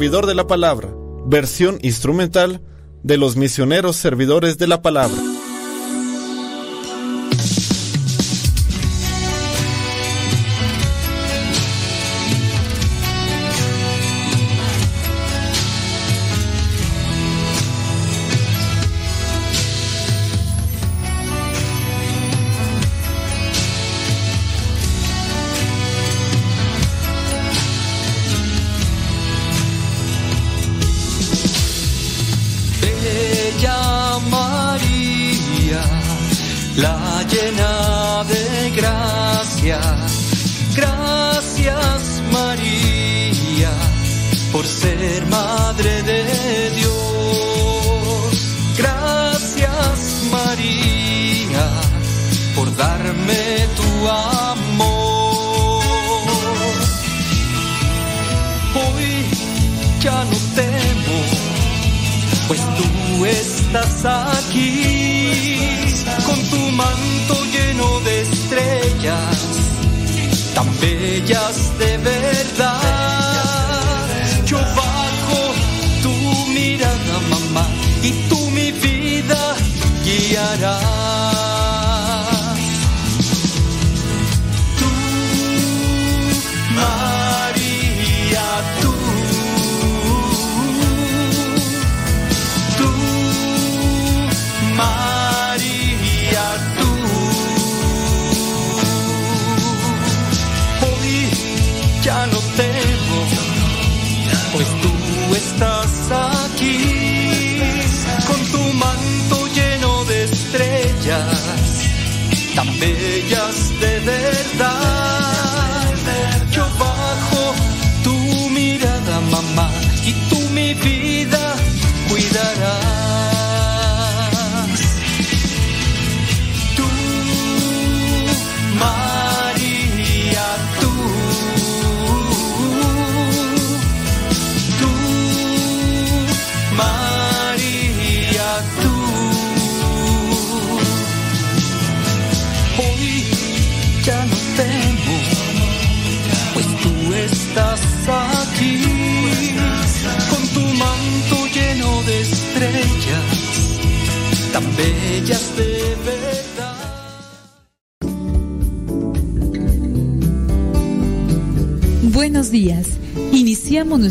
servidor de la palabra, versión instrumental de los misioneros servidores de la palabra.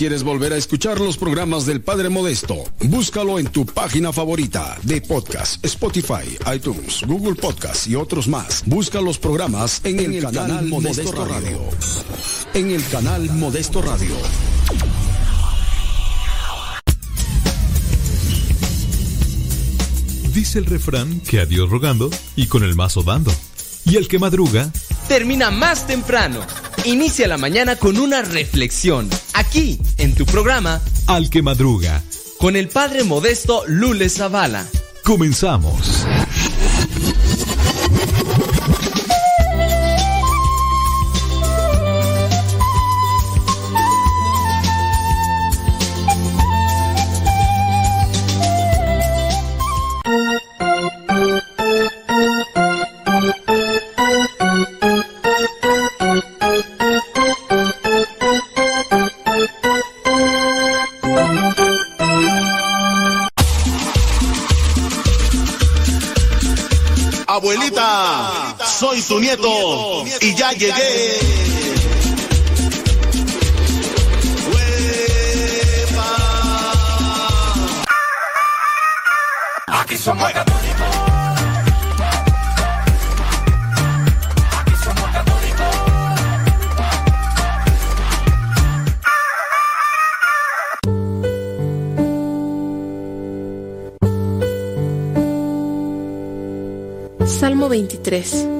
Quieres volver a escuchar los programas del Padre Modesto, búscalo en tu página favorita de podcast, Spotify, iTunes, Google Podcast y otros más. Busca los programas en, el, canal, Modesto, Radio. En el canal Modesto Radio. Dice el refrán que a Dios rogando y con el mazo dando. Y el que madruga termina más temprano. Inicia la mañana con una reflexión, aquí, en tu programa Al que madruga, con el padre modesto Lule Zavala. Comenzamos. tu nieto, y ya llegué. Aquí somos católicos. Salmo 23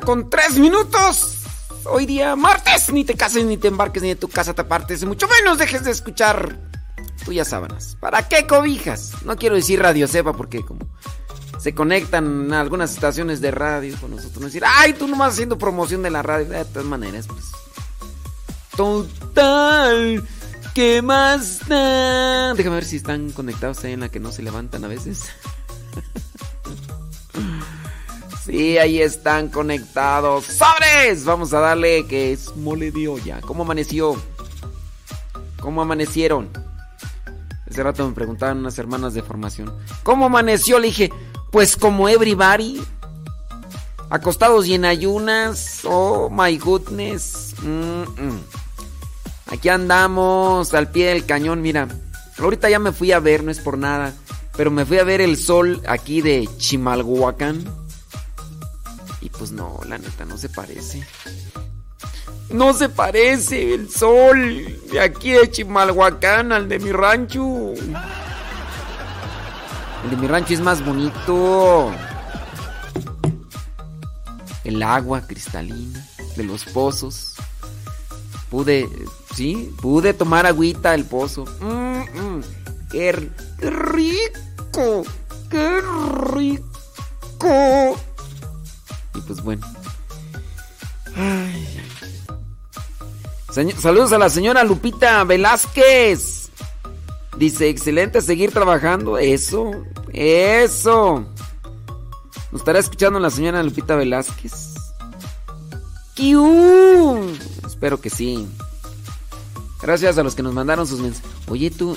Con tres minutos. Hoy día martes, ni te cases, ni te embarques, ni de tu casa te apartes, mucho menos dejes de escuchar tuyas sábanas. ¿Para qué cobijas? No quiero decir Radio Sepa porque como se conectan a algunas estaciones de radio con nosotros, no decir, ay, tú nomás haciendo promoción de la radio. De todas maneras, pues. Total. ¿Qué más da? Déjame ver si están conectados ahí en la que no se levantan a veces. Sí, ahí están conectados. ¡Sobres! Vamos a darle que es mole de olla. ¿Cómo amaneció? ¿Cómo amanecieron? Ese rato me preguntaban unas hermanas de formación. ¿Cómo amaneció? Le dije, pues como everybody. Acostados y en ayunas. Oh my goodness. Aquí andamos al pie del cañón. Mira, ahorita ya me fui a ver, no es por nada. Pero me fui a ver el sol aquí de Chimalhuacán. Y pues no, la neta no se parece. No se parece el sol de aquí de Chimalhuacán al de mi rancho. El de mi rancho es más bonito. El agua cristalina de los pozos. Pude, sí, pude tomar agüita del pozo. Mm, qué rico, qué rico. Y pues bueno. saludos a la señora Lupita Velázquez. Dice, excelente seguir trabajando. Eso, eso. ¿Nos estará escuchando la señora Lupita Velázquez? ¡Kiu! Espero que sí. Gracias a los que nos mandaron sus mensajes. Oye, tú,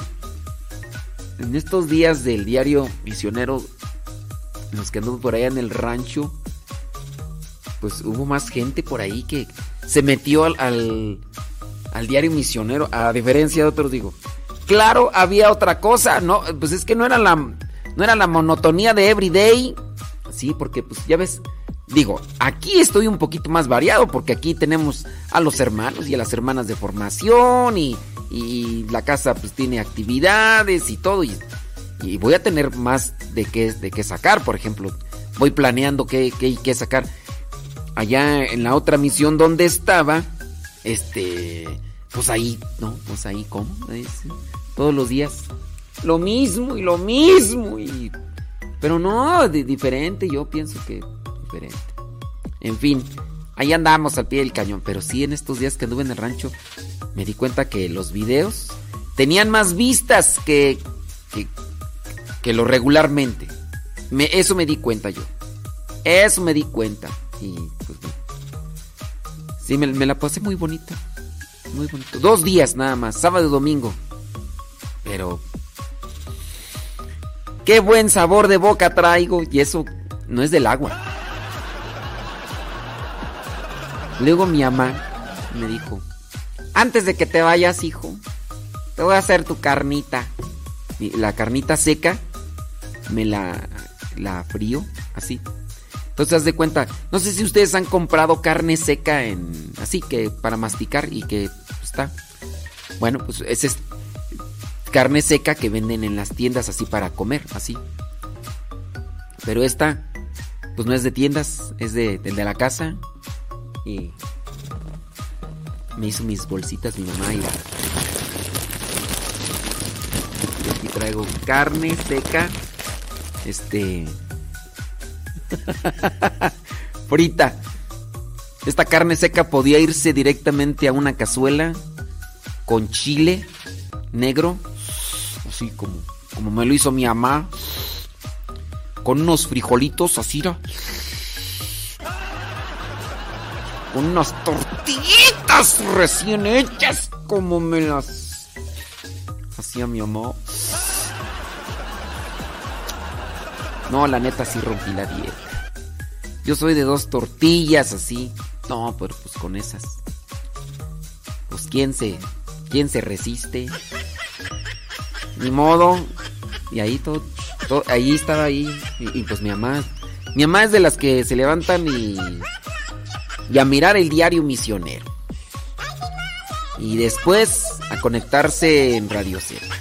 en estos días del diario Misionero, los que anduvo por allá en el rancho, pues hubo más gente por ahí que se metió al, al, diario misionero, a diferencia de otros, digo. Claro, había otra cosa, no, pues es que no era la, no era la monotonía de everyday. Sí, porque pues ya ves, digo, aquí estoy un poquito más variado porque aquí tenemos a los hermanos y a las hermanas de formación y, y la casa pues tiene actividades y todo y, y, voy a tener más de qué, de qué sacar, por ejemplo, voy planeando qué, qué, qué sacar allá en la otra misión donde estaba, este, pues ahí, ¿no? Pues ahí, ¿cómo? todos los días, lo mismo y lo mismo, y, pero no, diferente, yo pienso que diferente. En fin, ahí andamos al pie del cañón, pero sí en estos días que anduve en el rancho, me di cuenta que los videos tenían más vistas que, que, que lo regularmente. Me, eso me di cuenta yo. Eso me di cuenta. Y pues Sí, me, la pasé muy bonita. Muy bonito. Dos días nada más, sábado y domingo. Pero. Qué buen sabor de boca traigo. Y eso no es del agua. Luego mi mamá me dijo: antes de que te vayas, hijo, te voy a hacer tu carnita. la carnita seca me la, la frío así. Entonces, haz de cuenta, no sé si ustedes han comprado carne seca en así que para masticar y que está. Bueno, pues esa es carne seca que venden en las tiendas así para comer, así. Pero esta pues no es de tiendas, es de, de la casa y me hizo mis bolsitas mi mamá y aquí traigo carne seca este frita esta carne seca podía irse directamente a una cazuela con chile negro así como como me lo hizo mi mamá con unos frijolitos así con unas tortillitas recién hechas como me las hacía mi mamá. No, la neta sí rompí la dieta. Yo soy de dos tortillas así. No, pero pues con esas. Pues quién se quién se resiste. Ni modo. Y ahí todo, ahí estaba ahí y, pues mi mamá mi mamá es de las que se levantan y y a mirar el diario misionero. Y después a conectarse en Radio Cepa.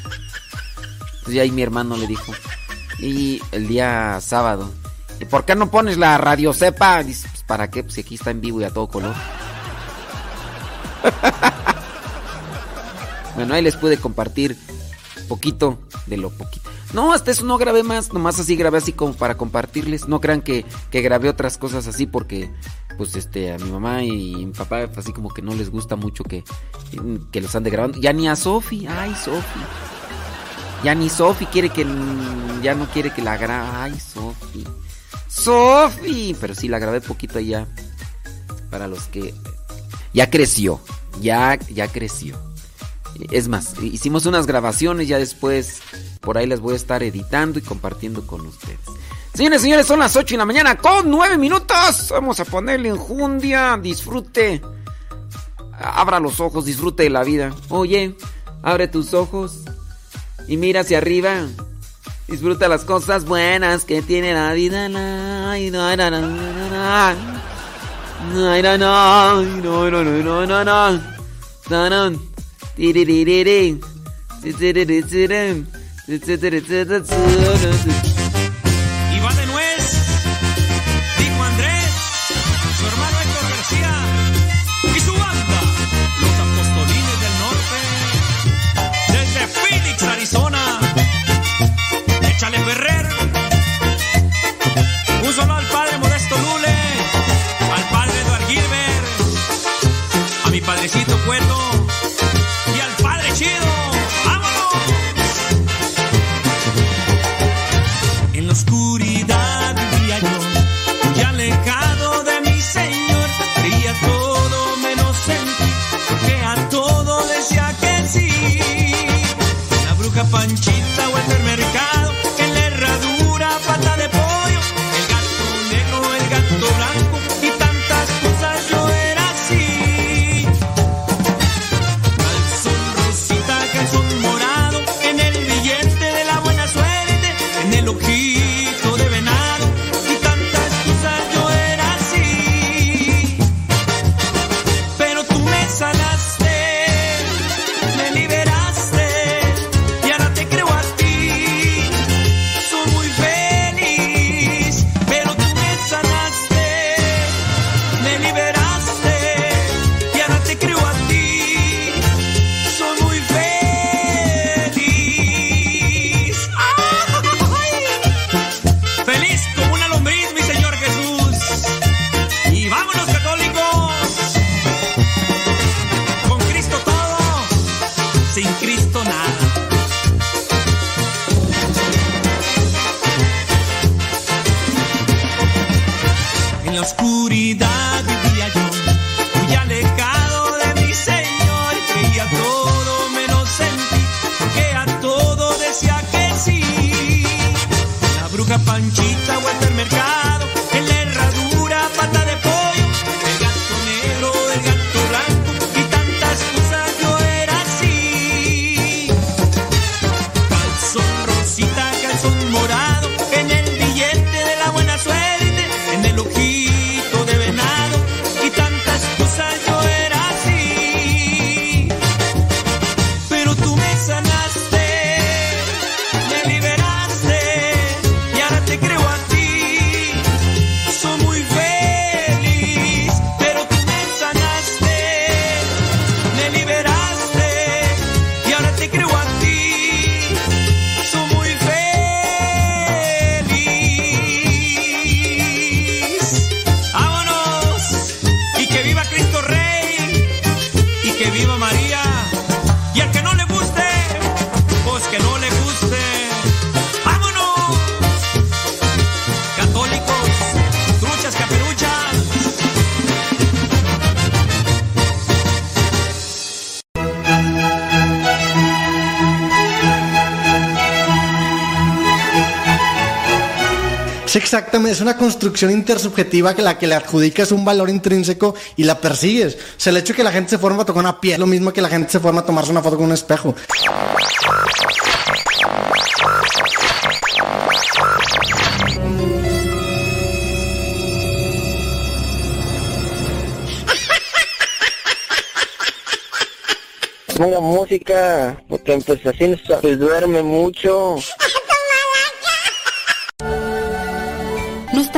Entonces ahí mi hermano le dijo, y el día sábado, ¿y por qué no pones la Radio Cepa? Dice, pues para qué, pues aquí está en vivo y a todo color. bueno, ahí les pude compartir poquito de lo poquito. No, hasta eso no grabé más, nomás así grabé así como para compartirles. No crean que, que grabé otras cosas así porque pues este a mi mamá y mi papá así como que no les gusta mucho que, que los ande grabando. Ya ni a Sofi, ay Sofi. Ya ni Sofi quiere que ya no quiere que la grabe. Ay, Sofi. Sofi, pero sí la grabé poquito allá para los que ya creció. Ya ya creció. Es más, hicimos unas grabaciones ya después por ahí les voy a estar editando y compartiendo con ustedes. Señores, señores, son las 8 de la mañana con 9 minutos. Vamos a ponerle enjundia. Disfrute. Abra los ojos, disfrute de la vida. Oye, abre tus ojos y mira hacia arriba. Disfruta las cosas buenas que tiene la vida. Padrecito cuerdo y al padre chido. Una construcción intersubjetiva que la que le adjudicas un valor intrínseco y la persigues. O sea, el hecho de que la gente se forma a tocar una piel, lo mismo que la gente se forma a tomarse una foto con un espejo. Ponga música, porque pues así duerme mucho.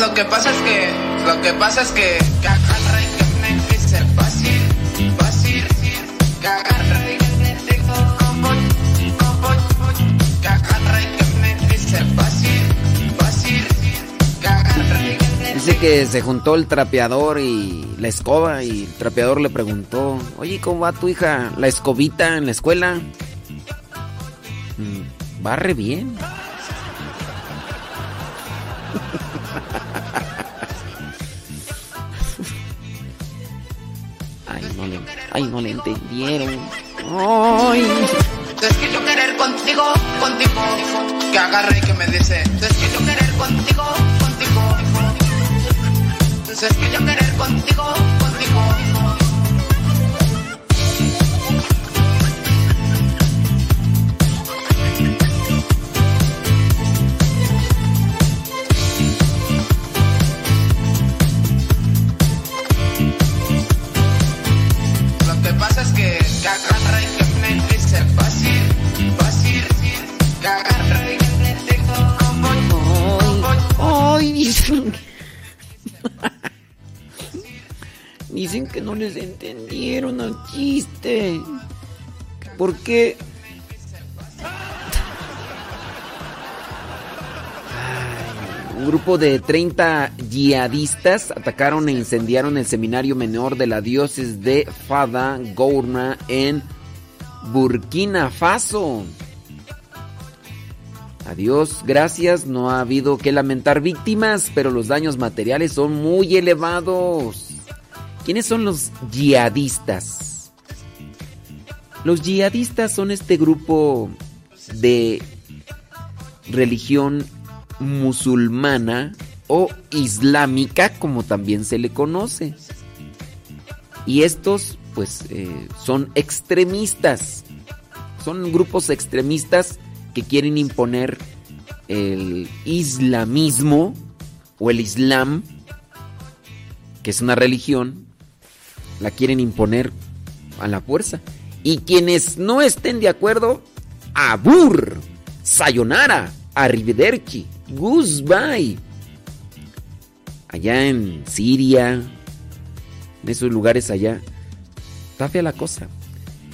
Lo que pasa es que. Lo que pasa es que. Dice que se juntó el trapeador y la escoba y el trapeador le preguntó, oye, ¿cómo va tu hija la escobita en la escuela? Mm, va re bien. Ay, no le entendieron. Ay. Es que yo querer contigo, contigo, que agarre y que me dice, es que yo querer contigo, es que yo querer contigo, contigo. Dicen que no les entendieron al chiste. ¿Por qué? Un grupo de 30 yihadistas atacaron e incendiaron el seminario menor de la diócesis de Fada Gourna en Burkina Faso. Adiós, gracias, no ha habido que lamentar víctimas, pero los daños materiales son muy elevados. ¿Quiénes son los yihadistas? Los yihadistas son este grupo de religión musulmana o islámica, como también se le conoce. Y estos, pues, eh, son extremistas. Son grupos extremistas que quieren imponer el islamismo o el islam, que es una religión, la quieren imponer a la fuerza. Y quienes no estén de acuerdo, abur, sayonara, arrivederci, goodbye. Allá en Siria, en esos lugares allá, está fea la cosa.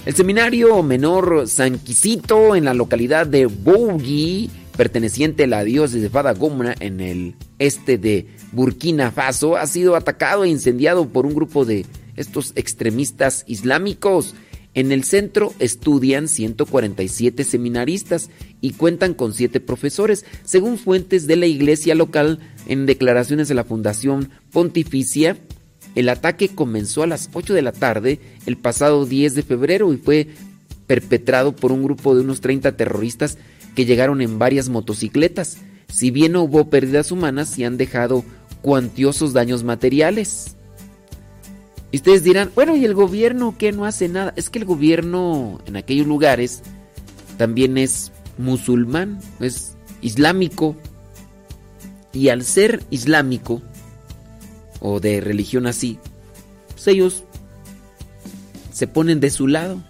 El seminario menor San Quisito en la localidad de Bougui, perteneciente a la diócesis de Fadagomra en el este de Burkina Faso, ha sido atacado e incendiado por un grupo de estos extremistas islámicos. En el centro estudian 147 seminaristas y cuentan con 7 profesores, según fuentes de la iglesia local en declaraciones de la Fundación Pontificia el ataque comenzó a las 8 de la tarde el pasado 10 de febrero y fue perpetrado por un grupo de unos 30 terroristas que llegaron en varias motocicletas. Si bien no hubo pérdidas humanas, y han dejado cuantiosos daños materiales. Y ustedes dirán, bueno, ¿y el gobierno qué no hace nada? Es que el gobierno en aquellos lugares también es musulmán, es islámico. Y al ser islámico, o de religión así, pues ellos se ponen de su lado.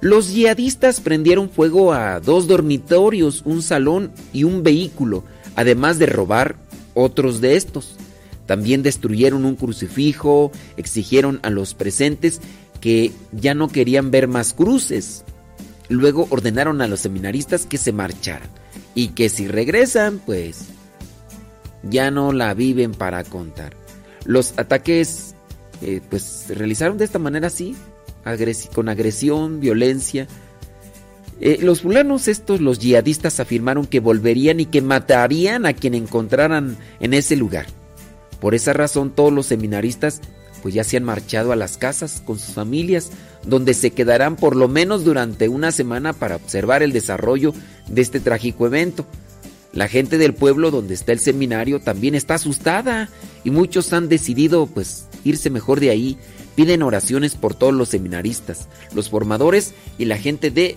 Los yihadistas prendieron fuego a dos dormitorios, un salón y un vehículo, además de robar otros de estos. También destruyeron un crucifijo, exigieron a los presentes que ya no querían ver más cruces. Luego ordenaron a los seminaristas que se marcharan y que si regresan, pues ya no la viven para contar. Los ataques eh, pues se realizaron de esta manera así, con agresión, violencia. Eh, los fulanos estos, los yihadistas, afirmaron que volverían y que matarían a quien encontraran en ese lugar. Por esa razón todos los seminaristas pues ya se han marchado a las casas con sus familias, donde se quedarán por lo menos durante una semana para observar el desarrollo de este trágico evento. La gente del pueblo donde está el seminario también está asustada y muchos han decidido pues irse mejor de ahí. Piden oraciones por todos los seminaristas, los formadores y la gente de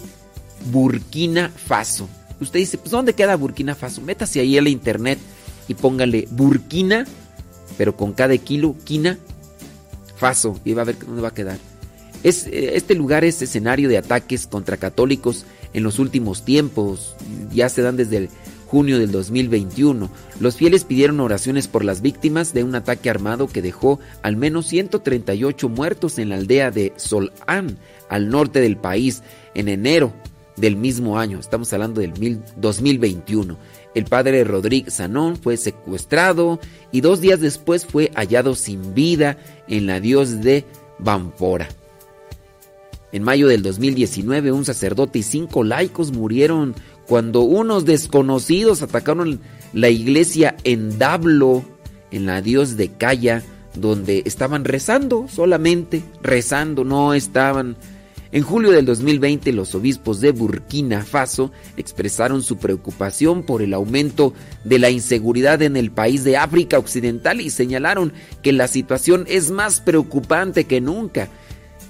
Burkina Faso. Usted dice, pues ¿dónde queda Burkina Faso? Métase ahí a la internet y póngale Burkina, pero con cada kilo, quina, Faso, y va a ver dónde va a quedar. Es, este lugar es escenario de ataques contra católicos en los últimos tiempos. Ya se dan desde el junio del 2021. Los fieles pidieron oraciones por las víctimas de un ataque armado que dejó al menos 138 muertos en la aldea de Solán, al norte del país, en enero del mismo año. Estamos hablando del 2021. El padre Rodríguez Sanón fue secuestrado y dos días después fue hallado sin vida en la dios de Bampora. En mayo del 2019, un sacerdote y cinco laicos murieron cuando unos desconocidos atacaron la iglesia en Dablo, en la dios de Calla, donde estaban rezando solamente, rezando, no estaban. En julio del 2020 los obispos de Burkina Faso expresaron su preocupación por el aumento de la inseguridad en el país de África Occidental y señalaron que la situación es más preocupante que nunca.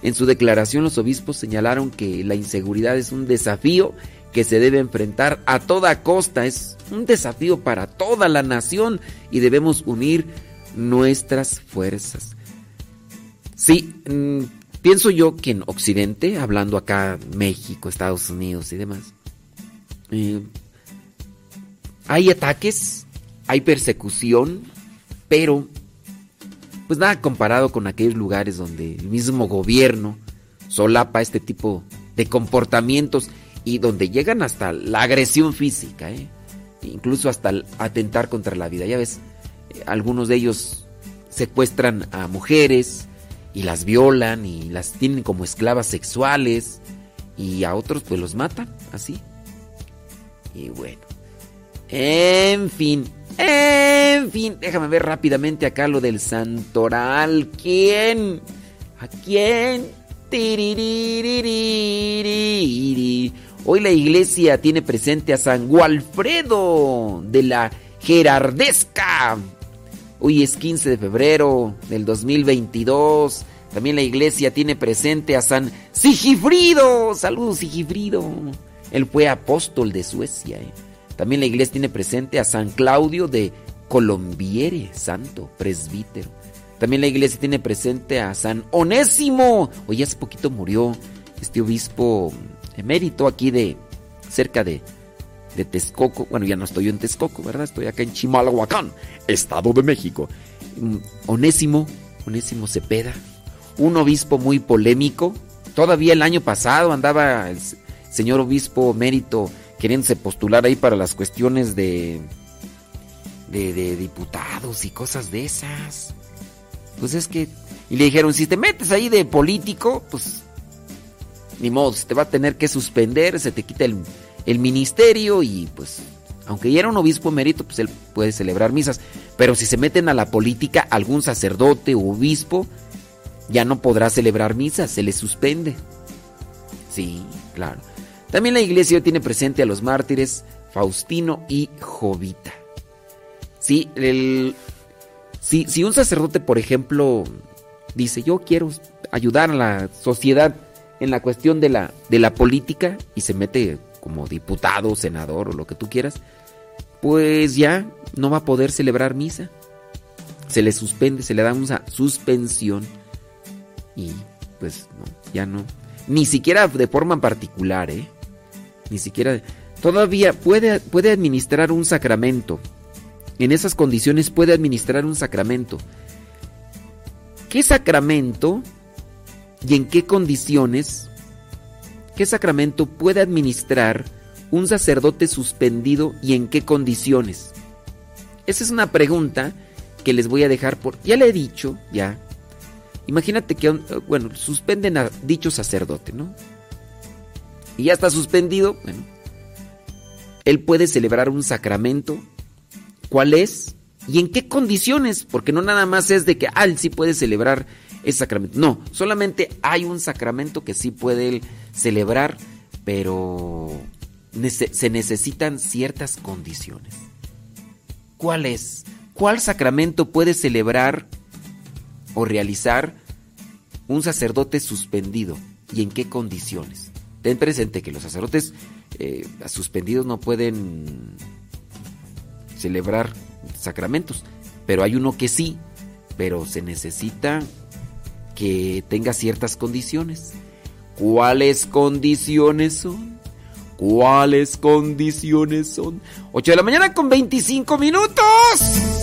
En su declaración los obispos señalaron que la inseguridad es un desafío que se debe enfrentar a toda costa. Es un desafío para toda la nación y debemos unir nuestras fuerzas. Sí, mm, pienso yo que en Occidente, hablando acá México, Estados Unidos y demás, eh, hay ataques, hay persecución, pero pues nada comparado con aquellos lugares donde el mismo gobierno solapa este tipo de comportamientos y donde llegan hasta la agresión física, ¿eh? incluso hasta atentar contra la vida. Ya ves, eh, algunos de ellos secuestran a mujeres y las violan y las tienen como esclavas sexuales y a otros pues los matan, así. Y bueno, en fin, en fin, déjame ver rápidamente acá lo del santoral. ¿Quién? ¿A quién? Hoy la iglesia tiene presente a San Gualfredo de la Gerardesca. Hoy es 15 de febrero del 2022. También la iglesia tiene presente a San Sigifrido. Saludos, Sigifrido. Él fue apóstol de Suecia. ¿eh? También la iglesia tiene presente a San Claudio de Colombiere, santo presbítero. También la iglesia tiene presente a San Onésimo. Hoy hace poquito murió este obispo emérito aquí de cerca de de Texcoco. Bueno, ya no estoy en Texcoco, ¿verdad? Estoy acá en Chimalhuacán, Estado de México. Mm, Onésimo, Onésimo Cepeda, un obispo muy polémico. Todavía el año pasado andaba el señor obispo mérito queriéndose postular ahí para las cuestiones de, de, de diputados y cosas de esas. Pues es que... Y le dijeron, si te metes ahí de político, pues ni modo, se te va a tener que suspender, se te quita el, el ministerio y pues, aunque ya era un obispo emérito, pues él puede celebrar misas. Pero si se meten a la política, algún sacerdote o obispo ya no podrá celebrar misas, se le suspende. Sí, claro. También la iglesia tiene presente a los mártires Faustino y Jovita. Sí, el, si, si un sacerdote, por ejemplo, dice, yo quiero ayudar a la sociedad en la cuestión de la, de la política y se mete como diputado, senador o lo que tú quieras, pues ya no va a poder celebrar misa. Se le suspende, se le da una suspensión y pues no, ya no. Ni siquiera de forma particular, ¿eh? Ni siquiera... Todavía puede, puede administrar un sacramento. En esas condiciones puede administrar un sacramento. ¿Qué sacramento y en qué condiciones, qué sacramento puede administrar un sacerdote suspendido y en qué condiciones? Esa es una pregunta que les voy a dejar por... Ya le he dicho, ya. Imagínate que, bueno, suspenden a dicho sacerdote, ¿no? Y ya está suspendido, bueno. Él puede celebrar un sacramento. ¿Cuál es? ¿Y en qué condiciones? Porque no nada más es de que, ah, él sí puede celebrar ese sacramento. No, solamente hay un sacramento que sí puede celebrar, pero se necesitan ciertas condiciones. ¿Cuál es? ¿Cuál sacramento puede celebrar o realizar un sacerdote suspendido y en qué condiciones? Ten presente que los sacerdotes eh, suspendidos no pueden celebrar sacramentos, pero hay uno que sí, pero se necesita que tenga ciertas condiciones. ¿Cuáles condiciones son? ¿Cuáles condiciones son? 8 de la mañana con 25 minutos.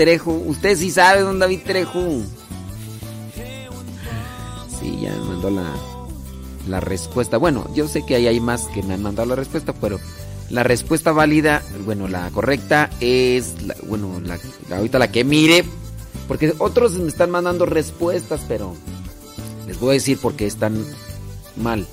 Trejo. Usted sí sabe, don David Trejo. Sí, ya me mandó la, la respuesta. Bueno, yo sé que ahí hay más que me han mandado la respuesta, pero la respuesta válida, bueno, la correcta es, la, bueno, la, ahorita la que mire, porque otros me están mandando respuestas, pero les voy a decir porque están mal.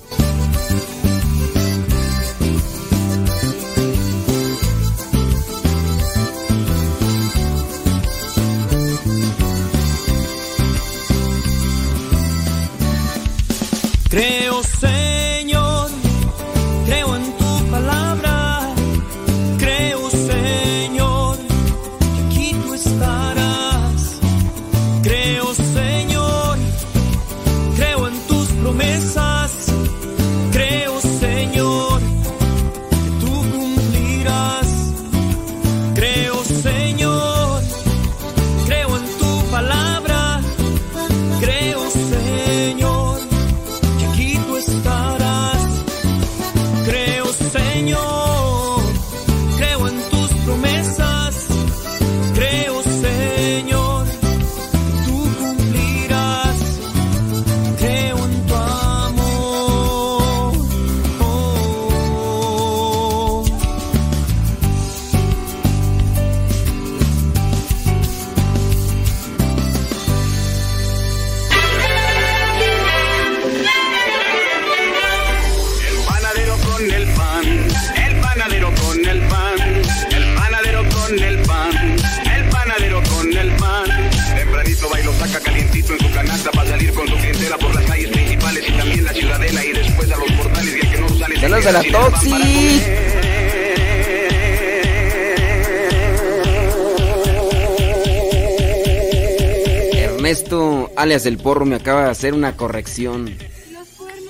el porro me acaba de hacer una corrección.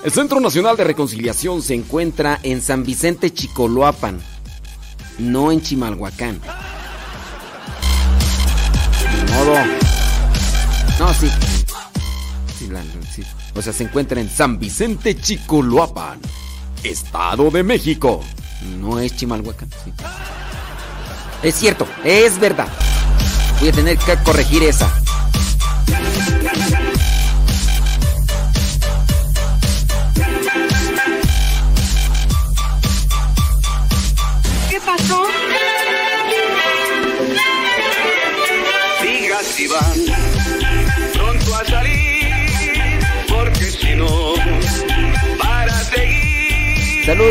El Centro Nacional de Reconciliación se encuentra en San Vicente Chicoloapan, no en Chimalhuacán. De modo. No, sí. O sea, se encuentra en San Vicente Chicoloapan, Estado de México. No es Chimalhuacán. Es cierto, es verdad. Voy a tener que corregir esa.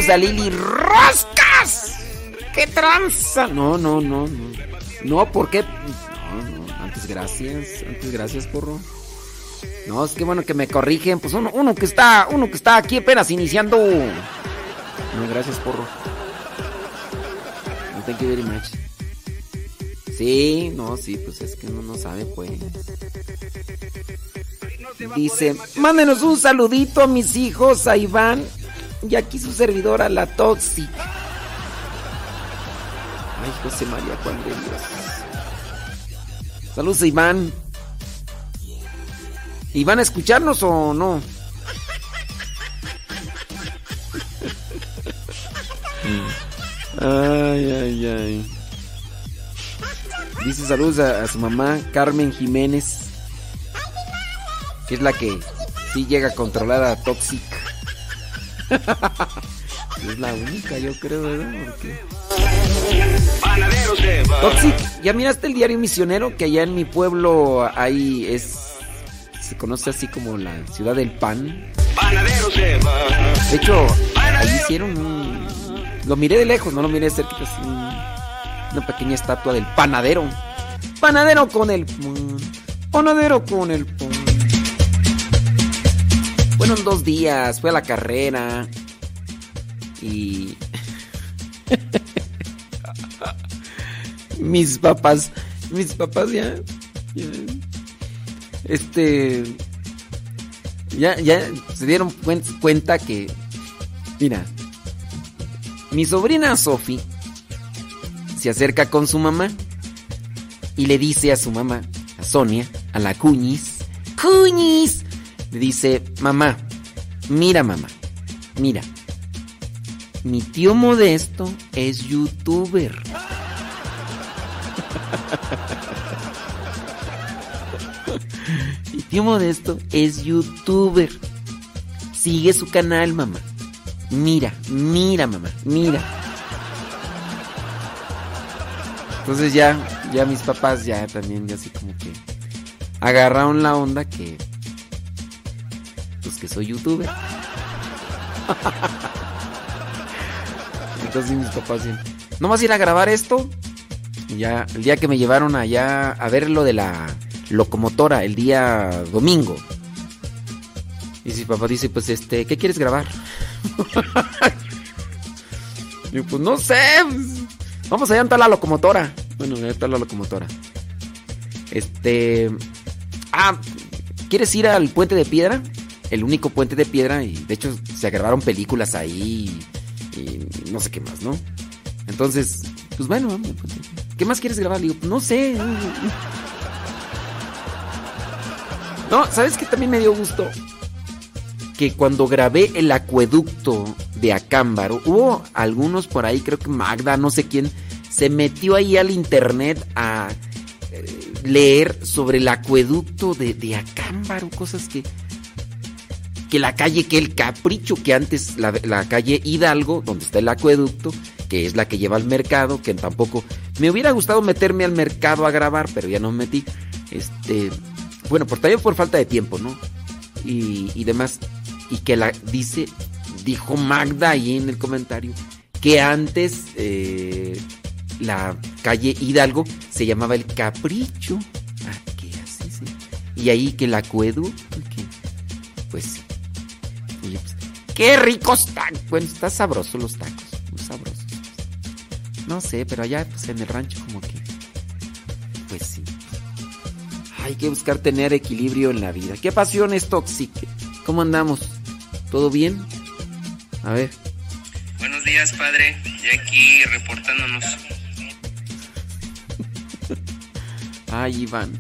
A Lili Roscas. ¡Qué tranza! No, no, no, no. No, ¿por qué? No, no. Antes gracias. Antes gracias, porro. No, es que bueno que me corrigen. Pues uno, uno que está, uno que está aquí apenas iniciando. No, gracias, porro. No thank you very much. Sí, no, sí, pues es que uno no sabe, pues. Dice, mándenos un saludito a mis hijos, a Iván y aquí su servidora, la Toxic. Ay, José María Juan de Dios. Saludos, Iván. ¿Y van a escucharnos o no? Ay, ay, ay. Dice saludos a, a su mamá, Carmen Jiménez. Que es la que sí llega a controlar a Toxic. Es la única, yo creo, ¿verdad? Porque... Toxic, ¿ya miraste el diario misionero? Que allá en mi pueblo ahí es. Se conoce así como la ciudad del pan. De hecho, ahí hicieron un. Lo miré de lejos, no lo miré de cerca. Es una pequeña estatua del panadero. Panadero con el pan. Panadero con el pan. Fueron dos días, fue a la carrera. Y. mis papás. Mis papás ya. ya- este. Ya, ya se dieron cuen- cuenta que. Mira. Mi sobrina Sophie se acerca con su mamá y le dice a su mamá, a Sonia, a la Cuñis, Cuñis, le dice, mamá, mira mamá, mira, mi tío Modesto es youtuber. mi tío Modesto es youtuber. Sigue su canal, mamá. Mira, mira, mamá, mira. Entonces ya, ya mis papás ya también ya así como que agarraron la onda que que soy youtuber. Entonces mis papás dicen, ¿no vas a ir a grabar esto? Ya el día que me llevaron allá a ver lo de la locomotora, el día domingo. Y si papá dice, pues este, ¿qué quieres grabar? y yo, pues no sé. pues, Vamos allá a la locomotora. Bueno, allá está la locomotora. Este. Ah, ¿quieres ir al puente de piedra? El único puente de piedra. Y de hecho se grabaron películas ahí. Y, no sé qué más, ¿no? Entonces, pues bueno, piedra. ¿Qué más quieres grabar? Le "Pues no sé. No, ¿sabes qué también me dio gusto? Que cuando grabé el acueducto de Acámbaro, hubo algunos por ahí, creo que Magda, no sé quién, se metió ahí al internet a eh, leer sobre el acueducto de, de Acámbaro, cosas que. Que la calle, que el capricho, que antes la, calle Hidalgo, donde está el acueducto, que es la que lleva al mercado, que tampoco. Me hubiera gustado meterme al mercado a grabar, pero ya no me metí. Este. Bueno, por también por falta de tiempo, ¿no? Y, y demás. Y que la dice, dijo Magda ahí en el comentario, que antes eh, la calle Hidalgo se llamaba el Capricho. Ah, así sí. Y ahí que el acueducto, pues sí. Y pues, qué ricos tacos. Bueno, está sabroso los tacos, muy sabrosos. No sé, pero allá pues en el rancho como que pues sí. Hay que buscar tener equilibrio en la vida. ¿Qué pasión es tóxica? ¿Cómo andamos? ¿Todo bien? A ver. Buenos días, padre. Ya aquí reportándonos. Ay, Iván.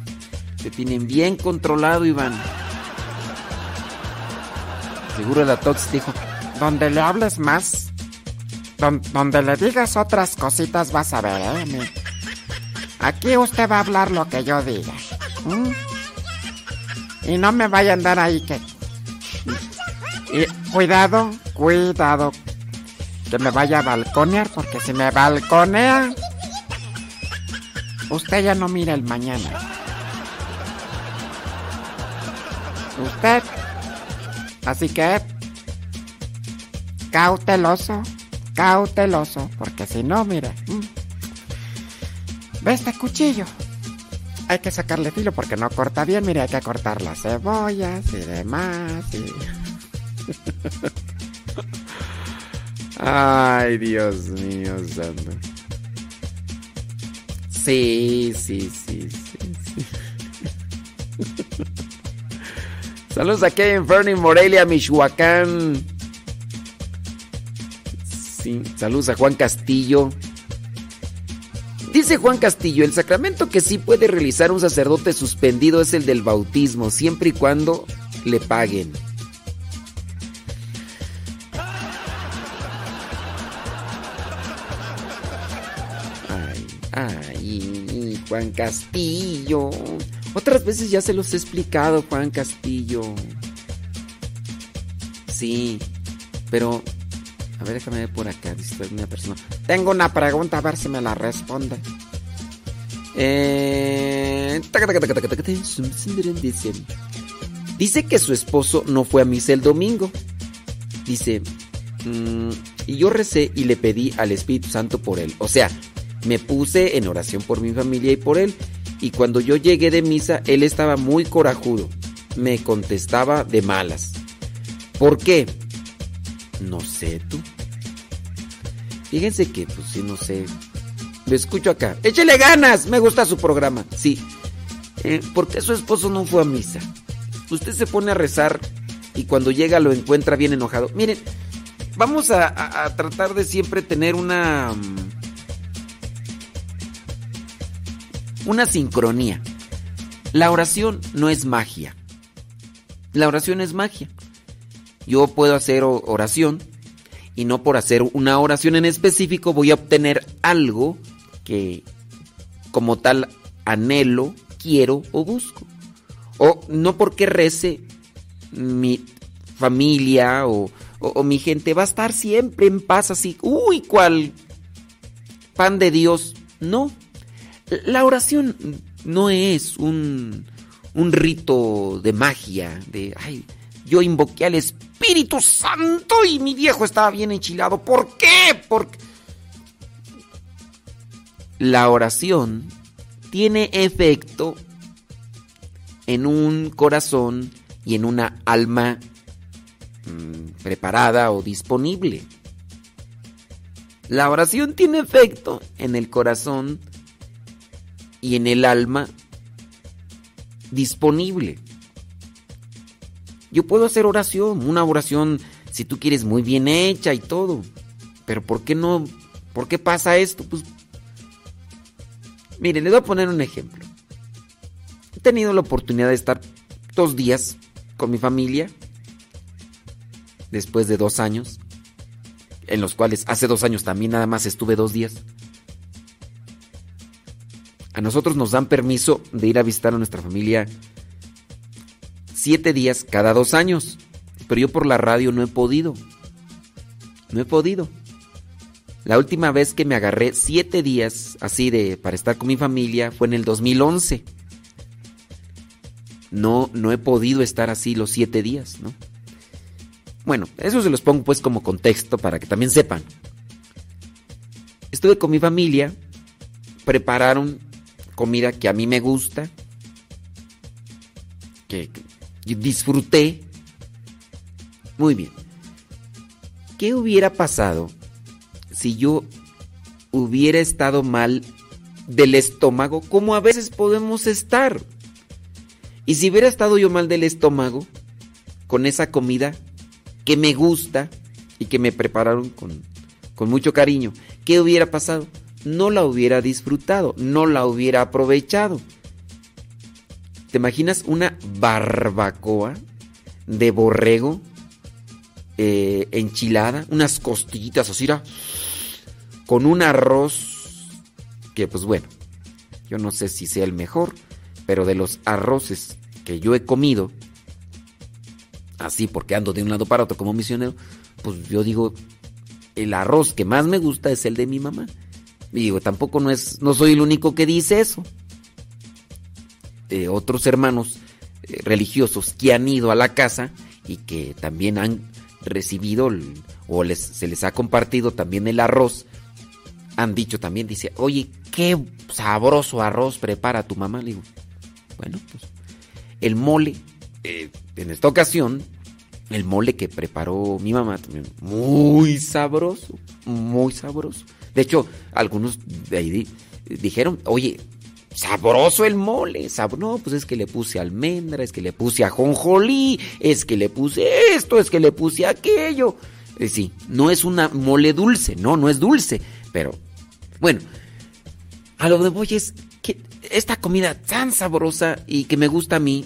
Te tienen bien controlado, Iván. Seguro la Tox dijo, Donde le hables más, don- donde le digas otras cositas vas a ver, ¿eh? Aquí usted va a hablar lo que yo diga. Y no me vaya a andar ahí que... Y cuidado, cuidado. Que me vaya a balconear, porque si me balconea, usted ya no mira el mañana. Usted. Así que... Cauteloso. cauteloso, porque si no, mira. mm. Ve este cuchillo. Hay que sacarle filo porque no corta bien. Mire, hay que cortar las cebollas y demás. Ay, Dios mío, santo. Sí, sí, sí, sí, sí. Saludos aquí en Fernie Morelia, Michoacán. Sí, saludos a Juan Castillo. Dice Juan Castillo, el sacramento que sí puede realizar un sacerdote suspendido es el del bautismo, siempre y cuando le paguen. Ay, ay, Juan Castillo. Otras veces ya se los he explicado, Juan Castillo. Sí, pero... A ver, déjame ver por acá, persona. Tengo una pregunta, a ver si me la responde. Eh... dice que su esposo no fue a misa el domingo. Dice, mm, y yo recé y le pedí al Espíritu Santo por él. O sea, me puse en oración por mi familia y por él. Y cuando yo llegué de misa, él estaba muy corajudo. Me contestaba de malas. ¿Por qué? No sé tú. Fíjense que, pues sí, no sé. Lo escucho acá. ¡Échele ganas! Me gusta su programa. Sí. Eh, ¿Por qué su esposo no fue a misa? Usted se pone a rezar y cuando llega lo encuentra bien enojado. Miren, vamos a, tratar de siempre tener una. mm, Una sincronía. La oración no es magia. La oración es magia. Yo puedo hacer oración y no por hacer una oración en específico voy a obtener algo que como tal anhelo, quiero o busco. O no porque rece mi familia o, o- o mi gente va a estar siempre en paz así. Uy, cual pan de Dios. No. La oración no es un, un rito de magia, de, ay, yo invoqué al Espíritu Santo y mi viejo estaba bien enchilado. ¿Por qué? Porque la oración tiene efecto en un corazón y en una alma mm, preparada o disponible. La oración tiene efecto en el corazón y en el alma disponible. Yo puedo hacer oración, una oración, si tú quieres, muy bien hecha y todo. Pero ¿por qué no? ¿Por qué pasa esto? Pues, miren, les voy a poner un ejemplo. He tenido la oportunidad de estar dos días con mi familia, después de dos años, en los cuales hace dos años también nada más estuve dos días. A nosotros nos dan permiso de ir a visitar a nuestra familia siete días cada dos años. Pero yo por la radio no he podido. No he podido. La última vez que me agarré siete días así de para estar con mi familia fue en el 2011. No, no he podido estar así los siete días, ¿no? Bueno, eso se los pongo pues como contexto para que también sepan. Estuve con mi familia, prepararon comida que a mí me gusta, que disfruté. Muy bien. ¿Qué hubiera pasado si yo hubiera estado mal del estómago, como a veces podemos estar? Y si hubiera estado yo mal del estómago, con esa comida que me gusta y que me prepararon con, con mucho cariño, ¿qué hubiera pasado? No la hubiera disfrutado, no la hubiera aprovechado. ¿Te imaginas una barbacoa de borrego eh, enchilada? Unas costillitas así, ¿ra? con un arroz que pues bueno, yo no sé si sea el mejor, pero de los arroces que yo he comido, así porque ando de un lado para otro como misionero, pues yo digo, el arroz que más me gusta es el de mi mamá. Y digo, tampoco no es, no soy el único que dice eso. Eh, otros hermanos eh, religiosos que han ido a la casa y que también han recibido o les, se les ha compartido también el arroz, han dicho también, dice, oye, qué sabroso arroz prepara tu mamá. Le digo, bueno, pues el mole, eh, en esta ocasión, el mole que preparó mi mamá muy sabroso, muy sabroso. De hecho, algunos de ahí di- dijeron, oye, sabroso el mole. sab- no, pues es que le puse almendra, es que le puse ajonjolí, es que le puse esto, es que le puse aquello. Eh, sí, no es una mole dulce, no, no es dulce, pero bueno, a lo que voy es que esta comida tan sabrosa y que me gusta a mí,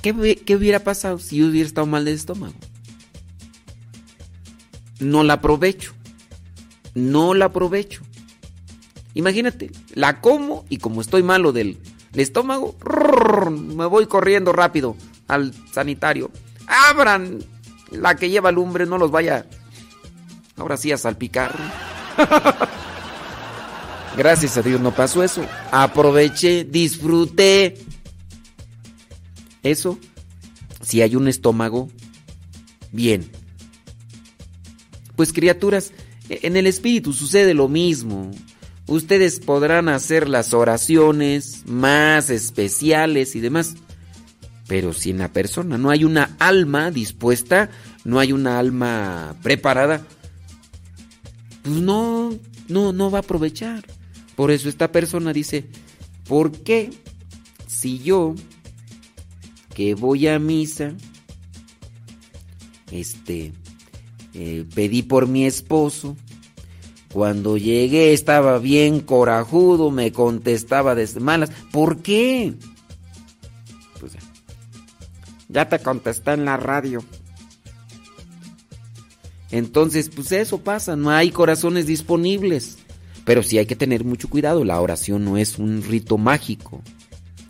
¿qué, qué hubiera pasado si yo hubiera estado mal de estómago? No la aprovecho. No la aprovecho. Imagínate, la como y como estoy malo del, estómago, me voy corriendo rápido al sanitario. Abran la que lleva lumbre, no los vaya ahora sí a salpicar. Gracias a Dios no pasó eso. Aproveché, disfruté. Eso, si hay un estómago, bien. Pues criaturas, en el espíritu sucede lo mismo. Ustedes podrán hacer las oraciones más especiales y demás. Pero si en la persona no hay una alma dispuesta, no hay una alma preparada, pues no, no, no va a aprovechar. Por eso esta persona dice, ¿por qué si yo que voy a misa, este, eh, pedí por mi esposo, cuando llegué estaba bien corajudo, me contestaba de malas, ¿por qué? Pues ya. Ya te contesté en la radio. Entonces, pues eso pasa, no hay corazones disponibles. Pero sí hay que tener mucho cuidado, la oración no es un rito mágico.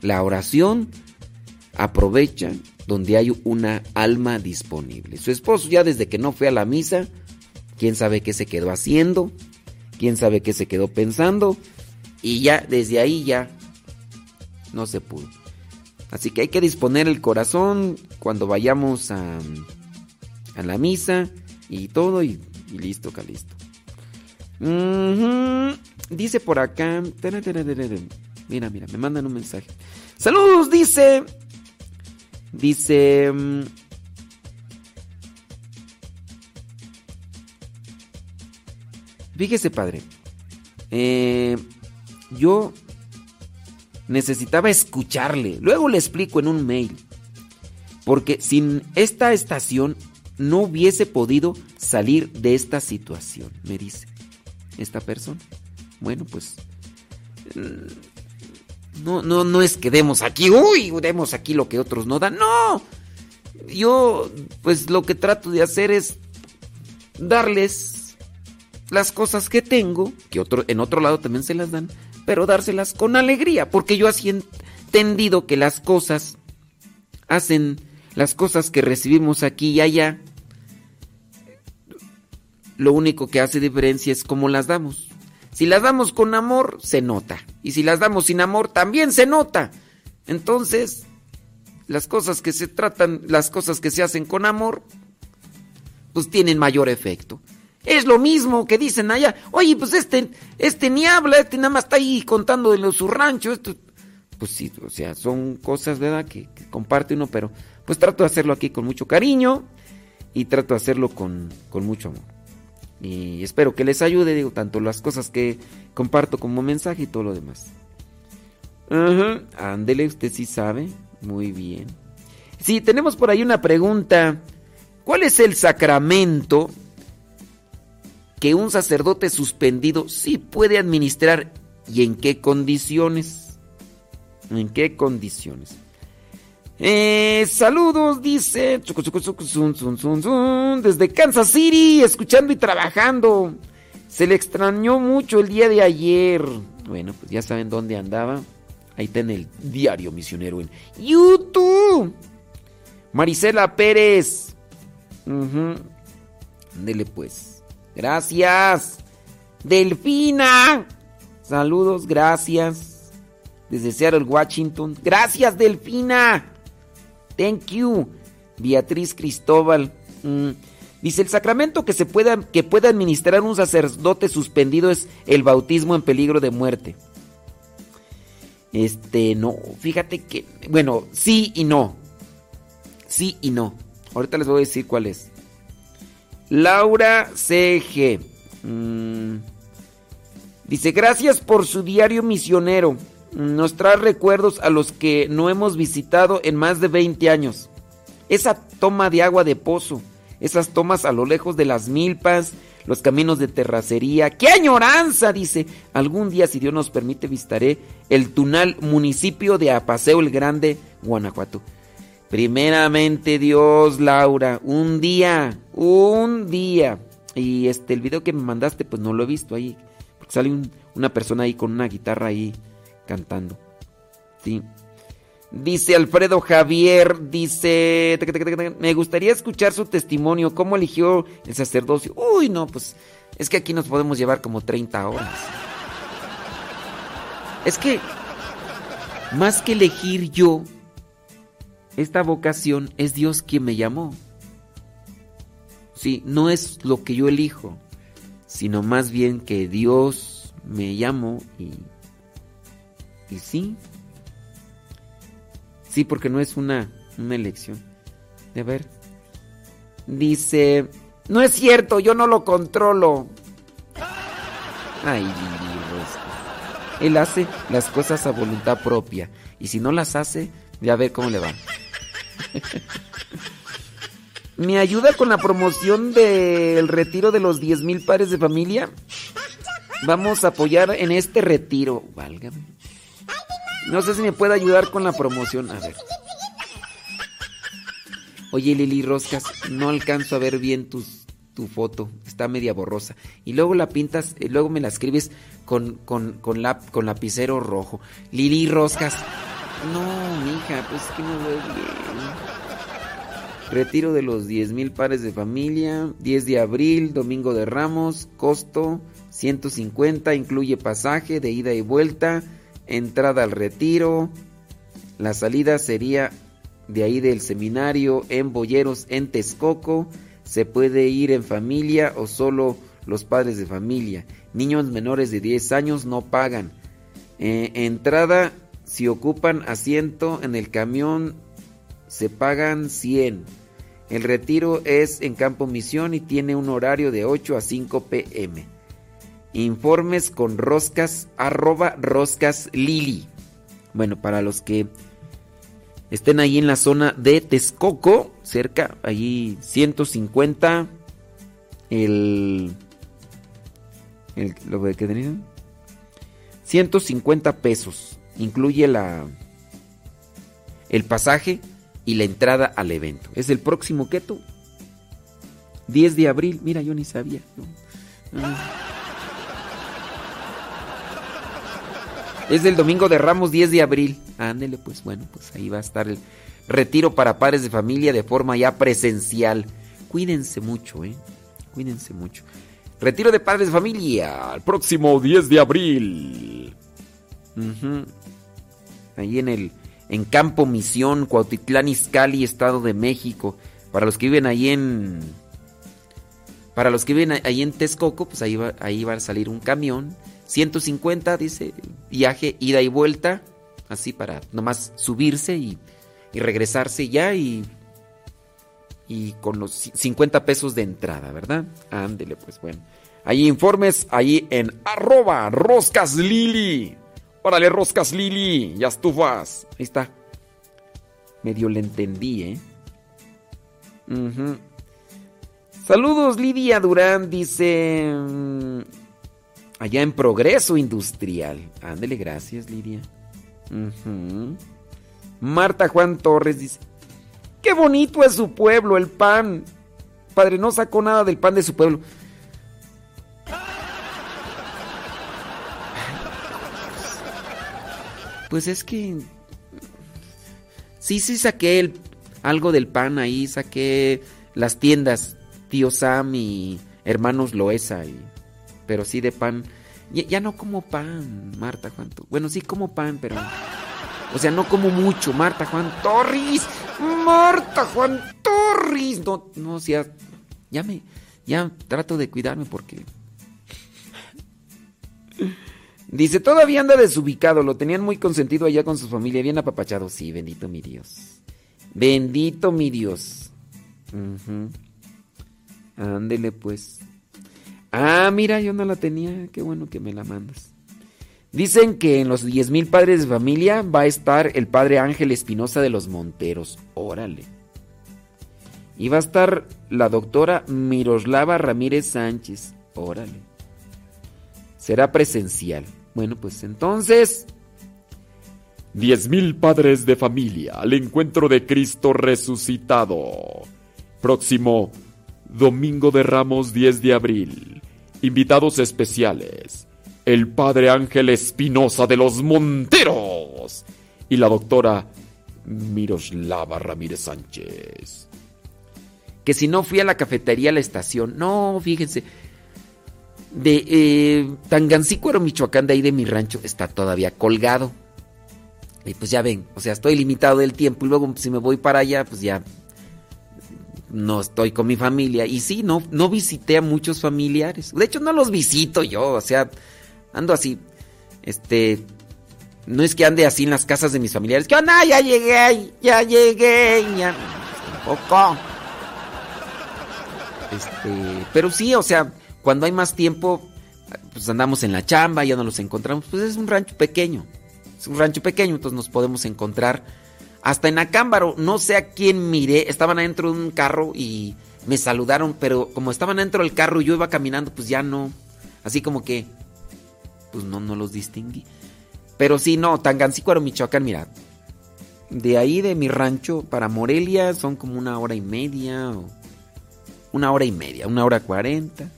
La oración aprovecha donde hay una alma disponible. Su esposo ya desde que no fue a la misa, quién sabe qué se quedó haciendo, quién sabe qué se quedó pensando, y ya desde ahí ya no se pudo. Así que hay que disponer el corazón cuando vayamos a, a la misa y todo y, listo, Calisto. Dice por acá. Mira, mira, me mandan un mensaje. Saludos, dice. Dice. mm, Fíjese, padre. eh, yo necesitaba escucharle. Luego le explico en un mail. Porque sin esta estación no hubiese podido salir de esta situación, me dice esta persona. Bueno, pues no, no, no es que demos aquí, uy, demos aquí lo que otros no dan. No, yo pues lo que trato de hacer es darles las cosas que tengo, que otro, en otro lado también se las dan, pero dárselas con alegría, porque yo así he entendido que las cosas hacen las cosas que recibimos aquí y allá. Lo único que hace diferencia es cómo las damos. Si las damos con amor, se nota. Y si las damos sin amor, también se nota. Entonces, las cosas que se tratan, las cosas que se hacen con amor, pues tienen mayor efecto. Es lo mismo que dicen allá, oye, pues este, este ni habla, este nada más está ahí contando de lo- su rancho, esto. Pues sí, o sea, son cosas, ¿verdad?, que, que comparte uno, pero pues trato de hacerlo aquí con mucho cariño y trato de hacerlo con, con mucho amor. Y espero que les ayude, digo, tanto las cosas que comparto como mensaje y todo lo demás. Ándele, usted sí sabe. Muy bien. Sí, tenemos por ahí una pregunta. ¿Cuál es el sacramento que un sacerdote suspendido sí puede administrar y en qué condiciones? ¿En qué condiciones? Eh, saludos, dice. Desde Kansas City, escuchando y trabajando. Se le extrañó mucho el día de ayer. Bueno, pues ya saben dónde andaba. Ahí está en el diario misionero en YouTube. Marisela Pérez. Ándele pues. Gracias. Delfina. Saludos, gracias. Desde Seattle, Washington. Gracias, Delfina. Thank you. Beatriz Cristóbal. Mm, Dice, el sacramento que se pueda, que pueda administrar un sacerdote suspendido es el bautismo en peligro de muerte. Este, no, fíjate que, bueno, sí y no. Sí y no. Ahorita les voy a decir cuál es. Laura CG. Mm, dice, gracias por su diario misionero. Nos trae recuerdos a los que no hemos visitado en más de 20 años. Esa toma de agua de pozo esas tomas a lo lejos de las milpas, los caminos de terracería. ¡Qué añoranza! Dice, algún día, si Dios nos permite, visitaré el Tunal, municipio de Apaseo el Grande, Guanajuato. Primeramente Dios, Laura, un día, un día. Y este, el video que me mandaste, pues no lo he visto ahí. Porque sale una persona ahí con una guitarra ahí cantando. Sí. Dice Alfredo Javier, dice, me gustaría escuchar su testimonio, cómo eligió el sacerdocio. Uy, no, pues es que aquí nos podemos llevar como 30 horas. Es que, más que elegir yo, esta vocación es Dios quien me llamó. Sí, no es lo que yo elijo, sino más bien que Dios me llamó y, y sí, Sí, porque no es una, una elección. A ver. Dice, no es cierto, yo no lo controlo. Ay, Dios. Él hace las cosas a voluntad propia. Y si no las hace, ya ver cómo le va. ¿Me ayuda con la promoción del retiro de los 10 mil pares de familia? Vamos a apoyar en este retiro. Válgame. No sé si me puede ayudar con la promoción. A ver. Oye, Lili Roscas, no alcanzo a ver bien tus, tu foto. Está media borrosa. Y luego la pintas, y luego me la escribes con, con, con, con lapicero rojo. Lili Roscas. No, mija, pues que no veo bien. Retiro de los 10 mil pares de familia. 10 de abril, domingo de Ramos. Costo 150. Incluye pasaje de ida y vuelta entrada al retiro. La salida sería de ahí del seminario en Boyeros, en Texcoco. Se puede ir en familia o solo los padres de familia. Niños menores de 10 años no pagan. Eh, entrada, si ocupan asiento en el camión, se pagan 100. El retiro es en Campo Misión y tiene un horario de 8 a 5 pm. Informes con roscas, arroba roscas lili. Bueno, para los que estén ahí en la zona de Texcoco, cerca, allí 150, el... el lo que tenían. 150 pesos. Incluye la... El pasaje y la entrada al evento. Es el próximo keto. 10 de abril. Mira, yo ni sabía. Ah. Es del domingo de Ramos 10 de abril. Ándele, pues bueno, pues ahí va a estar el retiro para padres de familia de forma ya presencial. Cuídense mucho, ¿eh? Cuídense mucho. Retiro de padres de familia, el próximo 10 de abril. Ahí en el en Campo Misión, Cuautitlán Izcalli, Estado de México. Para los que viven ahí en para los que viven ahí en Texcoco, pues ahí ahí va a salir un camión 150, dice, viaje, ida y vuelta, así para nomás subirse y, regresarse ya y, y con los 50 pesos de entrada, ¿verdad? Ándele, pues bueno. Hay informes ahí en arroba roscas lili. Órale, roscas lili, ya estufas. Ahí está. Medio le entendí, ¿eh? Saludos, Lidia Durán, dice allá en Progreso Industrial. Ándele, gracias, Lidia. Marta Juan Torres dice, qué bonito es su pueblo, el pan. Padre, no sacó nada del pan de su pueblo. Pues es que... Sí, sí saqué algo del pan ahí, saqué las tiendas, tío Sam y hermanos Loesa y pero sí de pan. Ya, no como pan, Marta Juan. Bueno, sí como pan, pero. O sea, no como mucho, Marta Juan Torres. Marta Juan Torres. No, no, o sea, ya me, ya trato de cuidarme porque... Dice, todavía anda desubicado, lo tenían muy consentido allá con su familia, bien apapachado. Sí, bendito mi Dios. Bendito mi Dios. Ándele pues. Ah, mira, yo no la tenía. Qué bueno que me la mandas. Dicen que en los 10.000 padres de familia va a estar el padre Ángel Espinosa de los Monteros. Órale. Y va a estar la doctora Miroslava Ramírez Sánchez. Órale. Será presencial. Bueno, pues entonces... Diez mil padres de familia al encuentro de Cristo resucitado. Próximo Domingo de Ramos 10 de abril. Invitados especiales. El Padre Ángel Espinosa de los Monteros. Y la doctora Miroslava Ramírez Sánchez. Que si no fui a la cafetería a la estación. No, fíjense. De eh, Tangancícuaro, Michoacán, de ahí de mi rancho, está todavía colgado. Y pues ya ven, o sea, estoy limitado del tiempo y luego si me voy para allá, pues ya no estoy con mi familia. Y sí, no, no visité a muchos familiares. De hecho, no los visito yo, o sea, ando así, este, no es que ande así en las casas de mis familiares. Que onda? Ya llegué, ya llegué, ya. Poco. Este, pero sí, o sea, cuando hay más tiempo, pues andamos en la chamba, ya no los encontramos. Pues es un rancho pequeño. Es un rancho pequeño, entonces nos podemos encontrar hasta en Acámbaro. No sé a quién miré, estaban adentro de un carro y me saludaron, pero como estaban adentro del carro y yo iba caminando, pues ya no. Así como que, pues no, no los distinguí. Pero sí, no, Tangancícuaro, Michoacán, mira. De ahí de mi rancho para Morelia son como una hora y media, o una hora y media, una hora cuarenta.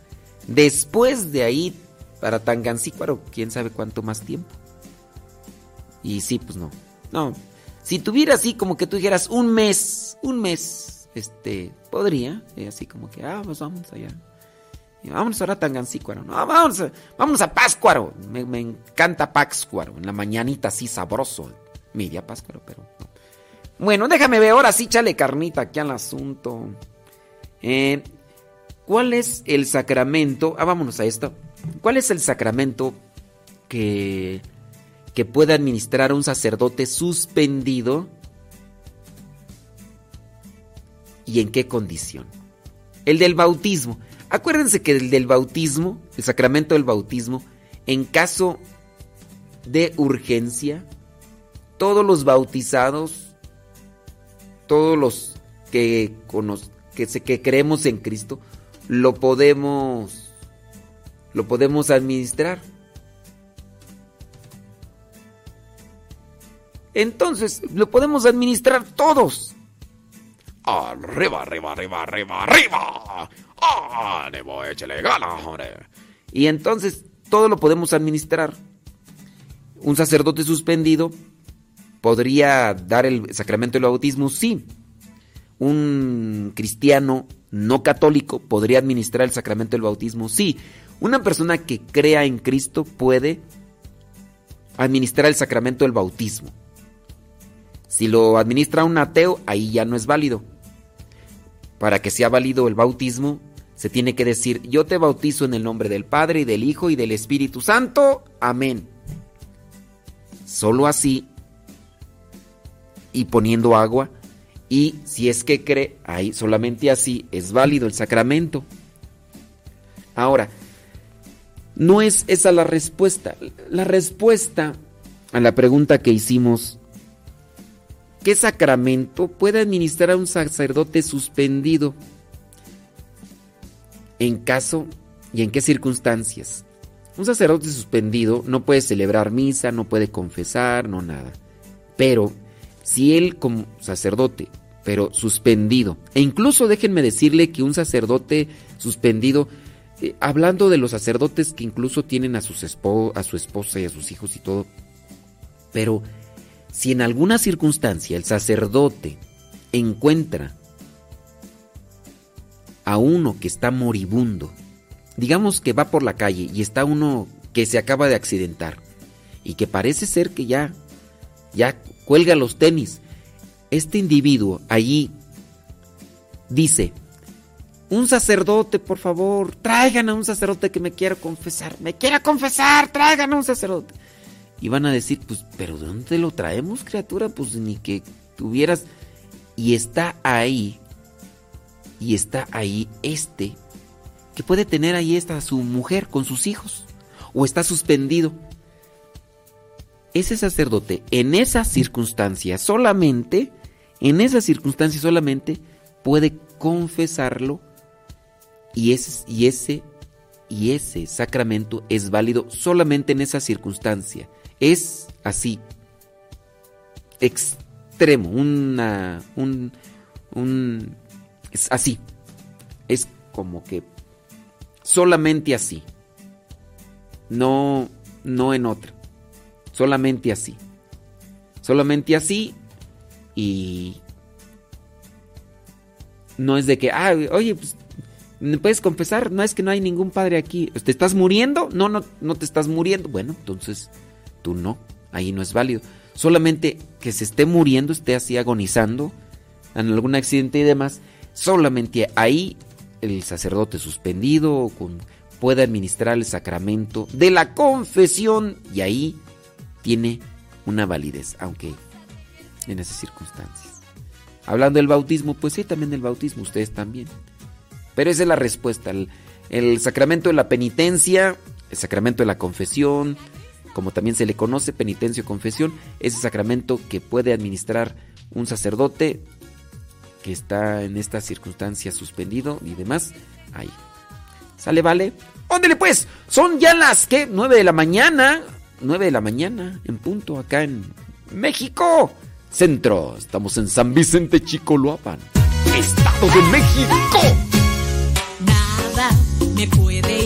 Después de ahí para Tangancícuaro, quién sabe cuánto más tiempo. Y sí, pues no. No. Si tuviera así como que tú dijeras un mes, un mes, este, podría, así como que, ah, pues vamos allá. Y vámonos ahora a Tangancícuaro. No, vamos, a, vamos a Páscuaro. Me, me encanta Pátzcuaro. En la mañanita así sabroso. Media Páscuaro, pero no. Bueno, déjame ver, ahora sí, chale carnita aquí al asunto. Eh, ¿Cuál es el sacramento? Ah, vámonos a esto. ¿Cuál es el sacramento que, que puede administrar un sacerdote suspendido? ¿Y en qué condición? El del bautismo. Acuérdense que el del bautismo, el sacramento del bautismo, en caso de urgencia, todos los bautizados, todos los que, que, se, que creemos en Cristo, lo podemos, lo podemos administrar. Entonces, lo podemos administrar todos. Arriba, arriba, arriba, arriba, arriba. ¡Ánimo, échale ganas, hombre! Y entonces, todo lo podemos administrar. Un sacerdote suspendido podría dar el sacramento del bautismo, sí. Un cristiano no católico podría administrar el sacramento del bautismo, sí. Una persona que crea en Cristo puede administrar el sacramento del bautismo. Si lo administra un ateo, ahí ya no es válido. Para que sea válido el bautismo, se tiene que decir, yo te bautizo en el nombre del Padre y del Hijo y del Espíritu Santo. Amén. Solo así, y poniendo agua, y si es que cree, ahí solamente así es válido el sacramento. Ahora, no es esa la respuesta. La respuesta a la pregunta que hicimos, ¿qué sacramento puede administrar a un sacerdote suspendido? ¿En caso y en qué circunstancias? Un sacerdote suspendido no puede celebrar misa, no puede confesar, no nada. Pero si él como sacerdote, pero suspendido, e incluso déjenme decirle que un sacerdote suspendido, eh, hablando de los sacerdotes que incluso tienen a, sus a su esposa y a sus hijos y todo, pero si en alguna circunstancia el sacerdote encuentra a uno que está moribundo, digamos que va por la calle y está uno que se acaba de accidentar y que parece ser que ya ya cuelga los tenis. Este individuo allí dice, un sacerdote, por favor, traigan a un sacerdote que me quiera confesar, me quiera confesar, traigan a un sacerdote. Y van a decir, pues, pero ¿de dónde lo traemos, criatura? Pues ni que tuvieras... Y está ahí, y está ahí este, que puede tener ahí esta su mujer con sus hijos, o está suspendido. Ese sacerdote, en esa circunstancia solamente, en esa circunstancia solamente, puede confesarlo y ese, y ese, y ese sacramento es válido solamente en esa circunstancia. Es así, extremo, una, un, un, es así, es como que solamente así, no, no en otra, solamente así, solamente así y no es de que, ah, oye, pues ¿Me puedes confesar? No es que no hay ningún padre aquí. ¿Te estás muriendo? No, no, no te estás muriendo. Bueno, entonces tú no. Ahí no es válido. Solamente que se esté muriendo, esté así agonizando en algún accidente y demás. Solamente ahí el sacerdote suspendido puede administrar el sacramento de la confesión y ahí tiene una validez, aunque en esas circunstancias. Hablando del bautismo, pues sí, también del bautismo, ustedes también. Pero esa es la respuesta. El, sacramento de la penitencia, el sacramento de la confesión, como también se le conoce, penitencia o confesión, ese sacramento que puede administrar un sacerdote que está en esta circunstancia suspendido y demás, ahí. ¿Sale, vale? ¡Óndele pues! Son ya las, ¿qué? 9 de la mañana. 9 de la mañana, en punto, acá en México. Centro. Estamos en San Vicente Chicoloapan. Estado de México me puede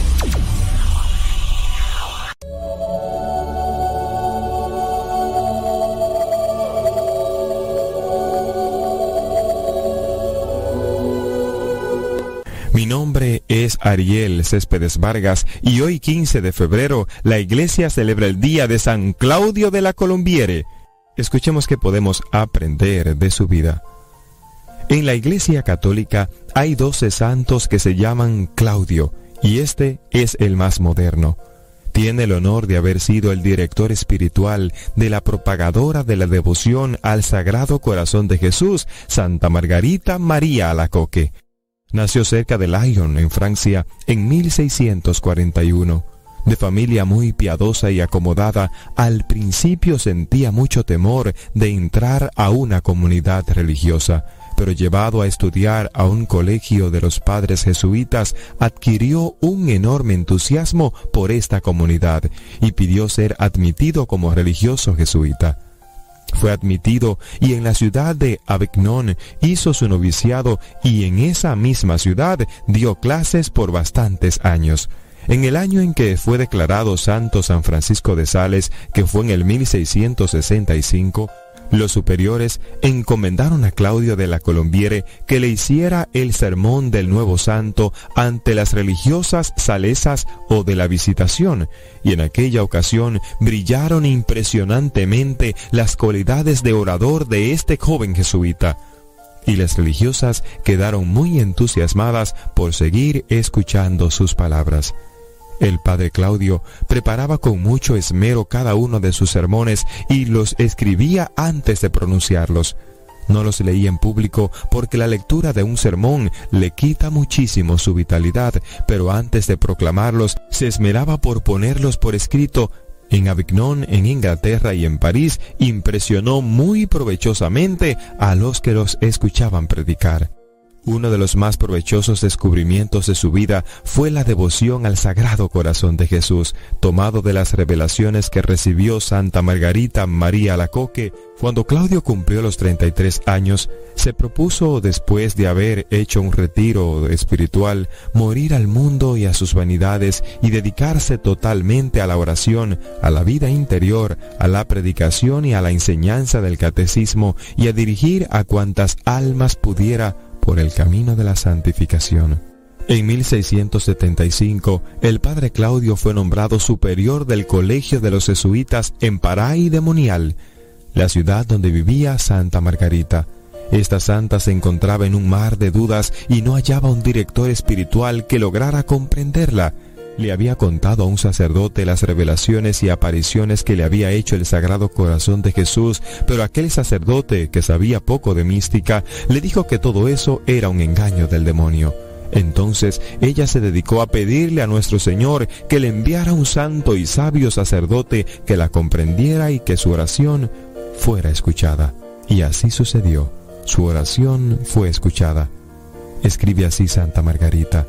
Ariel Céspedes Vargas y hoy 15 de febrero la iglesia celebra el día de San Claudio de la Colombiere. Escuchemos que podemos aprender de su vida. En la iglesia católica hay 12 santos que se llaman Claudio y este es el más moderno. Tiene el honor de haber sido el director espiritual de la propagadora de la devoción al Sagrado Corazón de Jesús, Santa Margarita María Alacoque. Nació cerca de Lyon, en Francia, en 1641. De familia muy piadosa y acomodada, al principio sentía mucho temor de entrar a una comunidad religiosa pero llevado a estudiar a un colegio de los padres jesuitas, adquirió un enorme entusiasmo por esta comunidad y pidió ser admitido como religioso jesuita. Fue admitido y en la ciudad de Avignon hizo su noviciado y en esa misma ciudad dio clases por bastantes años. En el año en que fue declarado Santo San Francisco de Sales, que fue en el 1665, los superiores encomendaron a Claudio de la Colombiere que le hiciera el sermón del nuevo santo ante las religiosas salesas o de la visitación, y en aquella ocasión brillaron impresionantemente las cualidades de orador de este joven jesuita y las religiosas quedaron muy entusiasmadas por seguir escuchando sus palabras. El padre Claudio preparaba con mucho esmero cada uno de sus sermones y los escribía antes de pronunciarlos. No los leía en público porque la lectura de un sermón le quita muchísimo su vitalidad, pero antes de proclamarlos se esmeraba por ponerlos por escrito. En Avignon, en Inglaterra y en París impresionó muy provechosamente a los que los escuchaban predicar. Uno de los más provechosos descubrimientos de su vida fue la devoción al Sagrado Corazón de Jesús, tomado de las revelaciones que recibió Santa Margarita María Lacoque. Cuando Claudio cumplió los 33 años, se propuso, después de haber hecho un retiro espiritual, morir al mundo y a sus vanidades y dedicarse totalmente a la oración, a la vida interior, a la predicación y a la enseñanza del catecismo y a dirigir a cuantas almas pudiera por el camino de la santificación. En 1675, el padre Claudio fue nombrado superior del Colegio de los Jesuitas en Paray de Monial, la ciudad donde vivía Santa Margarita. Esta santa se encontraba en un mar de dudas y no hallaba un director espiritual que lograra comprenderla. Le había contado a un sacerdote las revelaciones y apariciones que le había hecho el Sagrado Corazón de Jesús, pero aquel sacerdote, que sabía poco de mística, le dijo que todo eso era un engaño del demonio. Entonces ella se dedicó a pedirle a nuestro Señor que le enviara un santo y sabio sacerdote que la comprendiera y que su oración fuera escuchada. Y así sucedió. Su oración fue escuchada. Escribe así Santa Margarita.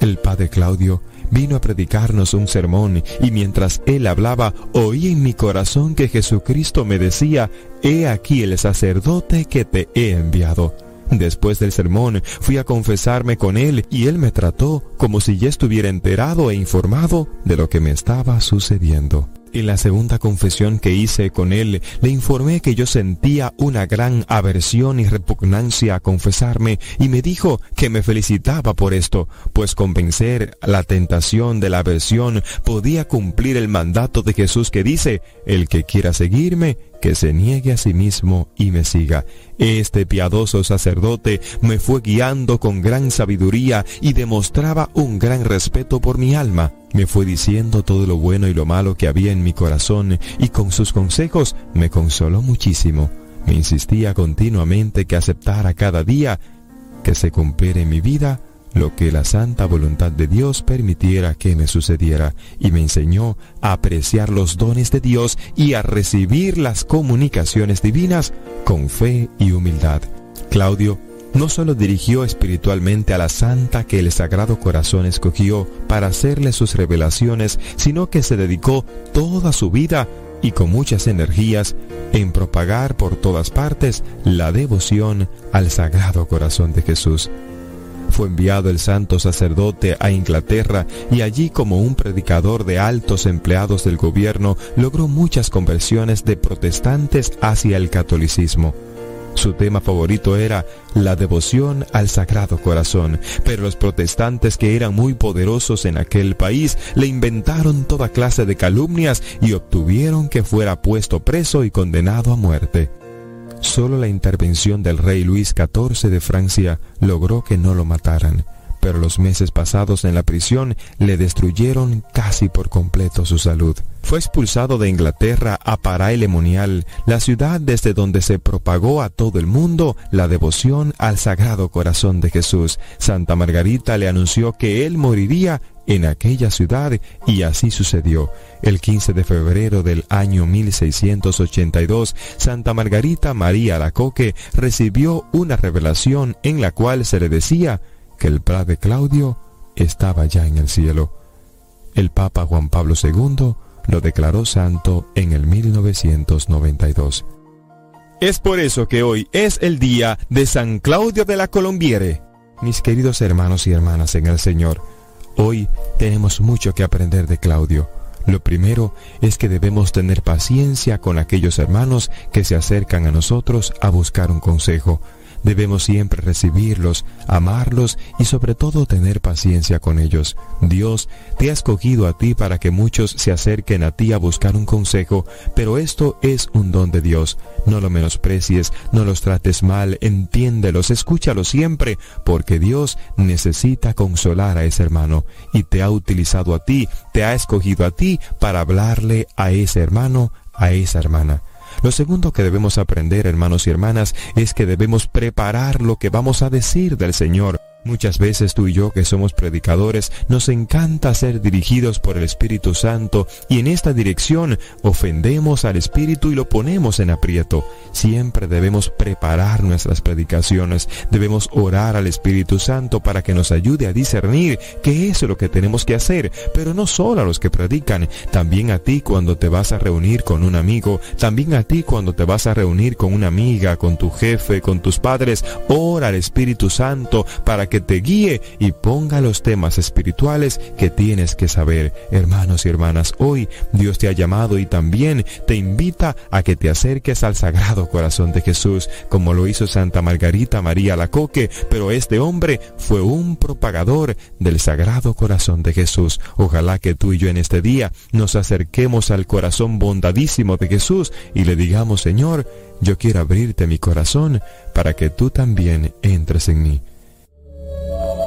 El padre Claudio vino a predicarnos un sermón y mientras él hablaba oí en mi corazón que Jesucristo me decía, He aquí el sacerdote que te he enviado. Después del sermón fui a confesarme con él y él me trató como si ya estuviera enterado e informado de lo que me estaba sucediendo. En la segunda confesión que hice con él, le informé que yo sentía una gran aversión y repugnancia a confesarme y me dijo que me felicitaba por esto, pues con vencer la tentación de la aversión podía cumplir el mandato de Jesús que dice, el que quiera seguirme, que se niegue a sí mismo y me siga. Este piadoso sacerdote me fue guiando con gran sabiduría y demostraba un gran respeto por mi alma. Me fue diciendo todo lo bueno y lo malo que había en mi corazón y con sus consejos me consoló muchísimo. Me insistía continuamente que aceptara cada día que se cumpliera en mi vida lo que la santa voluntad de Dios permitiera que me sucediera y me enseñó a apreciar los dones de Dios y a recibir las comunicaciones divinas con fe y humildad. Claudio no solo dirigió espiritualmente a la santa que el Sagrado Corazón escogió para hacerle sus revelaciones, sino que se dedicó toda su vida y con muchas energías en propagar por todas partes la devoción al Sagrado Corazón de Jesús. Fue enviado el santo sacerdote a Inglaterra y allí como un predicador de altos empleados del gobierno logró muchas conversiones de protestantes hacia el catolicismo. Su tema favorito era la devoción al Sagrado Corazón, pero los protestantes que eran muy poderosos en aquel país le inventaron toda clase de calumnias y obtuvieron que fuera puesto preso y condenado a muerte. Solo la intervención del rey Luis XIV de Francia logró que no lo mataran pero los meses pasados en la prisión le destruyeron casi por completo su salud. Fue expulsado de Inglaterra a Paraelemonial, la ciudad desde donde se propagó a todo el mundo la devoción al Sagrado Corazón de Jesús. Santa Margarita le anunció que él moriría en aquella ciudad y así sucedió. El 15 de febrero del año 1682, Santa Margarita María Lacoque recibió una revelación en la cual se le decía que el padre Claudio estaba ya en el cielo. El Papa Juan Pablo II lo declaró santo en el 1992. Es por eso que hoy es el día de San Claudio de la Colombiere. Mis queridos hermanos y hermanas en el Señor, hoy tenemos mucho que aprender de Claudio. Lo primero es que debemos tener paciencia con aquellos hermanos que se acercan a nosotros a buscar un consejo. Debemos siempre recibirlos, amarlos y sobre todo tener paciencia con ellos. Dios te ha escogido a ti para que muchos se acerquen a ti a buscar un consejo, pero esto es un don de Dios. No lo menosprecies, no los trates mal, entiéndelos, escúchalos siempre, porque Dios necesita consolar a ese hermano y te ha utilizado a ti, te ha escogido a ti para hablarle a ese hermano, a esa hermana. Lo segundo que debemos aprender, hermanos y hermanas, es que debemos preparar lo que vamos a decir del Señor. Muchas veces tú y yo que somos predicadores nos encanta ser dirigidos por el Espíritu Santo y en esta dirección ofendemos al Espíritu y lo ponemos en aprieto. Siempre debemos preparar nuestras predicaciones, debemos orar al Espíritu Santo para que nos ayude a discernir qué es lo que tenemos que hacer, pero no solo a los que predican, también a ti cuando te vas a reunir con un amigo, también a ti cuando te vas a reunir con una amiga, con tu jefe, con tus padres, ora al Espíritu Santo para que te guíe y ponga los temas espirituales que tienes que saber. Hermanos y hermanas, hoy Dios te ha llamado y también te invita a que te acerques al Sagrado Corazón de Jesús, como lo hizo Santa Margarita María Lacoque, pero este hombre fue un propagador del Sagrado Corazón de Jesús. Ojalá que tú y yo en este día nos acerquemos al corazón bondadísimo de Jesús y le digamos, Señor, yo quiero abrirte mi corazón para que tú también entres en mí. Para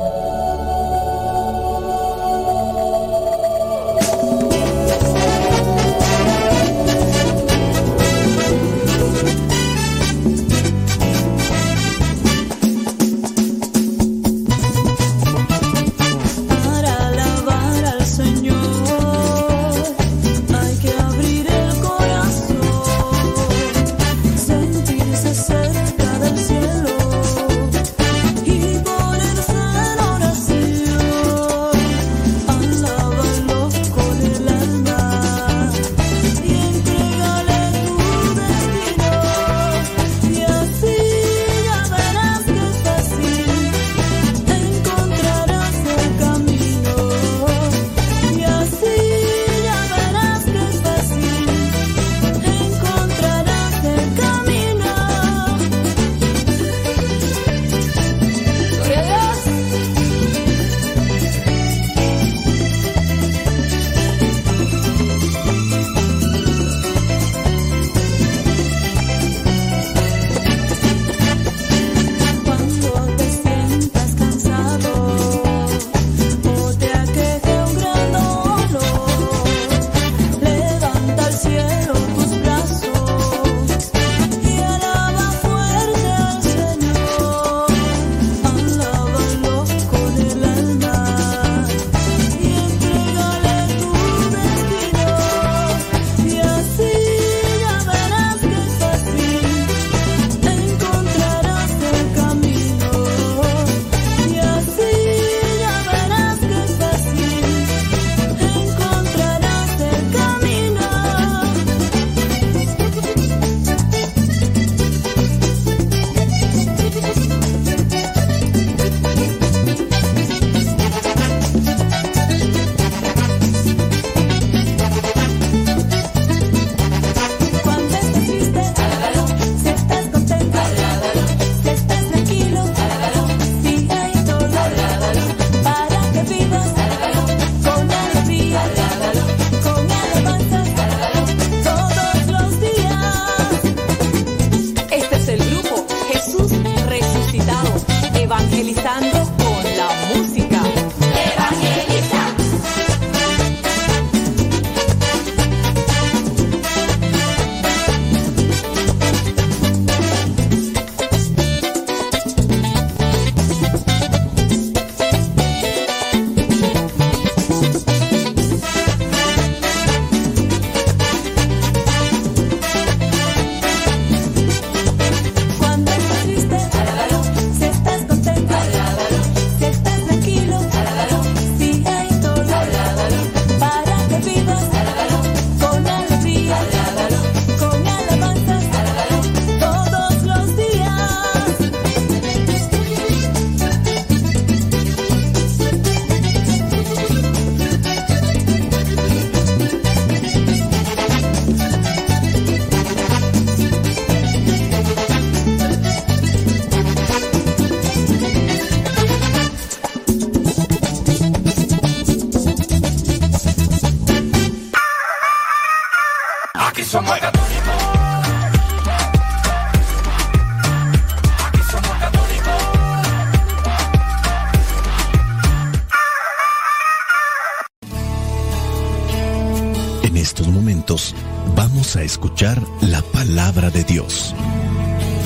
a escuchar la palabra de Dios.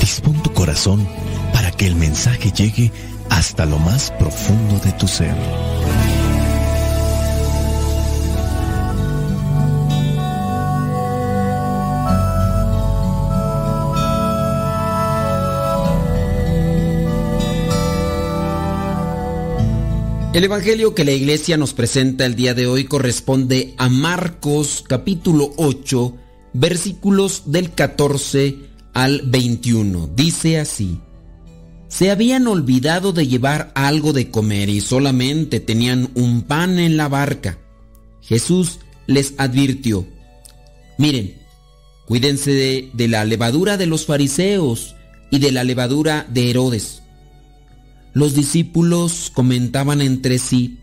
Dispón tu corazón para que el mensaje llegue hasta lo más profundo de tu ser. El Evangelio que la iglesia nos presenta el día de hoy corresponde a Marcos capítulo 8 versículos del 14 al 21. Dice así. Se habían olvidado de llevar algo de comer y solamente tenían un pan en la barca. Jesús les advirtió, miren, cuídense de, de la levadura de los fariseos y de la levadura de Herodes los discípulos comentaban entre sí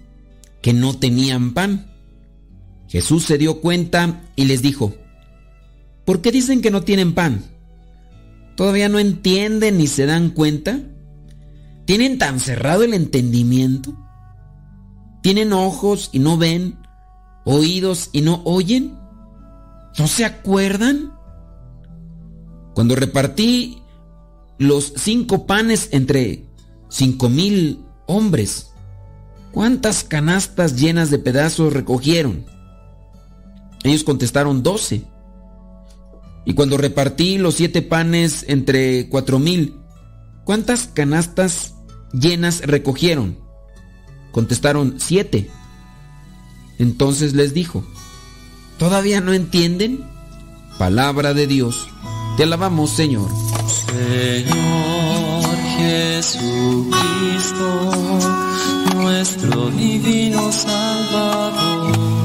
que no tenían pan. Jesús se dio cuenta y les dijo, ¿por qué dicen que no tienen pan? ¿Todavía no entienden ni se dan cuenta? ¿Tienen tan cerrado el entendimiento? ¿Tienen ojos y no ven? ¿Oídos y no oyen? ¿No se acuerdan? Cuando repartí los cinco panes entre cinco mil hombres. ¿Cuántas canastas llenas de pedazos recogieron? Ellos contestaron doce. Y cuando repartí los siete panes entre cuatro mil, ¿cuántas canastas llenas recogieron? Contestaron siete. Entonces les dijo, ¿todavía no entienden? Palabra de Dios. Te alabamos, Señor. Señor Jesucristo, nuestro divino Salvador.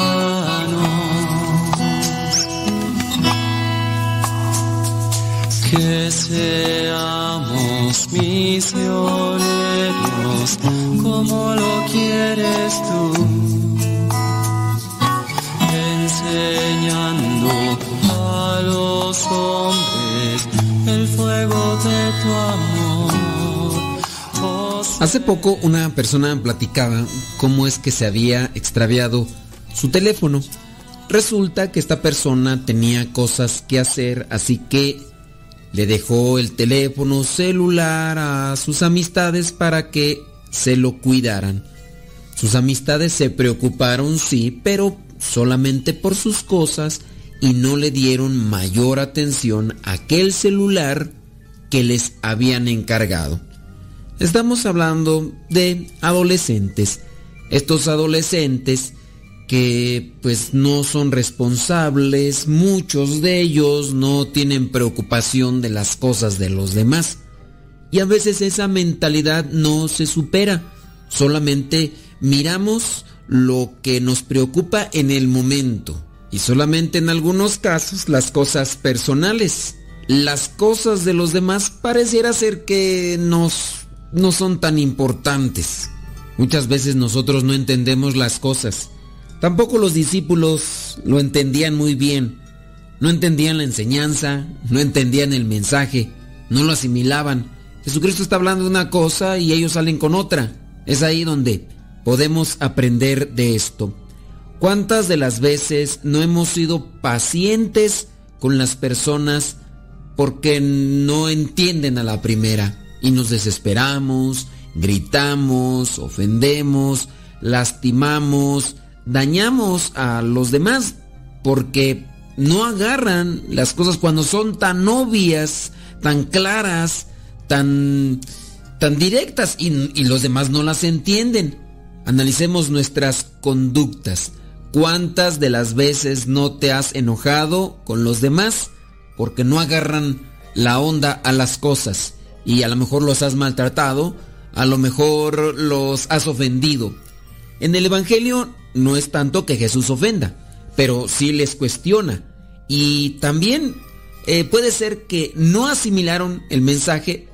Seamos misioneros como lo quieres tú, enseñando a los hombres el fuego de tu amor. Hace poco una persona platicaba cómo es que se había extraviado su teléfono. Resulta que esta persona tenía cosas que hacer, así que le dejó el teléfono celular a sus amistades para que se lo cuidaran. Sus amistades se preocuparon, sí, pero solamente por sus cosas y no le dieron mayor atención a aquel celular que les habían encargado. Estamos hablando de adolescentes. Estos adolescentes que pues no son responsables, muchos de ellos no tienen preocupación de las cosas de los demás. Y a veces esa mentalidad no se supera, solamente miramos lo que nos preocupa en el momento y solamente en algunos casos las cosas personales. Las cosas de los demás pareciera ser que nos no son tan importantes. Muchas veces nosotros no entendemos las cosas. Tampoco los discípulos lo entendían muy bien. No entendían la enseñanza, no entendían el mensaje, no lo asimilaban. Jesucristo está hablando de una cosa y ellos salen con otra. Es ahí donde podemos aprender de esto. ¿Cuántas de las veces no hemos sido pacientes con las personas porque no entienden a la primera? y nos desesperamos, gritamos, ofendemos, lastimamos, dañamos a los demás porque no agarran las cosas cuando son tan obvias, tan claras, tan, tan directas y, y los demás no las entienden. Analicemos nuestras conductas. ¿Cuántas de las veces no te has enojado con los demás porque no agarran la onda a las cosas? y a lo mejor los has maltratado, a lo mejor los has ofendido. En el Evangelio no es tanto que Jesús ofenda, pero sí les cuestiona. Y también eh, puede ser que no asimilaron el mensaje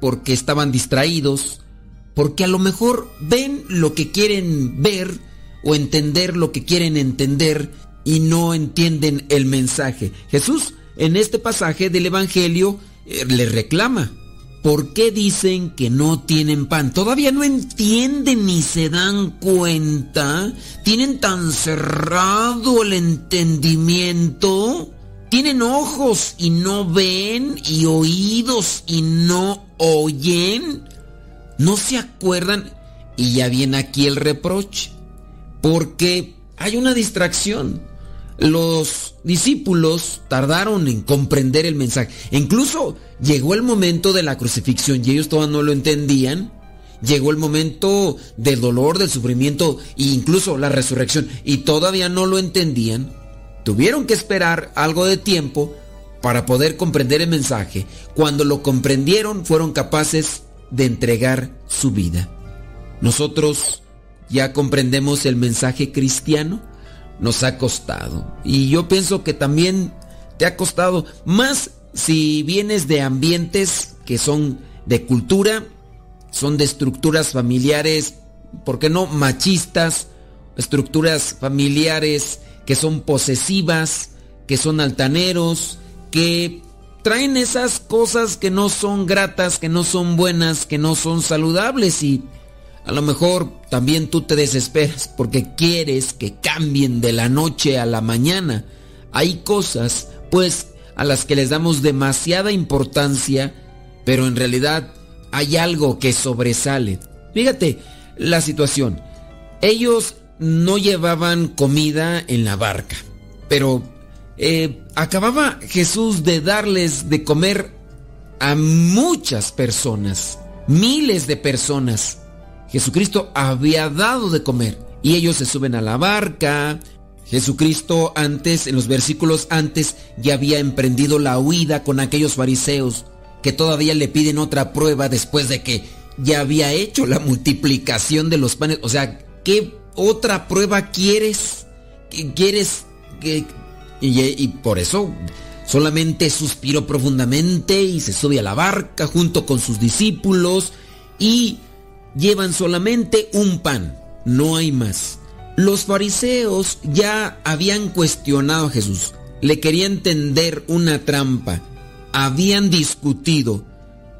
porque estaban distraídos, porque a lo mejor ven lo que quieren ver o entender lo que quieren entender y no entienden el mensaje. Jesús en este pasaje del Evangelio eh, le reclama. ¿Por qué dicen que no tienen pan? Todavía no entienden ni se dan cuenta. Tienen tan cerrado el entendimiento. Tienen ojos y no ven y oídos y no oyen. No se acuerdan. Y ya viene aquí el reproche. Porque hay una distracción los discípulos tardaron en comprender el mensaje. incluso llegó el momento de la crucifixión y ellos todavía no lo entendían. Llegó el momento del dolor, del sufrimiento e incluso la resurrección y todavía no lo entendían. Tuvieron que esperar algo de tiempo para poder comprender el mensaje. Cuando lo comprendieron fueron capaces de entregar su vida. Nosotros ya comprendemos el mensaje cristiano nos ha costado. Y yo pienso que también te ha costado más si vienes de ambientes que son de cultura, son de estructuras familiares, ¿por qué no? Machistas, estructuras familiares que son posesivas, que son altaneros, que traen esas cosas que no son gratas, que no son buenas, que no son saludables y a lo mejor también tú te desesperas porque quieres que cambien de la noche a la mañana. Hay cosas, pues, a las que les damos demasiada importancia, pero en realidad hay algo que sobresale. Fíjate la situación. Ellos no llevaban comida en la barca, pero eh, acababa Jesús de darles de comer a muchas personas, miles de personas. Jesucristo había dado de comer y ellos se suben a la barca. Jesucristo antes, en los versículos antes, ya había emprendido la huida con aquellos fariseos que todavía le piden otra prueba después de que ya había hecho la multiplicación de los panes. O sea, ¿qué otra prueba quieres? ¿Quieres. Y, y por eso solamente suspiró profundamente y se sube a la barca junto con sus discípulos y llevan solamente un pan, no hay más. Los fariseos ya habían cuestionado a Jesús, le querían tender una trampa, habían discutido.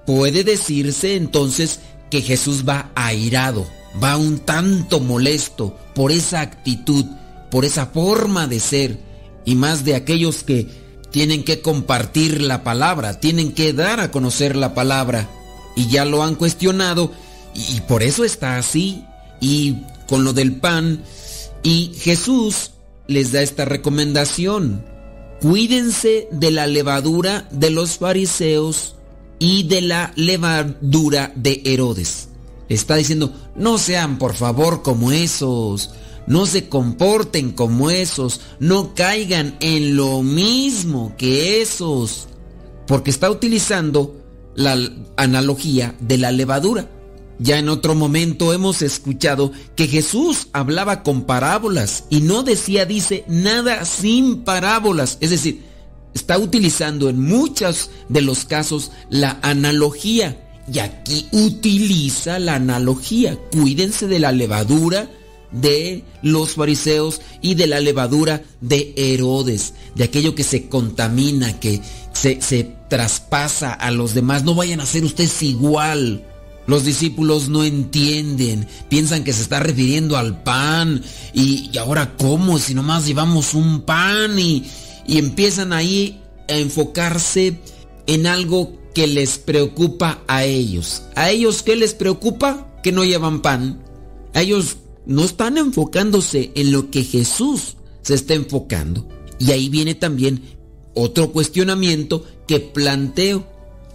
Puede decirse entonces que Jesús va airado, va un tanto molesto por esa actitud, por esa forma de ser, y más de aquellos que tienen que compartir la palabra, tienen que dar a conocer la palabra, y ya lo han cuestionado y por eso está así. Y con lo del pan. Y Jesús les da esta recomendación. Cuídense de la levadura de los fariseos y de la levadura de Herodes. Está diciendo, no sean por favor como esos, no se comporten como esos, no caigan en lo mismo que esos, porque está utilizando la analogía de la levadura. Ya en otro momento hemos escuchado que Jesús hablaba con parábolas y no decía, dice, nada sin parábolas. Es decir, está utilizando en muchos de los casos la analogía. Y aquí utiliza la analogía. Cuídense de la levadura de los fariseos y de la levadura de Herodes, de aquello que se contamina, que se, traspasa a los demás. No vayan a ser ustedes igual. Los discípulos no entienden, piensan que se está refiriendo al pan y, ahora cómo si nomás llevamos un pan y, y empiezan ahí a enfocarse en algo que les preocupa a ellos. ¿A ellos qué les preocupa? Que no llevan pan. A ellos no están enfocándose en lo que Jesús se está enfocando. Y ahí viene también otro cuestionamiento que planteo.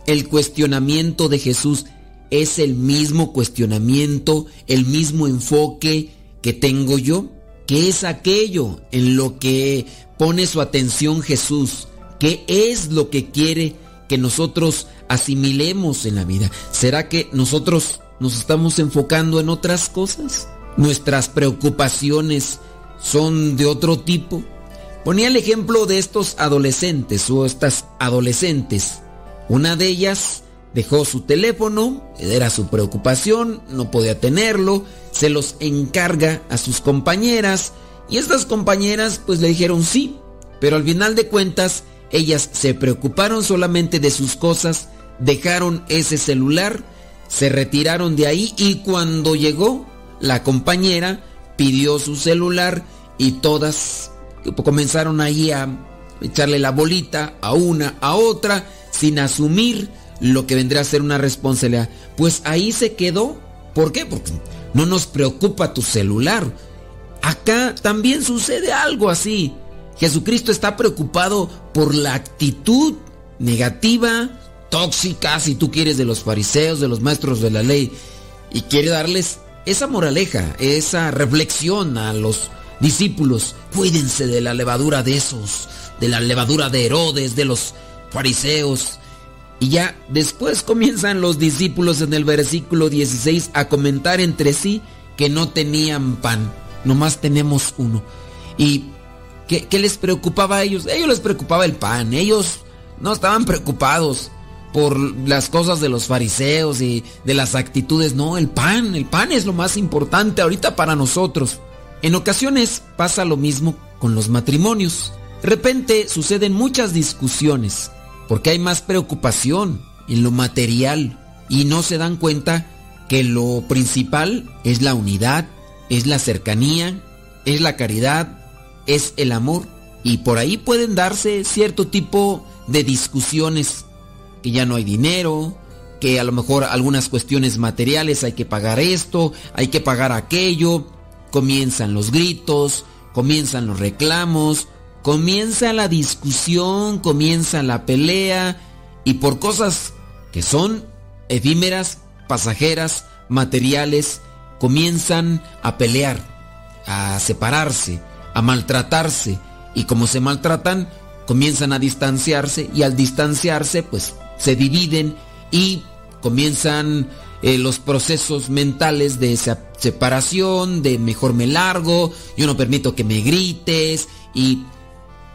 El cuestionamiento de Jesús es el mismo cuestionamiento, el mismo enfoque que tengo yo? ¿Qué es aquello en lo que pone su atención Jesús? ¿Qué es lo que quiere que nosotros asimilemos en la vida? ¿Será que nosotros nos estamos enfocando en otras cosas? ¿Nuestras preocupaciones son de otro tipo? Ponía el ejemplo de estos adolescentes o estas adolescentes. Una de ellas dejó su teléfono, era su preocupación, no podía tenerlo, se los encarga a sus compañeras y estas compañeras pues le dijeron sí, pero al final de cuentas ellas se preocuparon solamente de sus cosas, dejaron ese celular, se retiraron de ahí y cuando llegó la compañera pidió su celular y todas comenzaron ahí a echarle la bolita a una, a otra, sin asumir lo que vendría a ser una responsabilidad. Pues ahí se quedó. ¿Por qué? Porque no nos preocupa tu celular. Acá también sucede algo así. Jesucristo está preocupado por la actitud negativa, tóxica, si tú quieres, de los fariseos, de los maestros de la ley. Y quiere darles esa moraleja, esa reflexión a los discípulos. Cuídense de la levadura de esos, de la levadura de Herodes, de los fariseos. Y ya después comienzan los discípulos en el versículo 16 a comentar entre sí que no tenían pan, nomás tenemos uno. Y ¿Qué, les preocupaba a ellos? A ellos les preocupaba el pan. Ellos no estaban preocupados por las cosas de los fariseos y de las actitudes. No, el pan, el pan es lo más importante ahorita para nosotros. En ocasiones pasa lo mismo con los matrimonios. De repente suceden muchas discusiones porque hay más preocupación en lo material y no se dan cuenta que lo principal es la unidad, es la cercanía, es la caridad, es el amor. Y por ahí pueden darse cierto tipo de discusiones, que ya no hay dinero, que a lo mejor algunas cuestiones materiales hay que pagar esto, hay que pagar aquello, comienzan los gritos, comienzan los reclamos, comienza la discusión, comienza la pelea y por cosas que son efímeras, pasajeras, materiales, comienzan a pelear, a separarse, a maltratarse y como se maltratan, comienzan a distanciarse y al distanciarse pues se dividen y comienzan eh, los procesos mentales de esa separación, de mejor me largo, yo no permito que me grites y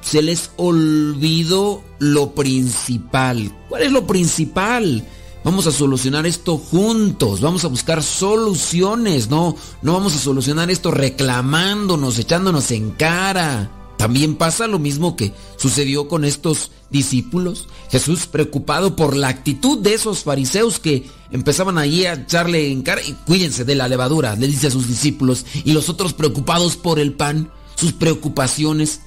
se les olvidó lo principal. ¿Cuál es lo principal? Vamos a solucionar esto juntos, vamos a buscar soluciones, no, no vamos a solucionar esto reclamándonos, echándonos en cara. También pasa lo mismo que sucedió con estos discípulos. Jesús preocupado por la actitud de esos fariseos que empezaban allí a echarle en cara y cuídense de la levadura, le dice a sus discípulos, y los otros preocupados por el pan, sus preocupaciones.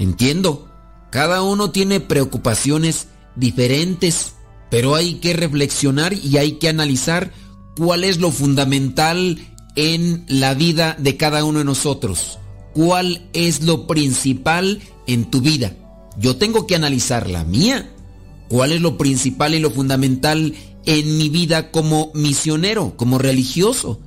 Entiendo, cada uno tiene preocupaciones diferentes. Pero hay que reflexionar y hay que analizar cuál es lo fundamental en la vida de cada uno de nosotros. ¿Cuál es lo principal en tu vida? Yo tengo que analizar la mía. ¿Cuál es lo principal y lo fundamental en mi vida como misionero, como religioso?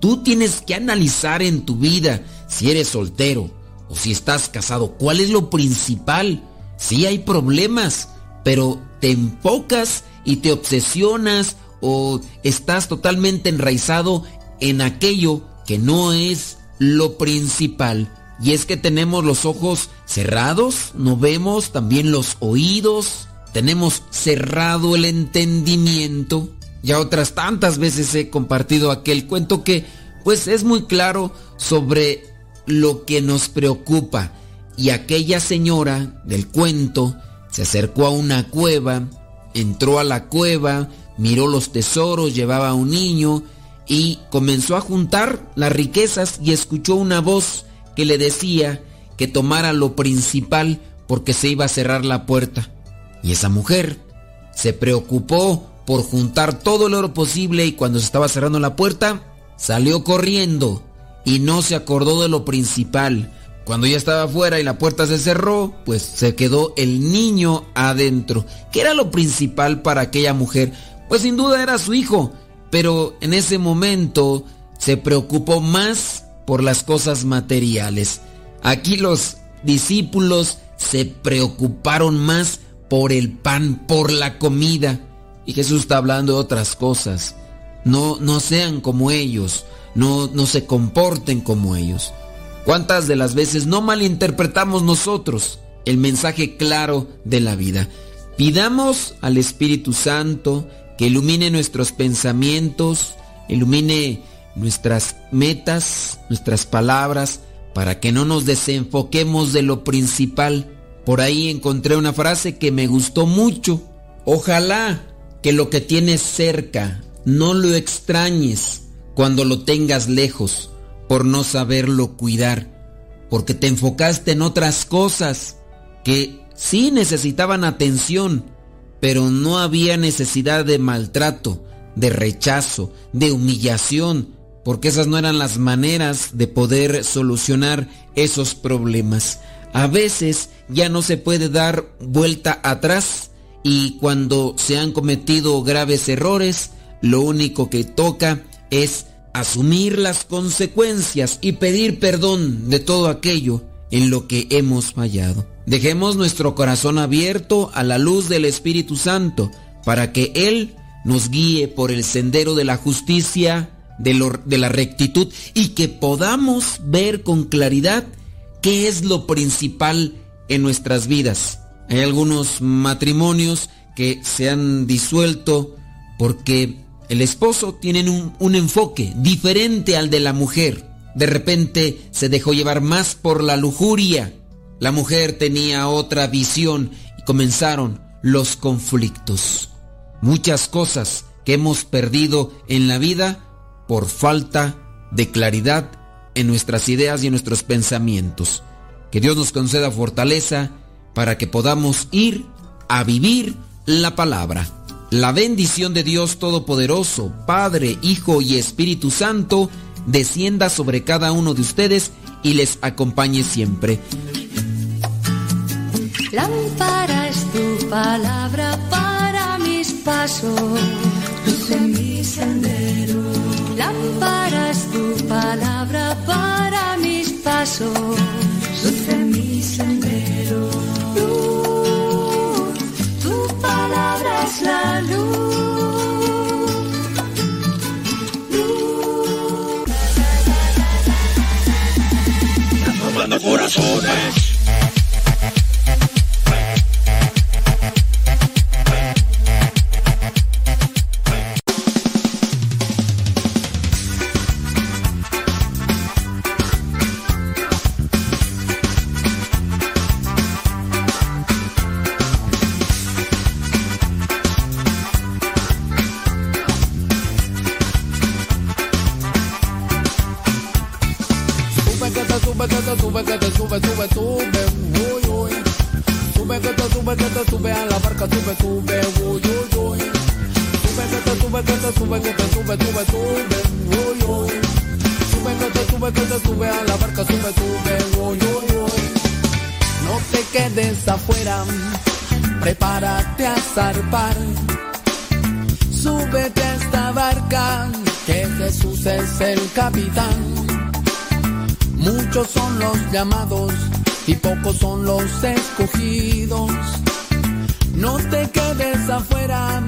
Tú tienes que analizar en tu vida si eres soltero o si estás casado. ¿Cuál es lo principal? Sí hay problemas, pero te enfocas y te obsesionas o estás totalmente enraizado en aquello que no es lo principal. Y es que tenemos los ojos cerrados, no vemos también los oídos, tenemos cerrado el entendimiento. Ya otras tantas veces he compartido aquel cuento que pues es muy claro sobre lo que nos preocupa. Y aquella señora del cuento se acercó a una cueva entró a la cueva, miró los tesoros, llevaba a un niño y comenzó a juntar las riquezas y escuchó una voz que le decía que tomara lo principal porque se iba a cerrar la puerta. Y esa mujer se preocupó por juntar todo el oro posible y cuando se estaba cerrando la puerta, salió corriendo y no se acordó de lo principal. Cuando ya estaba afuera y la puerta se cerró, pues se quedó el niño adentro. ¿Qué era lo principal para aquella mujer? Pues sin duda era su hijo, pero en ese momento se preocupó más por las cosas materiales. Aquí los discípulos se preocuparon más por el pan, por la comida. Y Jesús está hablando de otras cosas. No, no sean como ellos, no, no se comporten como ellos. ¿Cuántas de las veces no malinterpretamos nosotros el mensaje claro de la vida? Pidamos al Espíritu Santo que ilumine nuestros pensamientos, ilumine nuestras metas, nuestras palabras, para que no nos desenfoquemos de lo principal. Por ahí encontré una frase que me gustó mucho. Ojalá que lo que tienes cerca no lo extrañes cuando lo tengas lejos por no saberlo cuidar, porque te enfocaste en otras cosas que sí necesitaban atención, pero no había necesidad de maltrato, de rechazo, de humillación, porque esas no eran las maneras de poder solucionar esos problemas. A veces ya no se puede dar vuelta atrás y cuando se han cometido graves errores, lo único que toca es asumir las consecuencias y pedir perdón de todo aquello en lo que hemos fallado. Dejemos nuestro corazón abierto a la luz del Espíritu Santo para que Él nos guíe por el sendero de la justicia, de, la rectitud y que podamos ver con claridad qué es lo principal en nuestras vidas. Hay algunos matrimonios que se han disuelto porque el esposo tiene un, un, enfoque diferente al de la mujer. De repente se dejó llevar más por la lujuria. La mujer tenía otra visión y comenzaron los conflictos. Muchas cosas que hemos perdido en la vida por falta de claridad en nuestras ideas y en nuestros pensamientos. Que Dios nos conceda fortaleza para que podamos ir a vivir la palabra. La bendición de Dios Todopoderoso, Padre, Hijo y Espíritu Santo, descienda sobre cada uno de ustedes y les acompañe siempre. Lámpara es tu palabra para mis pasos, luz en mi sendero. Lámpara es tu palabra para mis pasos, luz en mi sendero. Es la luz. Transformando corazones. Sube, que te sube, sube, sube, uy, uy. Sube que te sube, que te sube a la barca, sube, sube, uy, uy, uy. Sube que te sube, que te sube, que te sube, sube, sube, uy, uy. Sube que te sube, que te sube a la barca, sube, sube, uy, uy, uy. No te quedes afuera, prepárate a zarpar. Súbete a esta barca, que Jesús es el capitán. Muchos son los llamados y pocos son los escogidos. No te quedes afuera,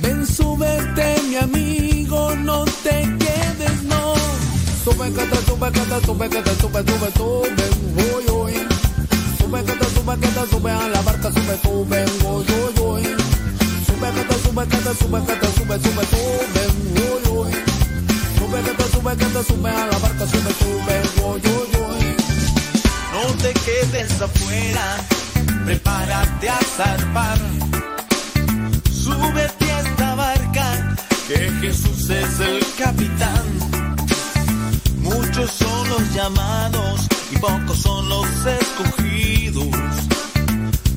ven, súbete, mi amigo, no te quedes, no. Sube, te sube, te sube, te sube, sube, sube, uy, uy. Sube, te sube, te sube a la barca, sube, sube, uy, uy, uy. Sube, te sube, te sube, te sube, sube, sube, uy, uy. Sube, que te sube, que te sube a la barca, sube, sube, uy, uy, uy. No te quedes afuera, prepárate a zarpar. Súbete a esta barca, que Jesús es el capitán. Muchos son los llamados y pocos son los escogidos.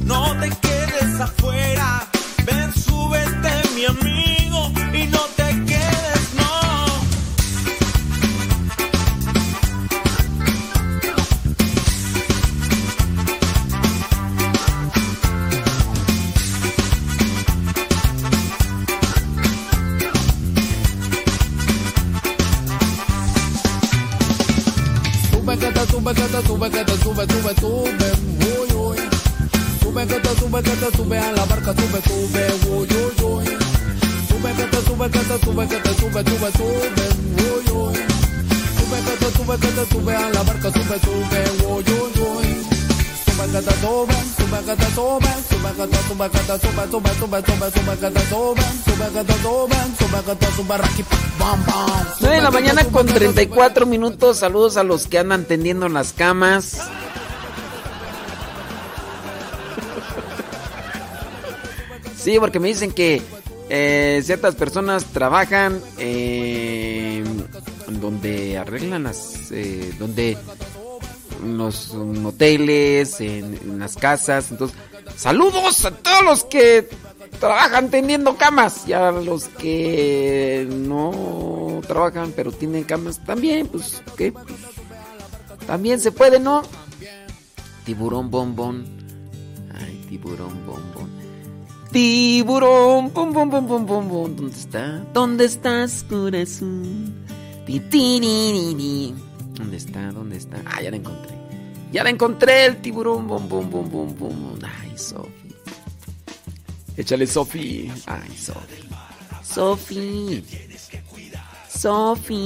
No te quedes afuera, que te sube, sube que te sube, sube que te sube, raqui, bam, bam. 9 de la mañana con 34 minutos. Saludos a los que andan tendiendo en las camas. Sí, porque me dicen que eh, ciertas personas trabajan eh, donde arreglan las. eh, donde. En los moteles, en, en las casas. Entonces, saludos a todos los que trabajan tendiendo camas. Y a los que no trabajan, pero tienen camas también, pues, ¿qué? Pues, también se puede, ¿no? Tiburón bombón. Ay, tiburón bombón. Tiburón, pum, pum, pum, pum, pum, pum. ¿Dónde está? ¿Dónde estás, corazón? ¿Dónde está? ¿Dónde está? Ah, ya la encontré. Ya la encontré, el tiburón, bum, bum, bum, bum, bum. Ay, Sofi. Échale, Sofi. Ay, Sofi. Sofi. Sofi.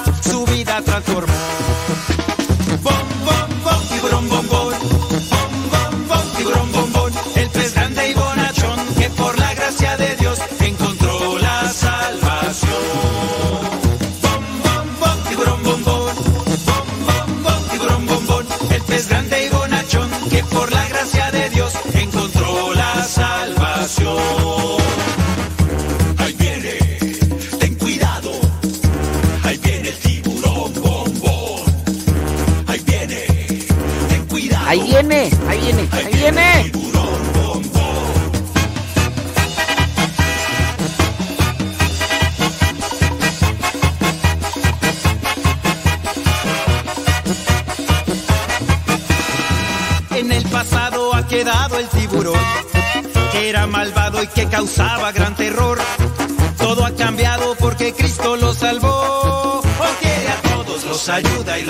su vida transformó.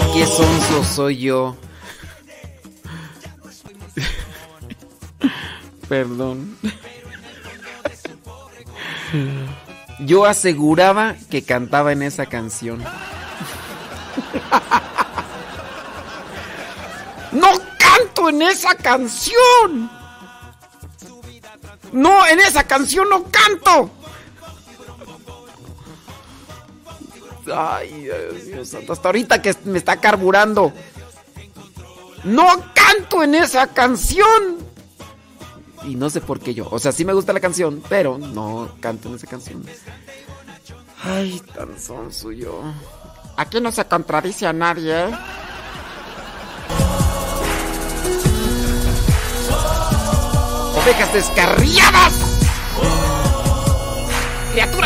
Ay, qué sonso soy yo. Perdón. Yo aseguraba que cantaba en esa canción. ¡No canto en esa canción! ¡No, en esa canción no canto! Hasta ahorita que me está carburando. ¡No canto en esa canción! Y no sé por qué yo. O sea, sí me gusta la canción, pero no canto en esa canción. Ay, tan sonso yo. Aquí no se contradice a nadie, ¿eh? ¡Ovejas descarriadas!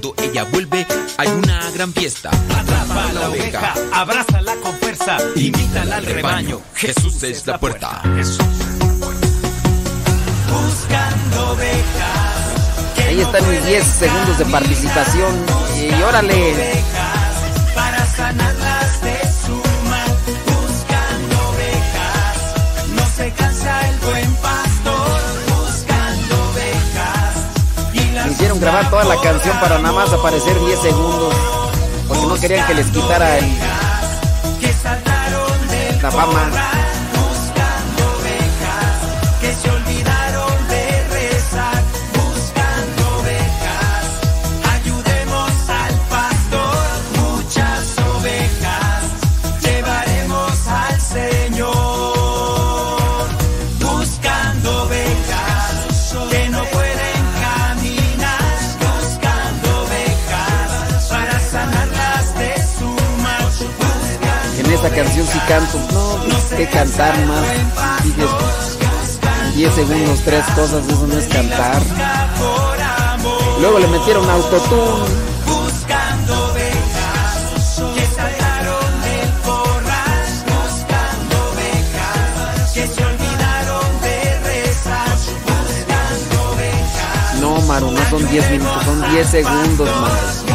Cuando ella vuelve hay una gran fiesta. Atrapa a la oveja, abrázala con fuerza, invítala al rebaño. Jesús es la puerta. Buscando ovejas. Ahí están mis 10 pueden segundos de participación. Y órale. Para sanarlas de su mal. Buscando ovejas. No se cansa el buen pastor. Grabar toda la canción para nada más aparecer 10 segundos. Porque no querían que les quitara el, la fama. Esta canción sí canto. No, pues, que cantar más. Sigues 10 segundos, tres cosas, eso no es cantar. Luego le metieron autotune. No, Maru, no son 10 minutos, son 10 segundos más.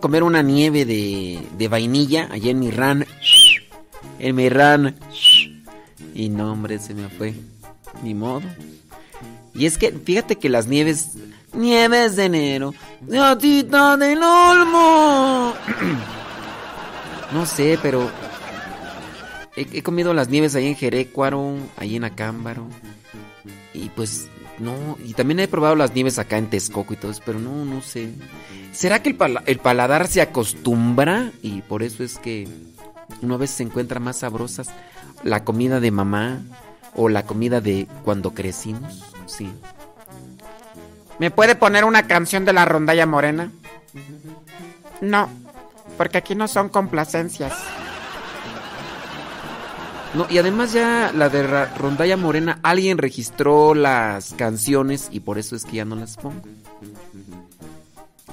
Comer una nieve de, de vainilla allá en mi ran. En mi ran. Y no, hombre, se me fue. Ni modo. Y es que, fíjate que las nieves Nieves de enero. Gatita del olmo. no sé, pero he, comido las nieves ahí en Jerecuaro, ahí en Acámbaro. Y pues no, y también he probado las nieves acá en Texcoco y todo eso, pero no, no sé. ¿Será que el, pala- el paladar se acostumbra y por eso es que una vez se encuentra más sabrosas la comida de mamá o la comida de cuando crecimos? Sí. ¿Me puede poner una canción de la rondalla morena? No, porque aquí no son complacencias. No, y además ya la de Ra- Rondalla Morena, alguien registró las canciones y por eso es que ya no las pongo.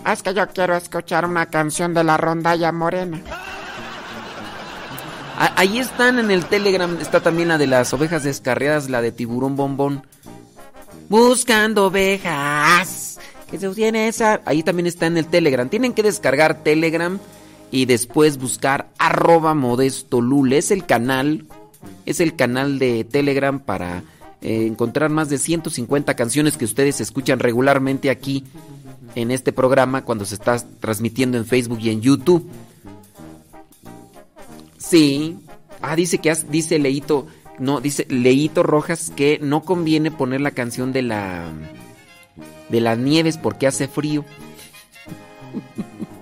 Es que yo quiero escuchar una canción de la rondalla morena. Ah, ahí están en el Telegram, está también la de las ovejas descarriadas, la de tiburón bombón. Buscando ovejas. Que se tiene esa. Ahí también está en el Telegram. Tienen que descargar Telegram y después buscar arroba modesto lul. Es el canal. Es el canal de Telegram para eh, encontrar más de 150 canciones que ustedes escuchan regularmente aquí en este programa cuando se está transmitiendo en Facebook y en YouTube. Sí. Ah, dice que has- dice Leito, no, dice Leito Rojas que no conviene poner la canción de la de las nieves porque hace frío.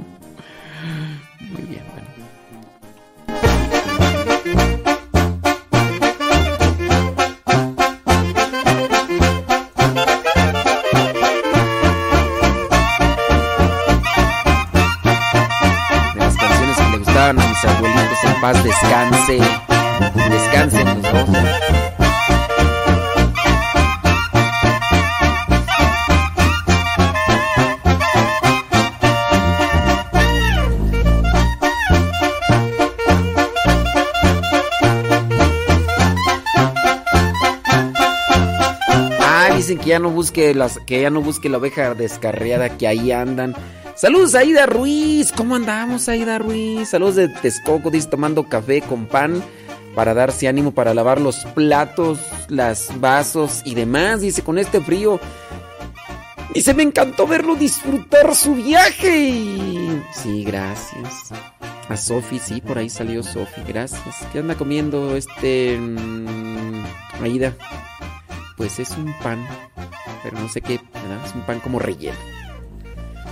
paz descanse. Descansen los dos. Ah, dicen que ya no busque las, que ya no busque la oveja descarriada, que ahí andan. Saludos Aida Ruiz, ¿cómo andamos Aida Ruiz? Saludos de Texcoco, dice tomando café con pan para darse ánimo para lavar los platos, las vasos y demás. Dice con este frío. Dice me encantó verlo disfrutar su viaje. Sí, gracias. A Sofi, sí, por ahí salió Sofi, gracias. ¿Qué anda comiendo este mm, Aida? Pues es un pan, pero no sé qué, ¿verdad? Es un pan como relleno.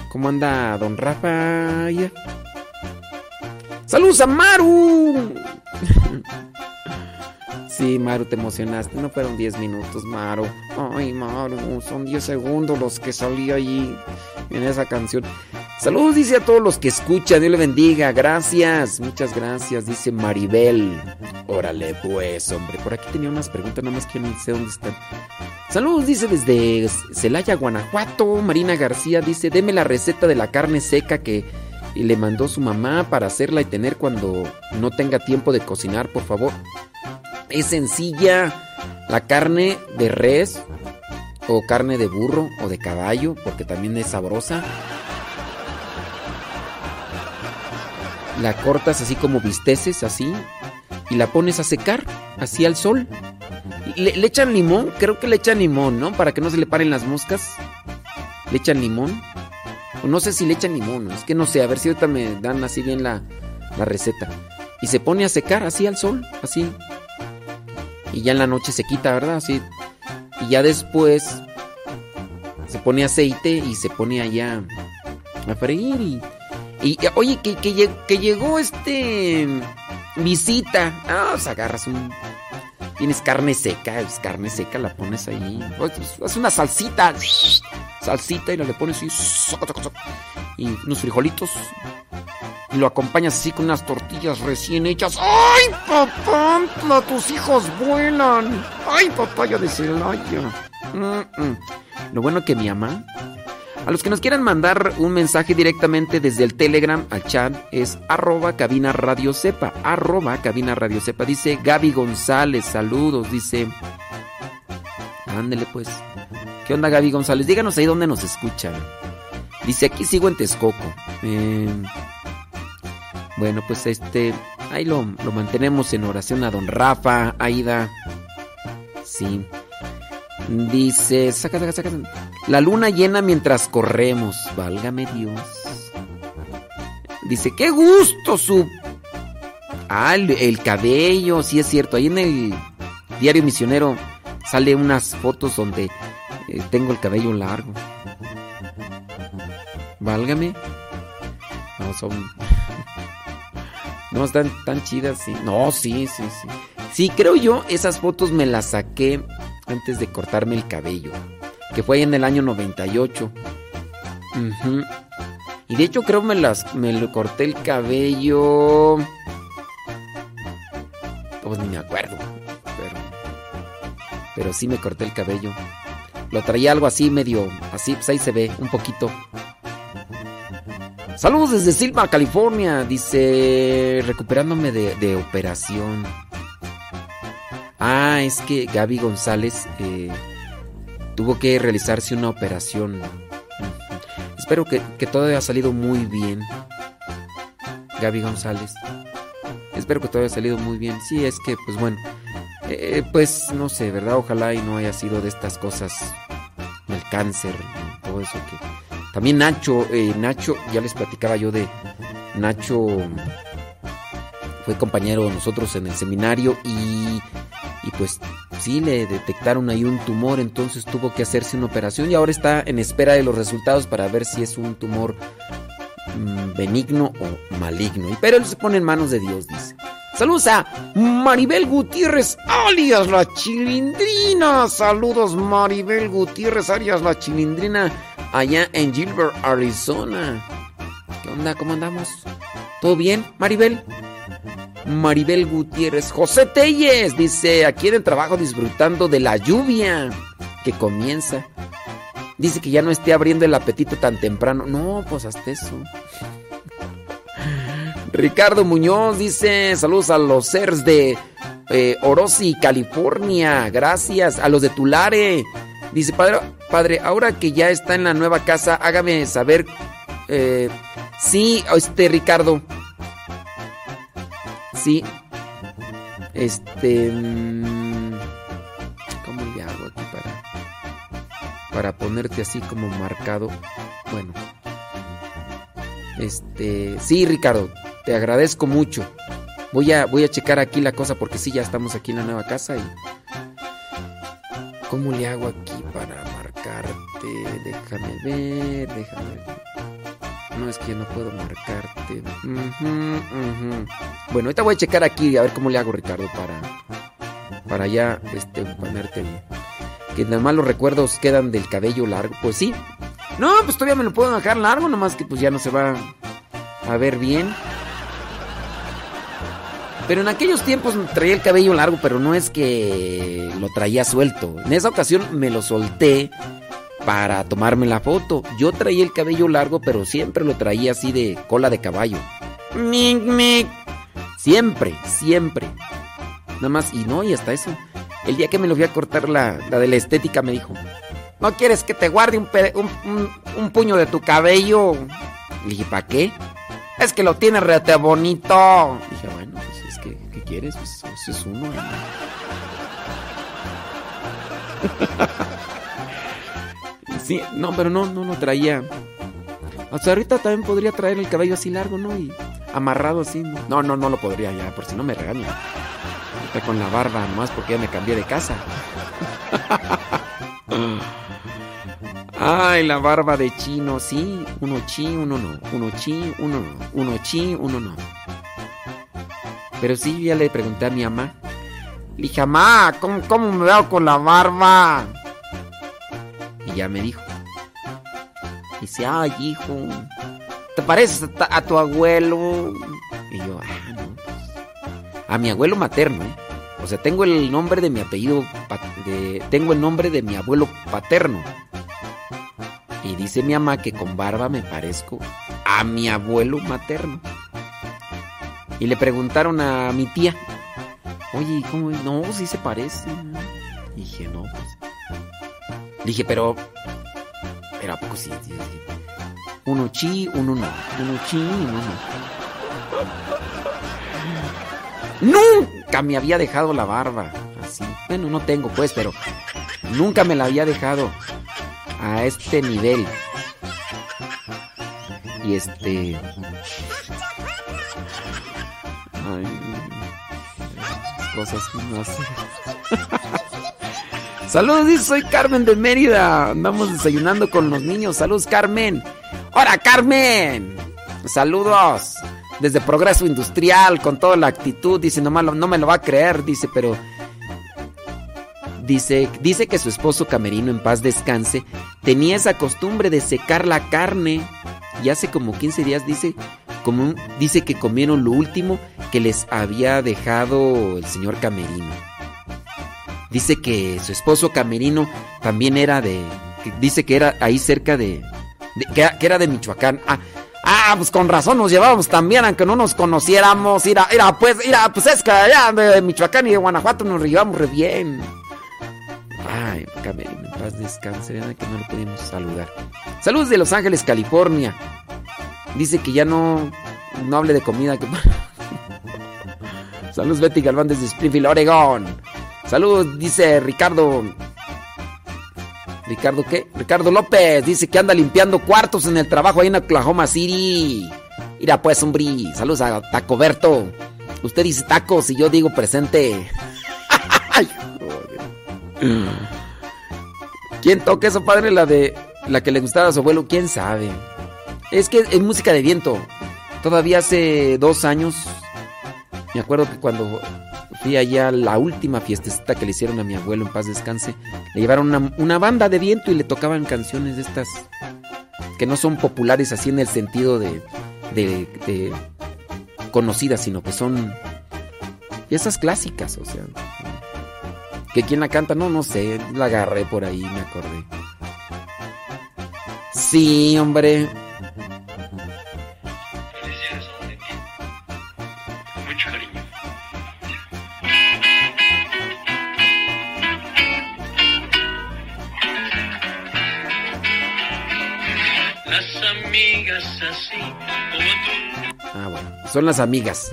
¿Cómo anda don Rafa? ¡Saludos a Maru! sí, Maru, te emocionaste. No fueron 10 minutos, Maru. Ay, Maru, son 10 segundos los que salí allí en esa canción. Saludos, dice a todos los que escuchan. Dios le bendiga. Gracias, muchas gracias, dice Maribel. Órale, pues, hombre. Por aquí tenía unas preguntas, nada más que no sé dónde están. Saludos, dice desde Celaya, Guanajuato. Marina García dice: Deme la receta de la carne seca que le mandó su mamá para hacerla y tener cuando no tenga tiempo de cocinar, por favor. Es sencilla la carne de res o carne de burro o de caballo, porque también es sabrosa. La cortas así como bisteces, así, y la pones a secar, así al sol. Le, echan limón, creo que le echan limón, ¿no? Para que no se le paren las moscas. Le echan limón. No sé si le echan limón, ¿no? es que no sé, a ver si ahorita me dan así bien la, la receta. Y se pone a secar así al sol, así. Y ya en la noche se quita, ¿verdad? Así. Y ya después se pone aceite y se pone allá a freír. Y, oye, que, que, que llegó este visita. Ah, pues agarras un. Tienes carne seca, es carne seca, la pones ahí. Pues, Haz una salsita. Salsita y la le pones así. Y unos frijolitos. Y lo acompañas así con unas tortillas recién hechas. ¡Ay, papá! ¡Tus hijos vuelan! ¡Ay, papaya de Celaya! Mm, mm. Lo bueno que mi mamá. A los que nos quieran mandar un mensaje directamente desde el Telegram al chat es arroba cabina radio. Arroba cabina radio. Dice Gaby González, saludos. Dice. Ándele pues. ¿Qué onda Gaby González? Díganos ahí dónde nos escuchan. Dice aquí sigo en Texcoco. Eh, bueno, pues este. Ahí lo, lo mantenemos en oración a don Rafa, Aida. Sí. Dice, saca, saca, saca. La luna llena mientras corremos. Válgame Dios. Dice, qué gusto su... Ah, el, el cabello, sí es cierto. Ahí en el diario misionero sale unas fotos donde eh, tengo el cabello largo. Válgame. No, son... No, están tan chidas, sí. No, sí, sí, sí. Sí, creo yo, esas fotos me las saqué antes de cortarme el cabello. Que fue en el año 98. Ujú. Y de hecho creo me las me lo corté el cabello. Pues ni me acuerdo. Pero, pero sí me corté el cabello. Lo traía algo así medio. Así, pues ahí se ve un poquito. Saludos desde Silva, California. Dice, recuperándome de, de operación. Ah, es que Gaby González eh, tuvo que realizarse una operación. Espero que, que todo haya salido muy bien. Gaby González. Espero que todo haya salido muy bien. Sí, es que, pues bueno. eh, pues no sé, ¿verdad? Ojalá y no haya sido de estas cosas. El cáncer, todo eso que. También Nacho, eh, Nacho, ya les platicaba yo de Nacho. Fue compañero de nosotros en el seminario y, y pues sí, le detectaron ahí un tumor, entonces tuvo que hacerse una operación y ahora está en espera de los resultados para ver si es un tumor mm, benigno o maligno. Pero él se pone en manos de Dios, dice. Saludos a Maribel Gutiérrez, alias la chilindrina. Saludos Maribel Gutiérrez, alias la chilindrina, allá en Gilbert, Arizona. ¿Qué onda? ¿Cómo andamos? ¿Todo bien, Maribel? Maribel Gutiérrez, José Telles, dice, aquí en el trabajo disfrutando de la lluvia que comienza. Dice que ya no esté abriendo el apetito tan temprano. No, pues hasta eso. Ricardo Muñoz dice, saludos a los seres de eh, Orosi, California. Gracias. A los de Tulare. Dice, padre, padre, ahora que ya está en la nueva casa, hágame saber. eh, sí, este Ricardo. Sí. Este. mm, ¿Cómo le hago aquí para. Para ponerte así como marcado? Bueno. Este. Sí, Ricardo. Te agradezco mucho. Voy a, voy a checar aquí la cosa porque sí, ya estamos aquí en la nueva casa y. ¿Cómo le hago aquí para marcarte? Déjame ver, déjame ver. No, es que no puedo marcarte. Bueno, ahorita voy a checar aquí a ver cómo le hago, Ricardo, para. Para ya este, ponerte. Que nada más los recuerdos quedan del cabello largo. Pues sí. No, pues todavía me lo puedo dejar largo, nomás que pues ya no se va a ver bien. Pero en aquellos tiempos traía el cabello largo, pero no es que lo traía suelto. En esa ocasión me lo solté para tomarme la foto. Yo traía el cabello largo, pero siempre lo traía así de cola de caballo. Mic, mic. Siempre, siempre. Nada más, y no, y hasta eso. El día que me lo fui a cortar la, la de la estética me dijo, ¿no quieres que te guarde un, pe- un, un- un puño de tu cabello? Le dije, ¿para qué? Es que lo tiene rete bonito. Dije, bueno, pues es que, ¿qué quieres? Pues ese es uno. ¿no? Sí, no, pero no, no lo traía. Hasta ahorita también podría traer el cabello así largo, ¿no? Y amarrado así. No, no, no, no lo podría ya, por si no me regañan. Ahorita con la barba, nomás porque ya me cambié de casa. Ay, la barba de chino, sí. Uno chi, uno no. Uno chi, uno no. Uno chi, uno no. Pero sí, ya le pregunté a mi mamá. Le dije, mamá, ¿cómo, cómo me veo con la barba? Y ya me dijo. Dice, ay, hijo, ¿te pareces a, tu abuelo? Y yo, ah, no. pues, A mi abuelo materno, ¿eh? O sea, tengo el nombre de mi apellido, de, tengo el nombre de mi abuelo paterno. Y dice mi mamá que con barba me parezco a mi abuelo materno. Y le preguntaron a mi tía, oye, ¿cómo? No, sí se parece. Y dije, no, pues. Dije, pero. Pero poco sí. Uno chi, uno no. Uno chi, uno no. Nunca me había dejado la barba. Así. Bueno, no tengo pues, pero nunca me la había dejado. a este nivel. Y este... Ay, cosas que no sé. Saludos, soy Carmen de Mérida. Andamos desayunando con los niños. Saludos, Carmen. ¡Hola, Carmen! Saludos. Desde Progreso Industrial, con toda la actitud. Dice, no, me lo va a creer, dice, pero... Dice, dice que su esposo Camerino, en paz descanse, tenía esa costumbre de secar la carne. Y hace como 15 días dice, dice que comieron lo último que les había dejado el señor Camerino. Dice que su esposo Camerino también era de. dice que era ahí cerca de. que, era de Michoacán. Ah, ah, pues con razón nos llevábamos también, aunque no nos conociéramos. Mira, mira, pues, mira, pues es allá de Michoacán y de Guanajuato nos llevamos re bien. Ay, Camerino, en paz descanse, que no lo pudimos saludar. Saludos de Los Ángeles, California. Dice que ya no, no hable de comida. Que... Saludos Betty Galván desde Springfield, Oregón. Saludos, dice Ricardo. ¿Ricardo qué? Ricardo López dice que anda limpiando cuartos en el trabajo ahí en Oklahoma City. Mira pues, hombre. Saludos a Taco Berto. Usted dice tacos y yo digo presente. ¿Quién toca eso, padre? La de la que le gustaba a su abuelo, quién sabe. Es que es música de viento. Todavía hace dos años, me acuerdo que cuando fui allá la última fiestecita que le hicieron a mi abuelo en paz descanse. Le llevaron una, banda de viento y le tocaban canciones de estas que no son populares así en el sentido de, de, conocidas, sino que son esas clásicas, o sea. Que quién la canta, no, no sé, la agarré por ahí, me acordé. Sí, hombre. Ah, bueno, son las amigas.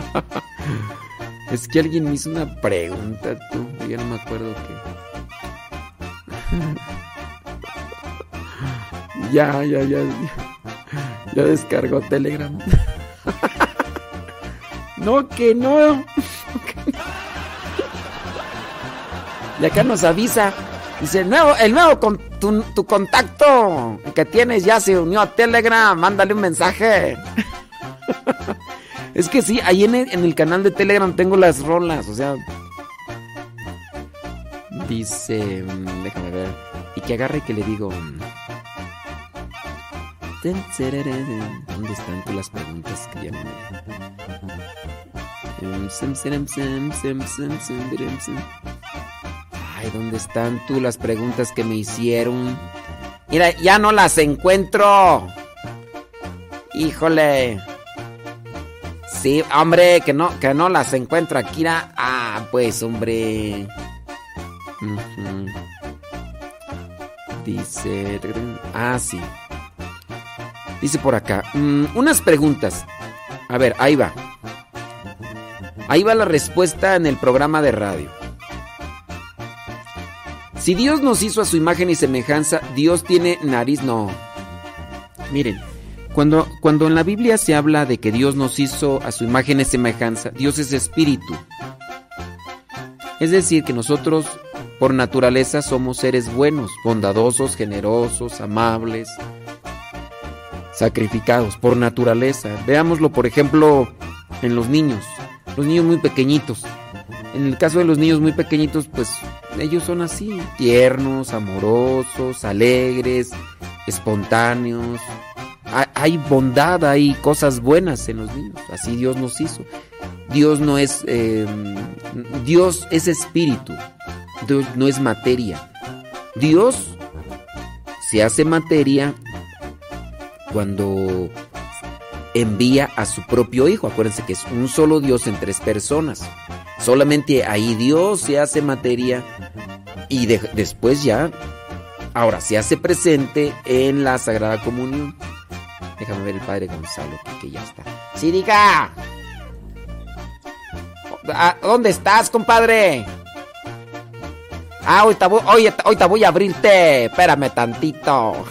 es que alguien me hizo una pregunta, tú, ya no me acuerdo qué. ya, ya, ya. Ya descargó Telegram. no, que no. y acá nos avisa. Dice, el nuevo, el nuevo con tu, contacto que tienes ya se unió a Telegram, mándale un mensaje. es que sí, ahí en el, canal de Telegram tengo las rolas, o sea... Dice, mm, déjame ver, y que agarre que le digo... Mm, ¿Dónde están tú las preguntas que ya me... Ay, ¿dónde están tú las preguntas que me hicieron? Mira, ya no las encuentro. Híjole. Sí, hombre, que no, que no las encuentro aquí. Ah, pues, hombre. Dice. Ah, sí. Dice por acá. Mm, unas preguntas. A ver, ahí va. Ahí va la respuesta en el programa de radio. Si Dios nos hizo a su imagen y semejanza, Dios tiene nariz, no. Miren, cuando, cuando en la Biblia se habla de que Dios nos hizo a su imagen y semejanza, Dios es espíritu. Es decir, que nosotros por naturaleza somos seres buenos, bondadosos, generosos, amables, sacrificados, por naturaleza. Veámoslo, por ejemplo, en los niños, los niños muy pequeñitos. En el caso de los niños muy pequeñitos, pues ellos son así, tiernos, amorosos, alegres, espontáneos. Hay bondad, hay cosas buenas en los niños. Así Dios nos hizo. Dios no es em, Dios es espíritu. Dios no es materia. Dios se hace materia cuando envía a su propio hijo. Acuérdense que es un solo Dios en tres personas. Solamente ahí Dios se hace materia y después ya, ahora se hace presente en la Sagrada Comunión. Déjame ver el Padre Gonzalo, que, ya está. ¡Sí, diga! ¿Dónde estás, compadre? Ah, ahorita voy, oye, ahorita voy a abrirte. Espérame tantito.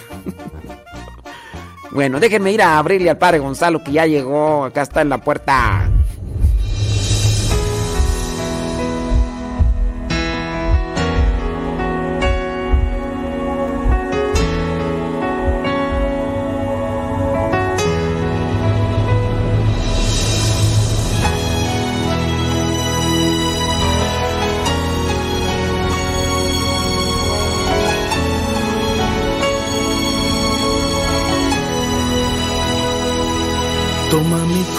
bueno, déjenme ir a abrirle al padre Gonzalo que ya llegó. Acá está en la puerta.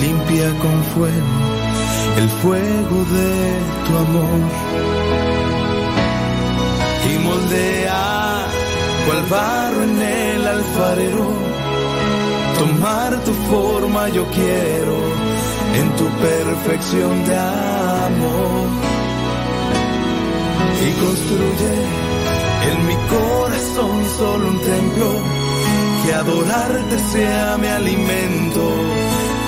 limpia con fuego el fuego de tu amor. Y moldea cual barro en el alfarero, tomar tu forma yo quiero en tu perfección de amor. Y construye en mi corazón solo un templo que adorarte sea mi alimento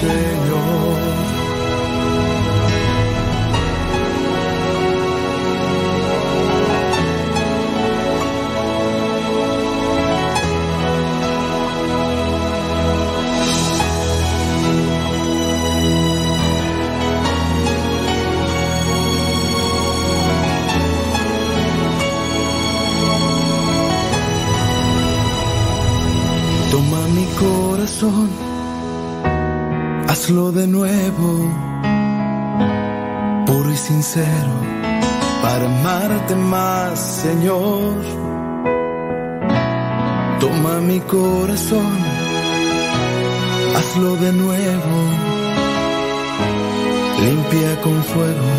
Señor. Toma mi corazón, hazlo de nuevo, puro y sincero, para amarte más, Señor. Toma mi corazón, hazlo de nuevo, limpia con fuego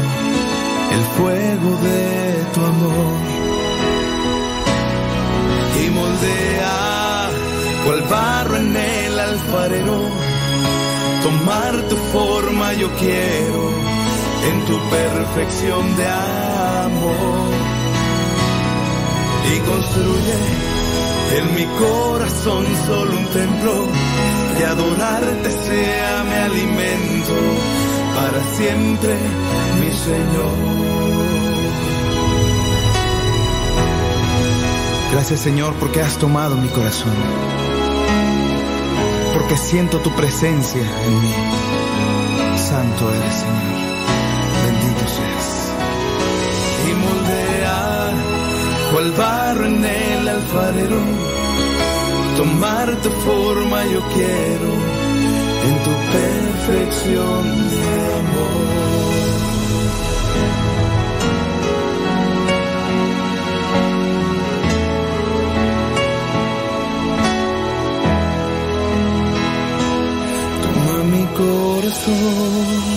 el fuego de tu amor. Y moldea cual barro en el alfarero. Tomar tu forma yo quiero en tu perfección de amor. Y construye en mi corazón solo un templo que adorarte sea mi alimento para siempre, mi Señor. Gracias Señor porque has tomado mi corazón porque siento tu presencia en mí. Santo eres, Señor. Bendito seas. Y moldea cual barro en el alfarero. Tomar tu forma yo quiero en tu perfección de amor. Corazón.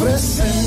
oferecer.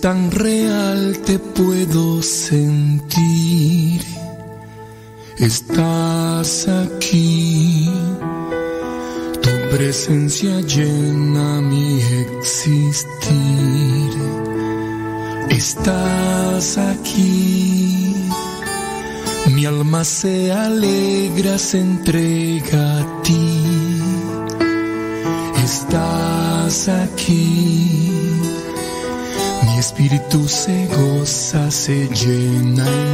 Tan real te puedo sentir. Estás aquí. Tu presencia llena mi existir. Estás aquí. Mi alma se alegra, se espíritu se goza, se llena.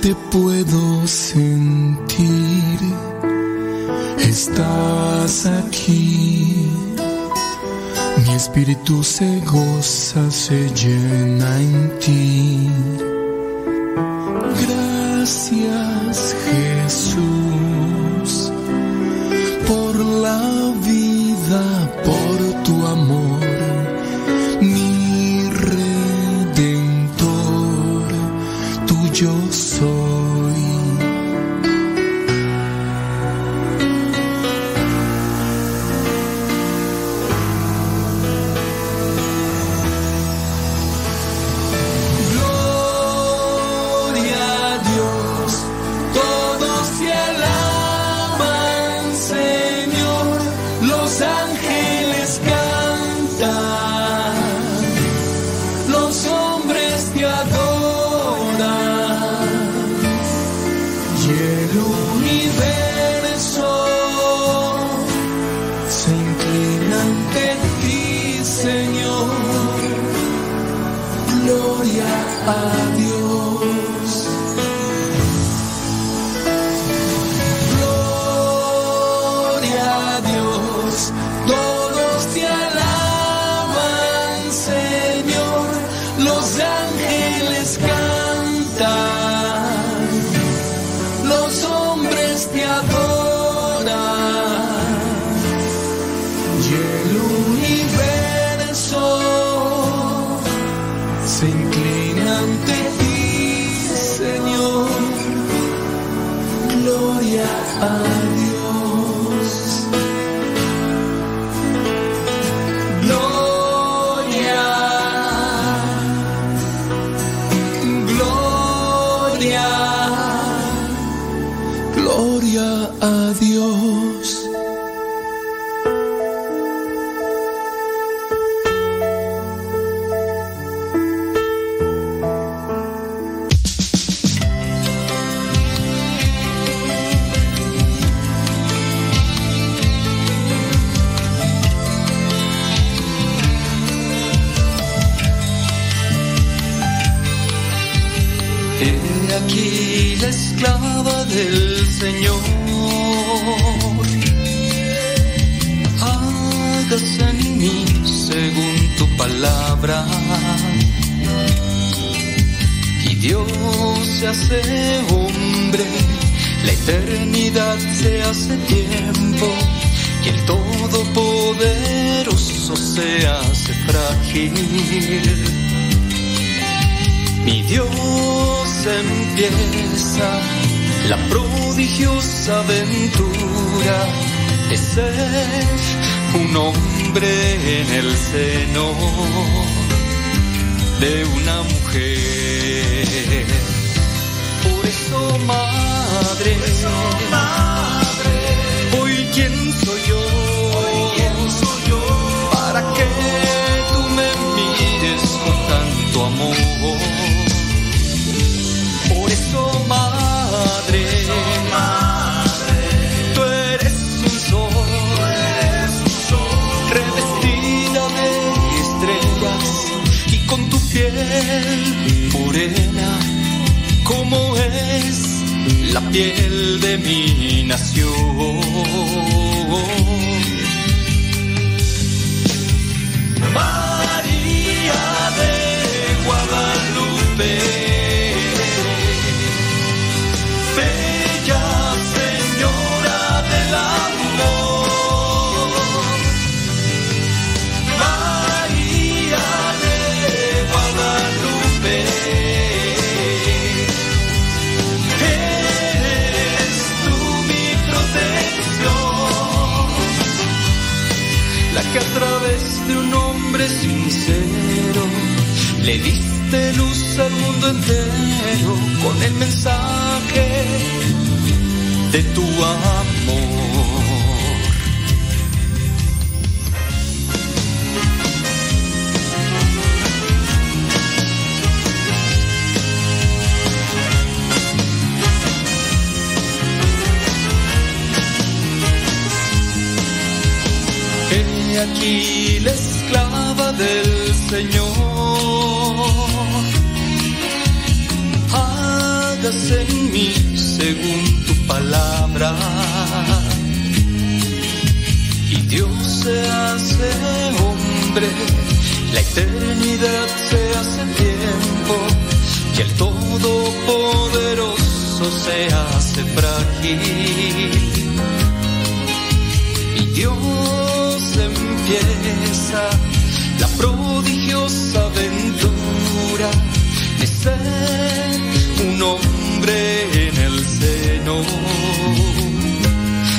te puedo sentir. Estás aquí. Mi espíritu se goza, se llena en ti.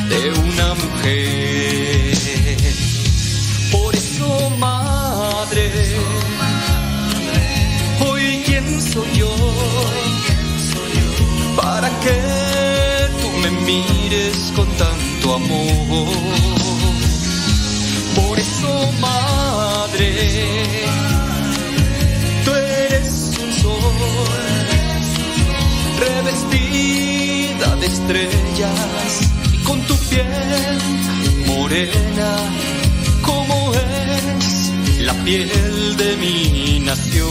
de una mujer. Por eso, madre, hoy quién soy yo, para que tú me mires con tanto amor. Por eso, madre, tú eres un sol revestida de estrellas con tu piel morena, como es la piel de mi nación.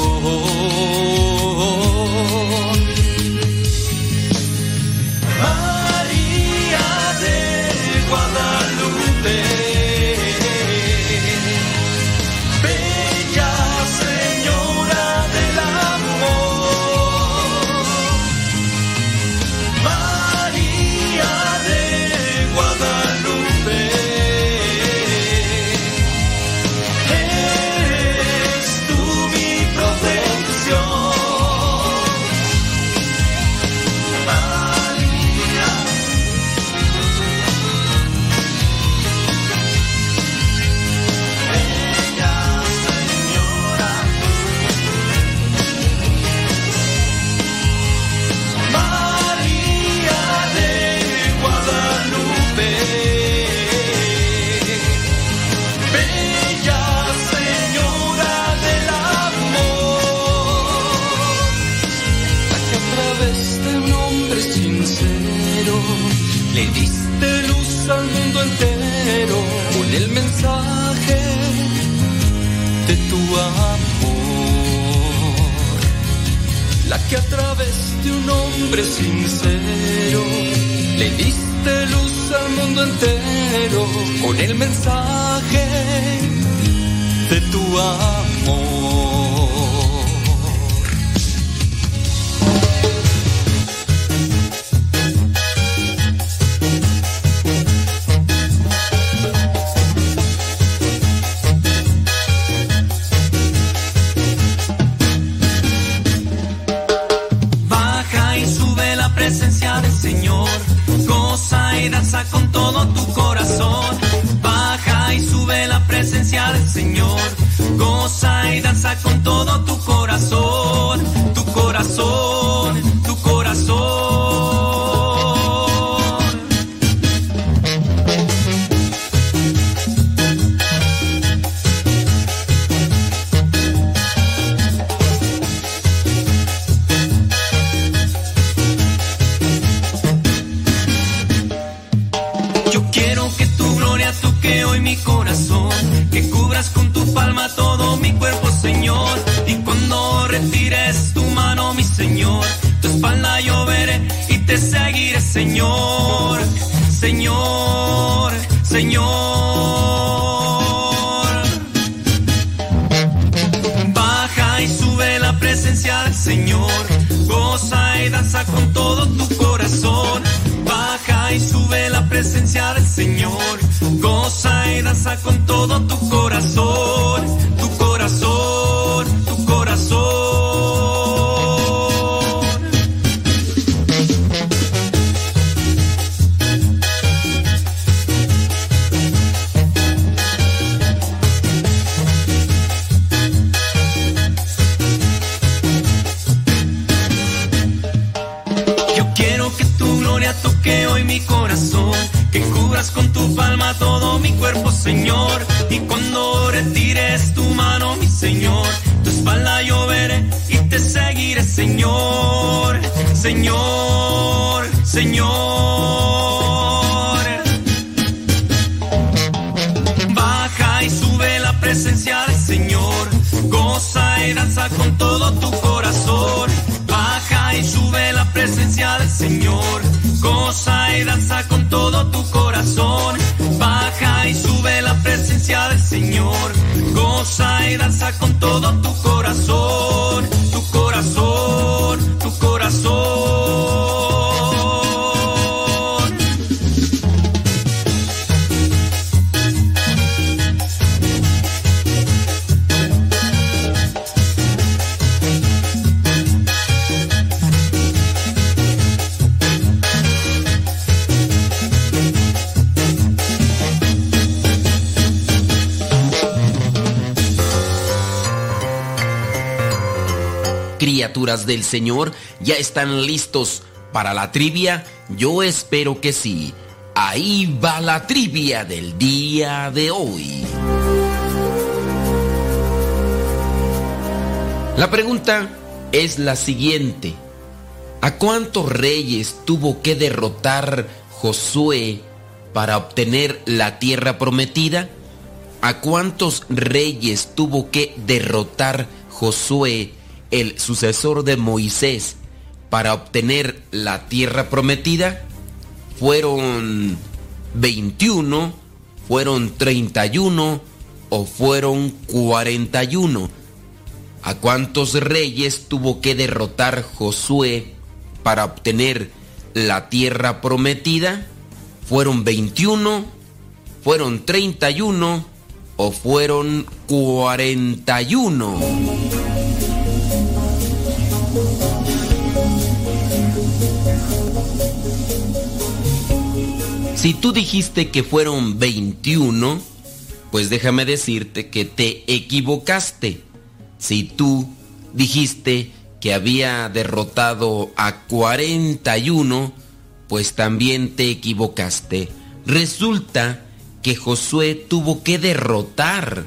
hombre sincero. Le diste luz al mundo entero con el mensaje de tu amor. Señor, ¿ya están listos para la trivia? Yo espero que sí. Ahí va la trivia del día de hoy. La pregunta es la siguiente. ¿A cuántos reyes tuvo que derrotar Josué para obtener la tierra prometida? ¿A cuántos reyes tuvo que derrotar Josué, el sucesor de Moisés, para obtener la tierra prometida? ¿Fueron 21, fueron 31 o fueron 41? ¿A cuántos reyes tuvo que derrotar Josué para obtener la tierra prometida? ¿Fueron 21, fueron 31 o fueron 41? Si tú dijiste que fueron 21, pues déjame decirte que te equivocaste. Si tú dijiste que había derrotado a 41, pues también te equivocaste. Resulta que Josué tuvo que derrotar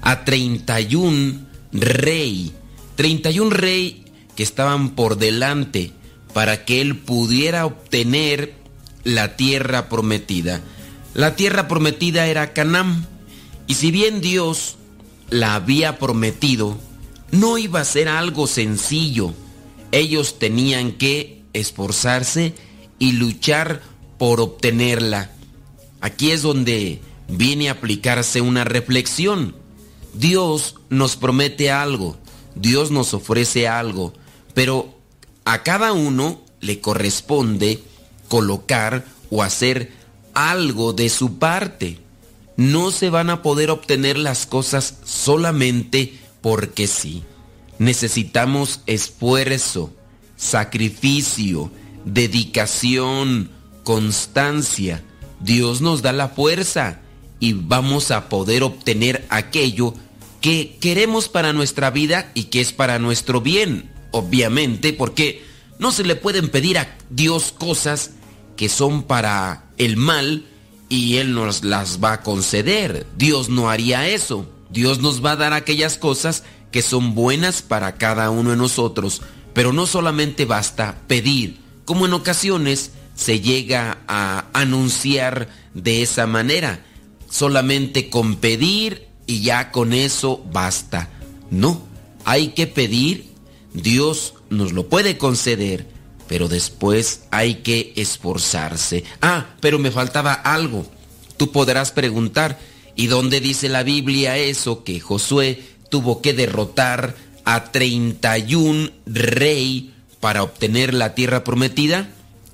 a 31 rey, 31 rey que estaban por delante para que él pudiera obtener la tierra prometida. La tierra prometida era Canaán. Y si bien Dios la había prometido, no iba a ser algo sencillo. Ellos tenían que esforzarse y luchar por obtenerla. Aquí es donde viene a aplicarse una reflexión. Dios nos promete algo, Dios nos ofrece algo, pero a cada uno le corresponde colocar o hacer algo de su parte. No se van a poder obtener las cosas solamente porque sí. Necesitamos esfuerzo, sacrificio, dedicación, constancia. Dios nos da la fuerza y vamos a poder obtener aquello que queremos para nuestra vida y que es para nuestro bien, obviamente, porque no se le pueden pedir a Dios cosas que son para el mal y Él nos las va a conceder. Dios no haría eso. Dios nos va a dar aquellas cosas que son buenas para cada uno de nosotros. Pero no solamente basta pedir, como en ocasiones se llega a anunciar de esa manera. Solamente con pedir y ya con eso basta. No, hay que pedir, Dios nos lo puede conceder, pero después hay que esforzarse. Ah, pero me faltaba algo. Tú podrás preguntar, ¿y dónde dice la Biblia eso que Josué tuvo que derrotar a 31 rey para obtener la tierra prometida?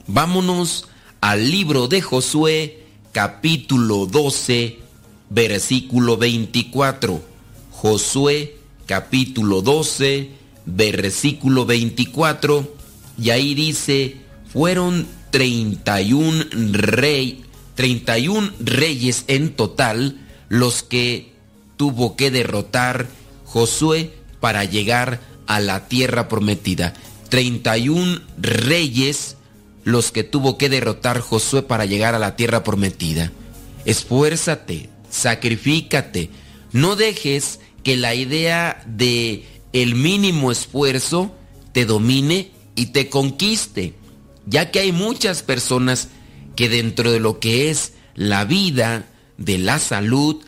Vámonos al libro de Josué, capítulo 12, versículo 24. Josué, capítulo 12, versículo 24. Y ahí dice, fueron 31 rey, 31 reyes en total los que tuvo que derrotar Josué para llegar a la tierra prometida. 31 reyes los que tuvo que derrotar Josué para llegar a la tierra prometida. Esfuérzate, sacrifícate, no dejes que la idea de el mínimo esfuerzo te domine y te conquiste, ya que hay muchas personas que dentro de lo que es la vida, de la salud,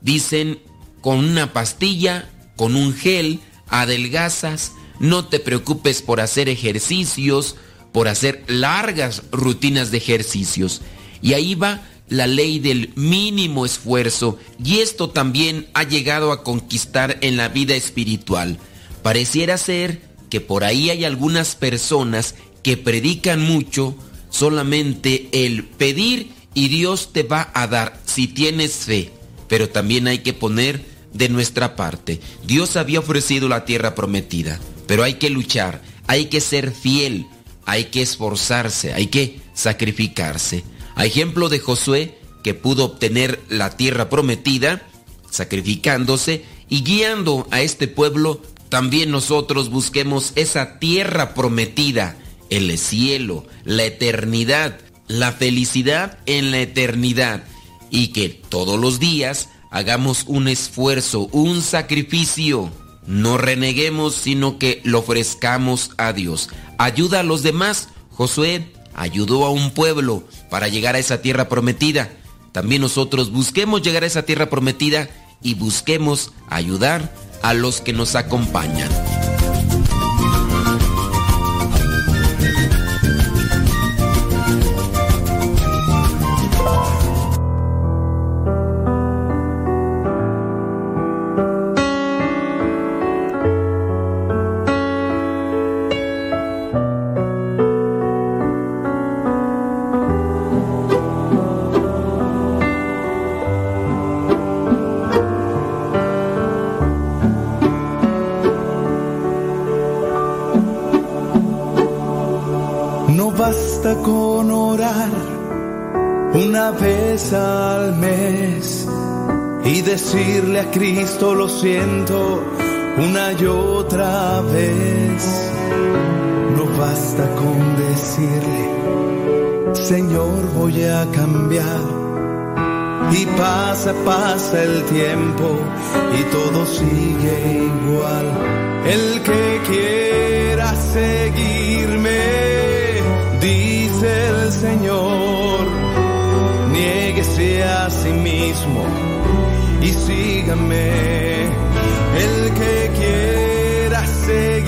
dicen con una pastilla, con un gel, adelgazas, no te preocupes por hacer ejercicios, por hacer largas rutinas de ejercicios. Y ahí va la ley del mínimo esfuerzo y esto también ha llegado a conquistar en la vida espiritual. Pareciera ser que por ahí hay algunas personas que predican mucho solamente el pedir y Dios te va a dar si tienes fe, pero también hay que poner de nuestra parte. Dios había ofrecido la tierra prometida, pero hay que luchar, hay que ser fiel, hay que esforzarse, hay que sacrificarse. A ejemplo de Josué, que pudo obtener la tierra prometida, sacrificándose y guiando a este pueblo, también nosotros busquemos esa tierra prometida, el cielo, la eternidad, la felicidad en la eternidad, y que todos los días hagamos un esfuerzo, un sacrificio. No reneguemos, sino que lo ofrezcamos a Dios. Ayuda a los demás. Josué ayudó a un pueblo para llegar a esa tierra prometida. También nosotros busquemos llegar a esa tierra prometida y busquemos ayudar a los que nos acompañan. Cristo lo siento una y otra vez. No basta con decirle, Señor voy a cambiar. Y pasa, pasa el tiempo y todo sigue igual. El que quiera seguirme, dice el Señor, niéguese a sí mismo y sígame. El que quiera seguirme,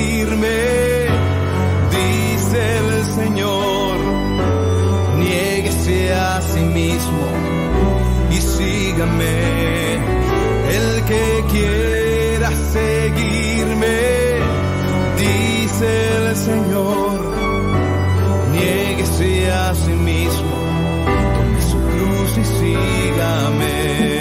y sígame. El que quiera seguirme, dice el Señor, niéguese a sí mismo, tome su cruz y sígame.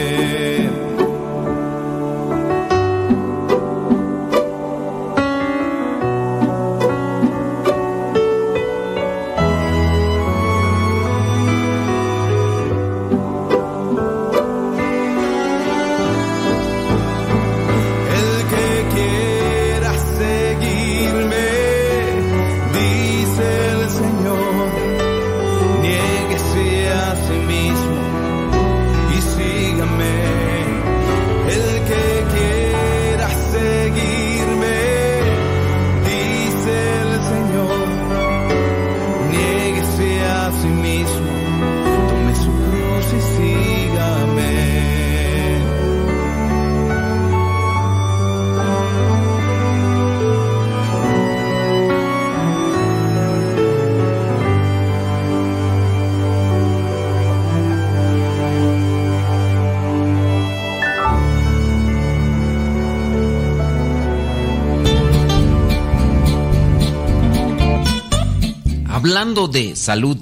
Hablando de salud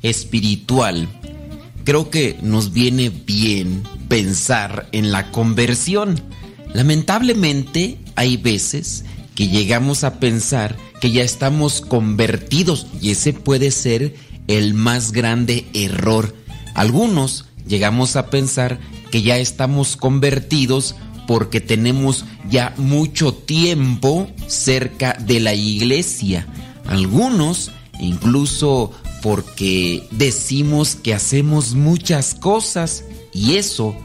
espiritual, creo que nos viene bien pensar en la conversión. Lamentablemente hay veces que llegamos a pensar que ya estamos convertidos y ese puede ser el más grande error. Algunos llegamos a pensar que ya estamos convertidos porque tenemos ya mucho tiempo cerca de la iglesia. Algunos incluso porque decimos que hacemos muchas cosas y eso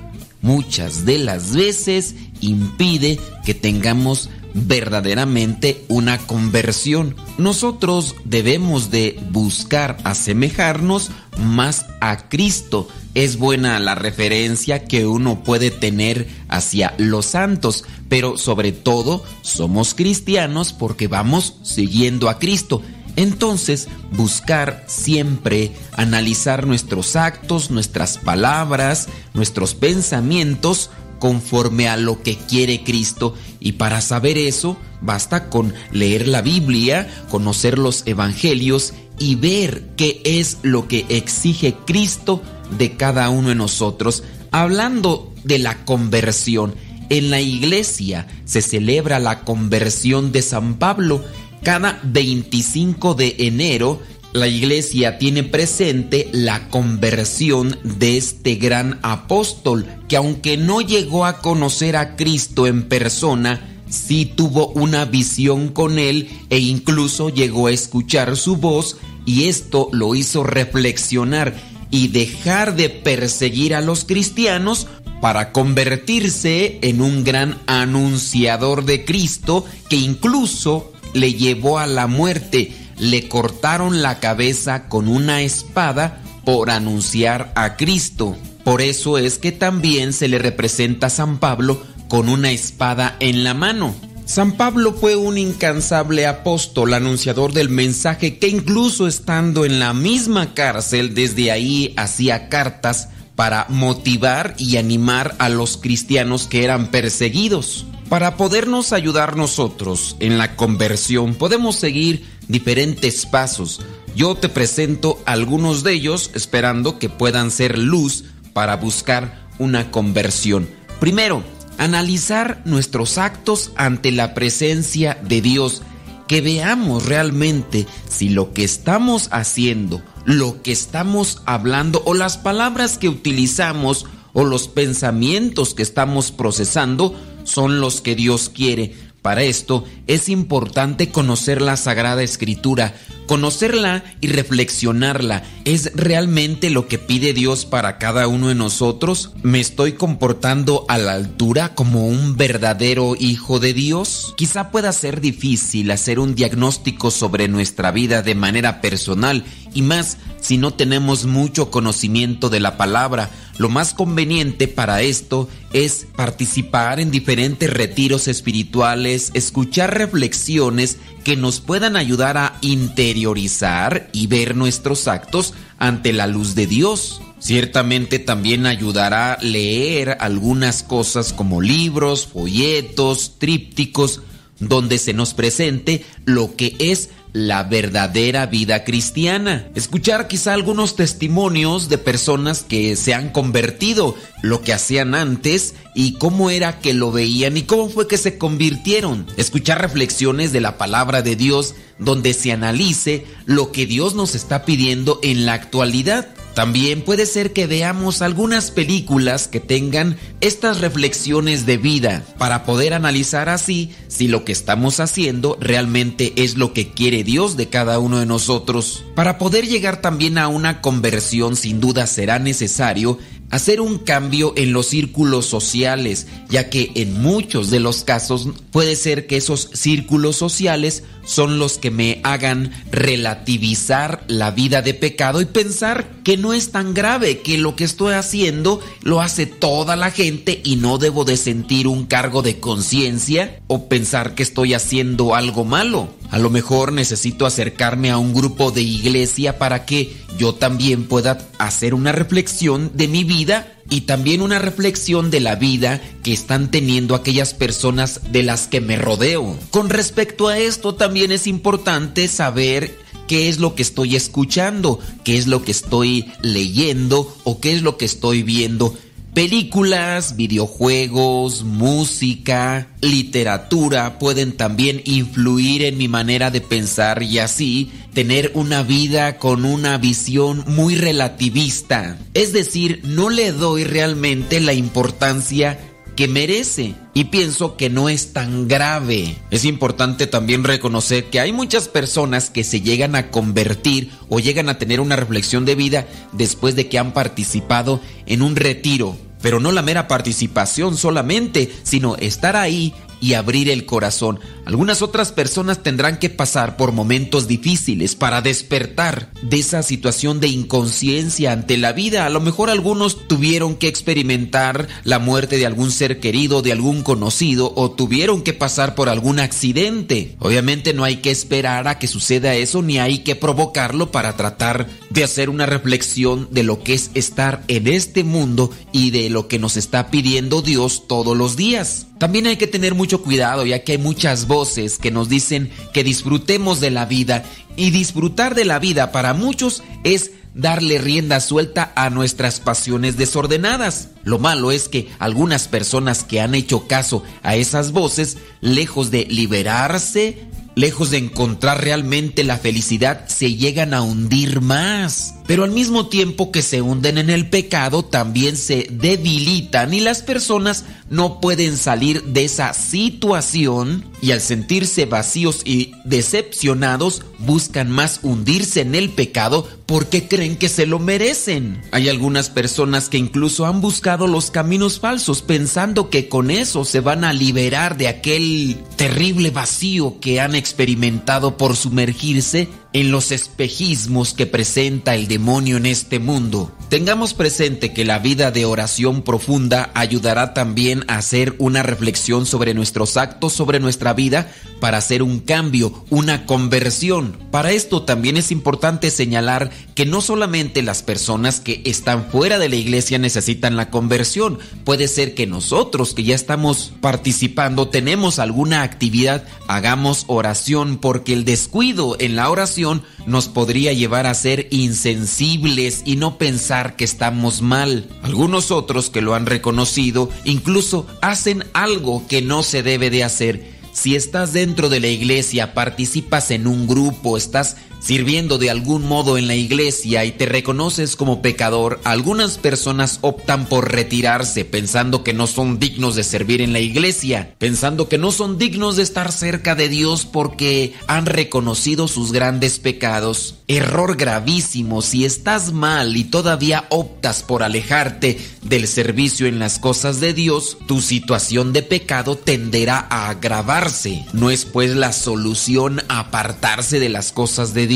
muchas de las veces impide que tengamos verdaderamente una conversión. Nosotros debemos de buscar asemejarnos más a Cristo. Es buena la referencia que uno puede tener hacia los santos, pero sobre todo somos cristianos porque vamos siguiendo a Cristo. Entonces, buscar siempre analizar nuestros actos, nuestras palabras, nuestros pensamientos conforme a lo que quiere Cristo. Y para saber eso, basta con leer la Biblia, conocer los evangelios y ver qué es lo que exige Cristo de cada uno de nosotros. Hablando de la conversión, en la iglesia se celebra la conversión de San Pablo cada 25 de enero la iglesia tiene presente la conversión de este gran apóstol que aunque no llegó a conocer a Cristo en persona, sí tuvo una visión con él e incluso llegó a escuchar su voz y esto lo hizo reflexionar y dejar de perseguir a los cristianos para convertirse en un gran anunciador de Cristo que incluso le llevó a la muerte. Le cortaron la cabeza con una espada por anunciar a Cristo. Por eso es que también se le representa a San Pablo con una espada en la mano. San Pablo fue un incansable apóstol, anunciador del mensaje que incluso estando en la misma cárcel desde ahí hacía cartas para motivar y animar a los cristianos que eran perseguidos. Para podernos ayudar nosotros en la conversión podemos seguir diferentes pasos. Yo te presento algunos de ellos esperando que puedan ser luz para buscar una conversión. Primero, analizar nuestros actos ante la presencia de Dios. Que veamos realmente si lo que estamos haciendo, lo que estamos hablando o las palabras que utilizamos o los pensamientos que estamos procesando son los que Dios quiere. Para esto es importante conocer la Sagrada Escritura, Conocerla y reflexionarla es realmente lo que pide Dios para cada uno de nosotros. ¿Me estoy comportando a la altura como un verdadero hijo de Dios? Quizá pueda ser difícil hacer un diagnóstico sobre nuestra vida de manera personal y más si no tenemos mucho conocimiento de la palabra. Lo más conveniente para esto es participar en diferentes retiros espirituales, escuchar reflexiones que nos puedan ayudar a interiorizar y ver nuestros actos ante la luz de Dios. Ciertamente también ayudará leer algunas cosas como libros, folletos, trípticos, donde se nos presente lo que es la verdadera vida cristiana. Escuchar quizá algunos testimonios de personas que se han convertido, lo que hacían antes y cómo era que lo veían y cómo fue que se convirtieron. Escuchar reflexiones de la palabra de Dios donde se analice lo que Dios nos está pidiendo en la actualidad. También puede ser que veamos algunas películas que tengan estas reflexiones de vida para poder analizar así si lo que estamos haciendo realmente es lo que quiere Dios de cada uno de nosotros. Para poder llegar también a una conversión sin duda será necesario hacer un cambio en los círculos sociales, ya que en muchos de los casos puede ser que esos círculos sociales son los que me hagan relativizar la vida de pecado y pensar que no es tan grave, que lo que estoy haciendo lo hace toda la gente y no debo de sentir un cargo de conciencia o pensar que estoy haciendo algo malo. A lo mejor necesito acercarme a un grupo de iglesia para que yo también pueda hacer una reflexión de mi vida y también una reflexión de la vida que están teniendo aquellas personas de las que me rodeo. Con respecto a esto también es importante saber qué es lo que estoy escuchando, qué es lo que estoy leyendo o qué es lo que estoy viendo Películas, videojuegos, música, literatura pueden también influir en mi manera de pensar y así tener una vida con una visión muy relativista. Es decir, no le doy realmente la importancia que merece y pienso que no es tan grave. Es importante también reconocer que hay muchas personas que se llegan a convertir o llegan a tener una reflexión de vida después de que han participado en un retiro. Pero no la mera participación solamente, sino estar ahí y abrir el corazón. Algunas otras personas tendrán que pasar por momentos difíciles para despertar de esa situación de inconsciencia ante la vida. A lo mejor algunos tuvieron que experimentar la muerte de algún ser querido, de algún conocido, o tuvieron que pasar por algún accidente. Obviamente no hay que esperar a que suceda eso, ni hay que provocarlo para tratar de hacer una reflexión de lo que es estar en este mundo y de lo que nos está pidiendo Dios todos los días. También hay que tener mucho cuidado ya que hay muchas voces que nos dicen que disfrutemos de la vida y disfrutar de la vida para muchos es darle rienda suelta a nuestras pasiones desordenadas. Lo malo es que algunas personas que han hecho caso a esas voces, lejos de liberarse, lejos de encontrar realmente la felicidad, se llegan a hundir más. Pero al mismo tiempo que se hunden en el pecado, también se debilitan y las personas no pueden salir de esa situación y al sentirse vacíos y decepcionados buscan más hundirse en el pecado porque creen que se lo merecen. Hay algunas personas que incluso han buscado los caminos falsos pensando que con eso se van a liberar de aquel terrible vacío que han experimentado por sumergirse en los espejismos que presenta el demonio en este mundo. Tengamos presente que la vida de oración profunda ayudará también a hacer una reflexión sobre nuestros actos, sobre nuestra vida, para hacer un cambio, una conversión. Para esto también es importante señalar que no solamente las personas que están fuera de la iglesia necesitan la conversión, puede ser que nosotros que ya estamos participando, tenemos alguna actividad, hagamos oración porque el descuido en la oración nos podría llevar a ser insensibles y no pensar que estamos mal. Algunos otros que lo han reconocido incluso hacen algo que no se debe de hacer. Si estás dentro de la iglesia, participas en un grupo, estás sirviendo de algún modo en la iglesia y te reconoces como pecador, algunas personas optan por retirarse pensando que no son dignos de servir en la iglesia, pensando que no son dignos de estar cerca de Dios porque han reconocido sus grandes pecados. Error gravísimo si estás mal y todavía optas por alejarte del servicio en las cosas de Dios, tu situación de pecado tenderá a agravarse. No es pues la solución apartarse de las cosas de Dios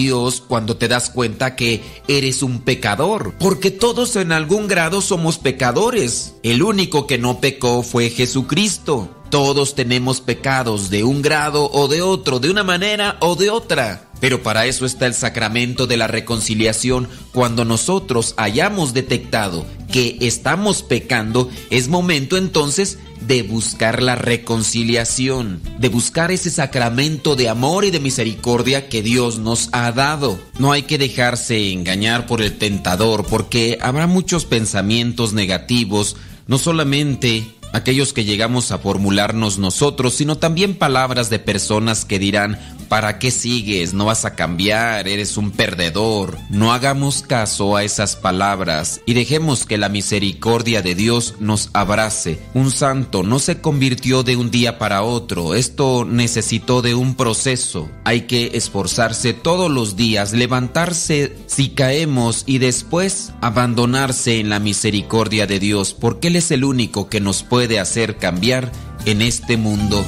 cuando te das cuenta que eres un pecador, porque todos en algún grado somos pecadores. El único que no pecó fue Jesucristo. Todos tenemos pecados de un grado o de otro, de una manera o de otra. Pero para eso está el sacramento de la reconciliación. Cuando nosotros hayamos detectado que estamos pecando, es momento entonces de buscar la reconciliación, de buscar ese sacramento de amor y de misericordia que Dios nos ha dado. No hay que dejarse engañar por el tentador porque habrá muchos pensamientos negativos, no solamente aquellos que llegamos a formularnos nosotros, sino también palabras de personas que dirán, ¿para qué sigues? No vas a cambiar, eres un perdedor. No hagamos caso a esas palabras y dejemos que la misericordia de Dios nos abrace. Un santo no se convirtió de un día para otro, esto necesitó de un proceso. Hay que esforzarse todos los días, levantarse si caemos y después abandonarse en la misericordia de Dios, porque Él es el único que nos puede hacer cambiar en este mundo.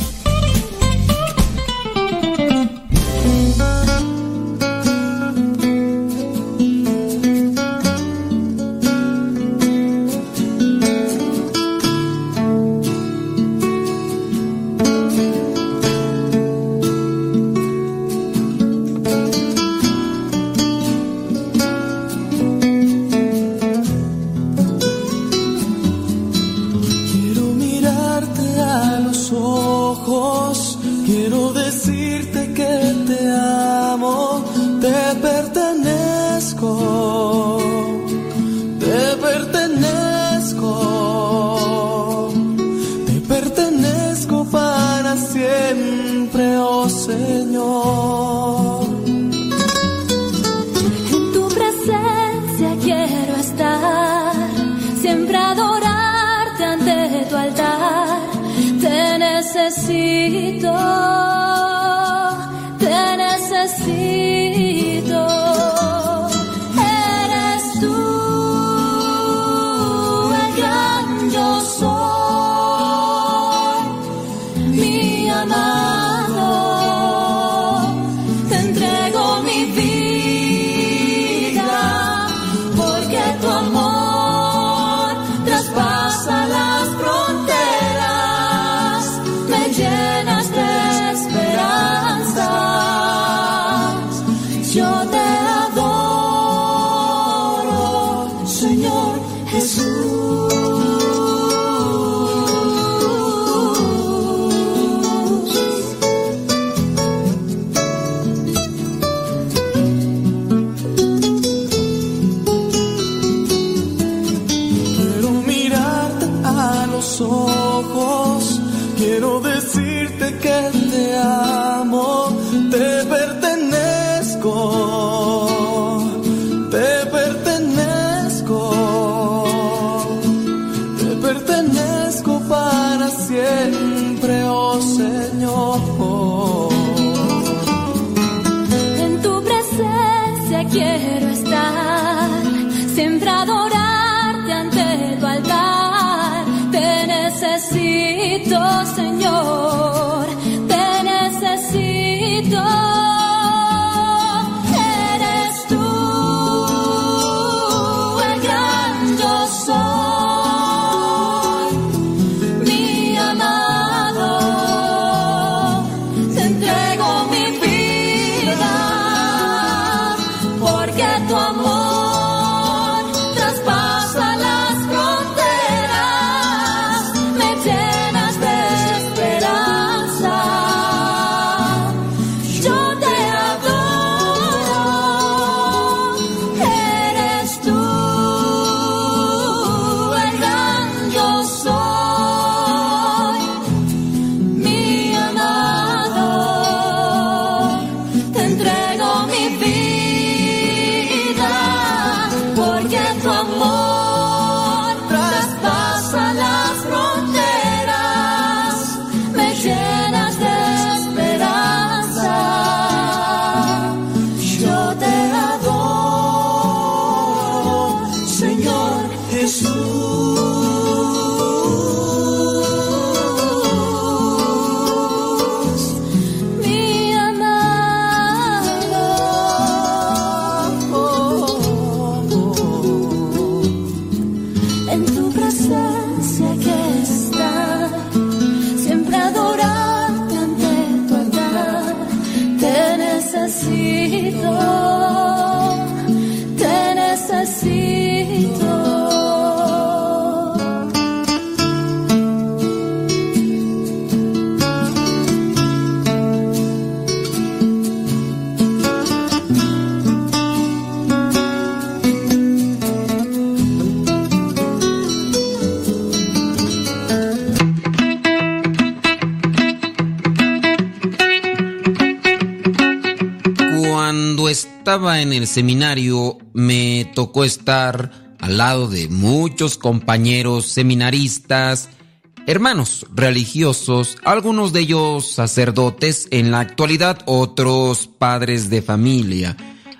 El seminario me tocó estar al lado de muchos compañeros seminaristas, hermanos religiosos, algunos de ellos sacerdotes, en la actualidad otros padres de familia.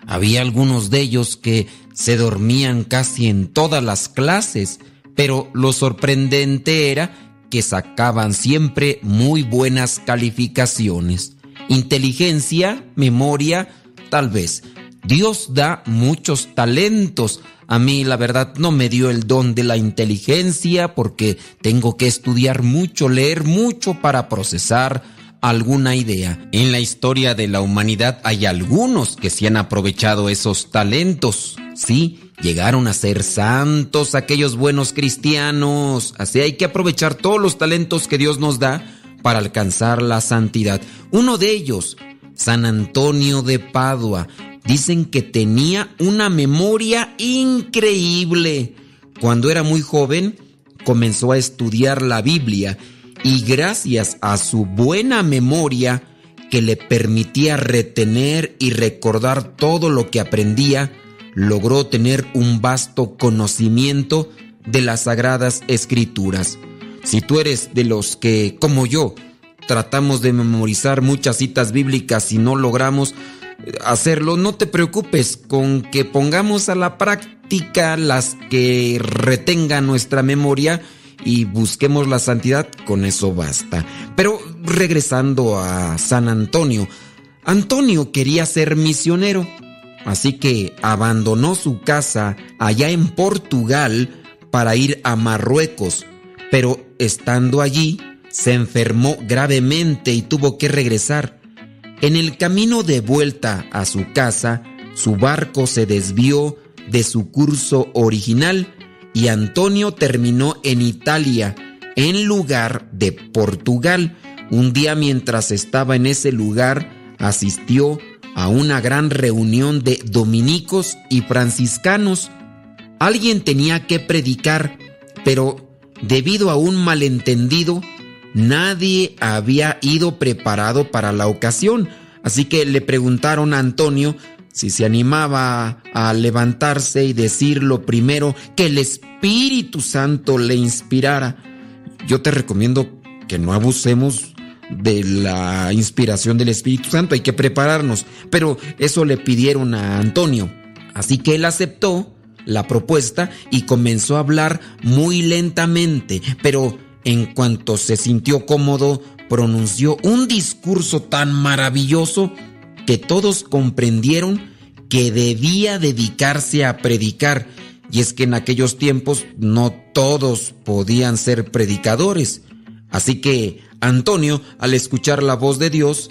Había algunos de ellos que se dormían casi en todas las clases, pero lo sorprendente era que sacaban siempre muy buenas calificaciones. Inteligencia, memoria, tal vez. Dios da muchos talentos. A mí la verdad no me dio el don de la inteligencia porque tengo que estudiar mucho, leer mucho para procesar alguna idea. En la historia de la humanidad hay algunos que se han aprovechado esos talentos. Sí, llegaron a ser santos aquellos buenos cristianos. Así hay que aprovechar todos los talentos que Dios nos da para alcanzar la santidad. Uno de ellos, San Antonio de Padua, dicen que tenía una memoria increíble. Cuando era muy joven, comenzó a estudiar la Biblia y gracias a su buena memoria, que le permitía retener y recordar todo lo que aprendía, logró tener un vasto conocimiento de las sagradas escrituras. Si tú eres de los que, como yo, tratamos de memorizar muchas citas bíblicas y no logramos hacerlo, no te preocupes con que pongamos a la práctica las que retengan nuestra memoria y busquemos la santidad, con eso basta. Pero regresando a San Antonio, Antonio quería ser misionero, así que abandonó su casa allá en Portugal para ir a Marruecos, pero estando allí se enfermó gravemente y tuvo que regresar. En el camino de vuelta a su casa, su barco se desvió de su curso original y Antonio terminó en Italia en lugar de Portugal. Un día mientras estaba en ese lugar, asistió a una gran reunión de dominicos y franciscanos. Alguien tenía que predicar, pero debido a un malentendido, nadie había ido preparado para la ocasión. Así que le preguntaron a Antonio si se animaba a levantarse y decir lo primero que el Espíritu Santo le inspirara. Yo te recomiendo que no abusemos de la inspiración del Espíritu Santo, hay que prepararnos, pero eso le pidieron a Antonio. Así que él aceptó la propuesta y comenzó a hablar muy lentamente, pero en cuanto se sintió cómodo, pronunció un discurso tan maravilloso que todos comprendieron que debía dedicarse a predicar. Y es que en aquellos tiempos no todos podían ser predicadores. Así que Antonio, al escuchar la voz de Dios,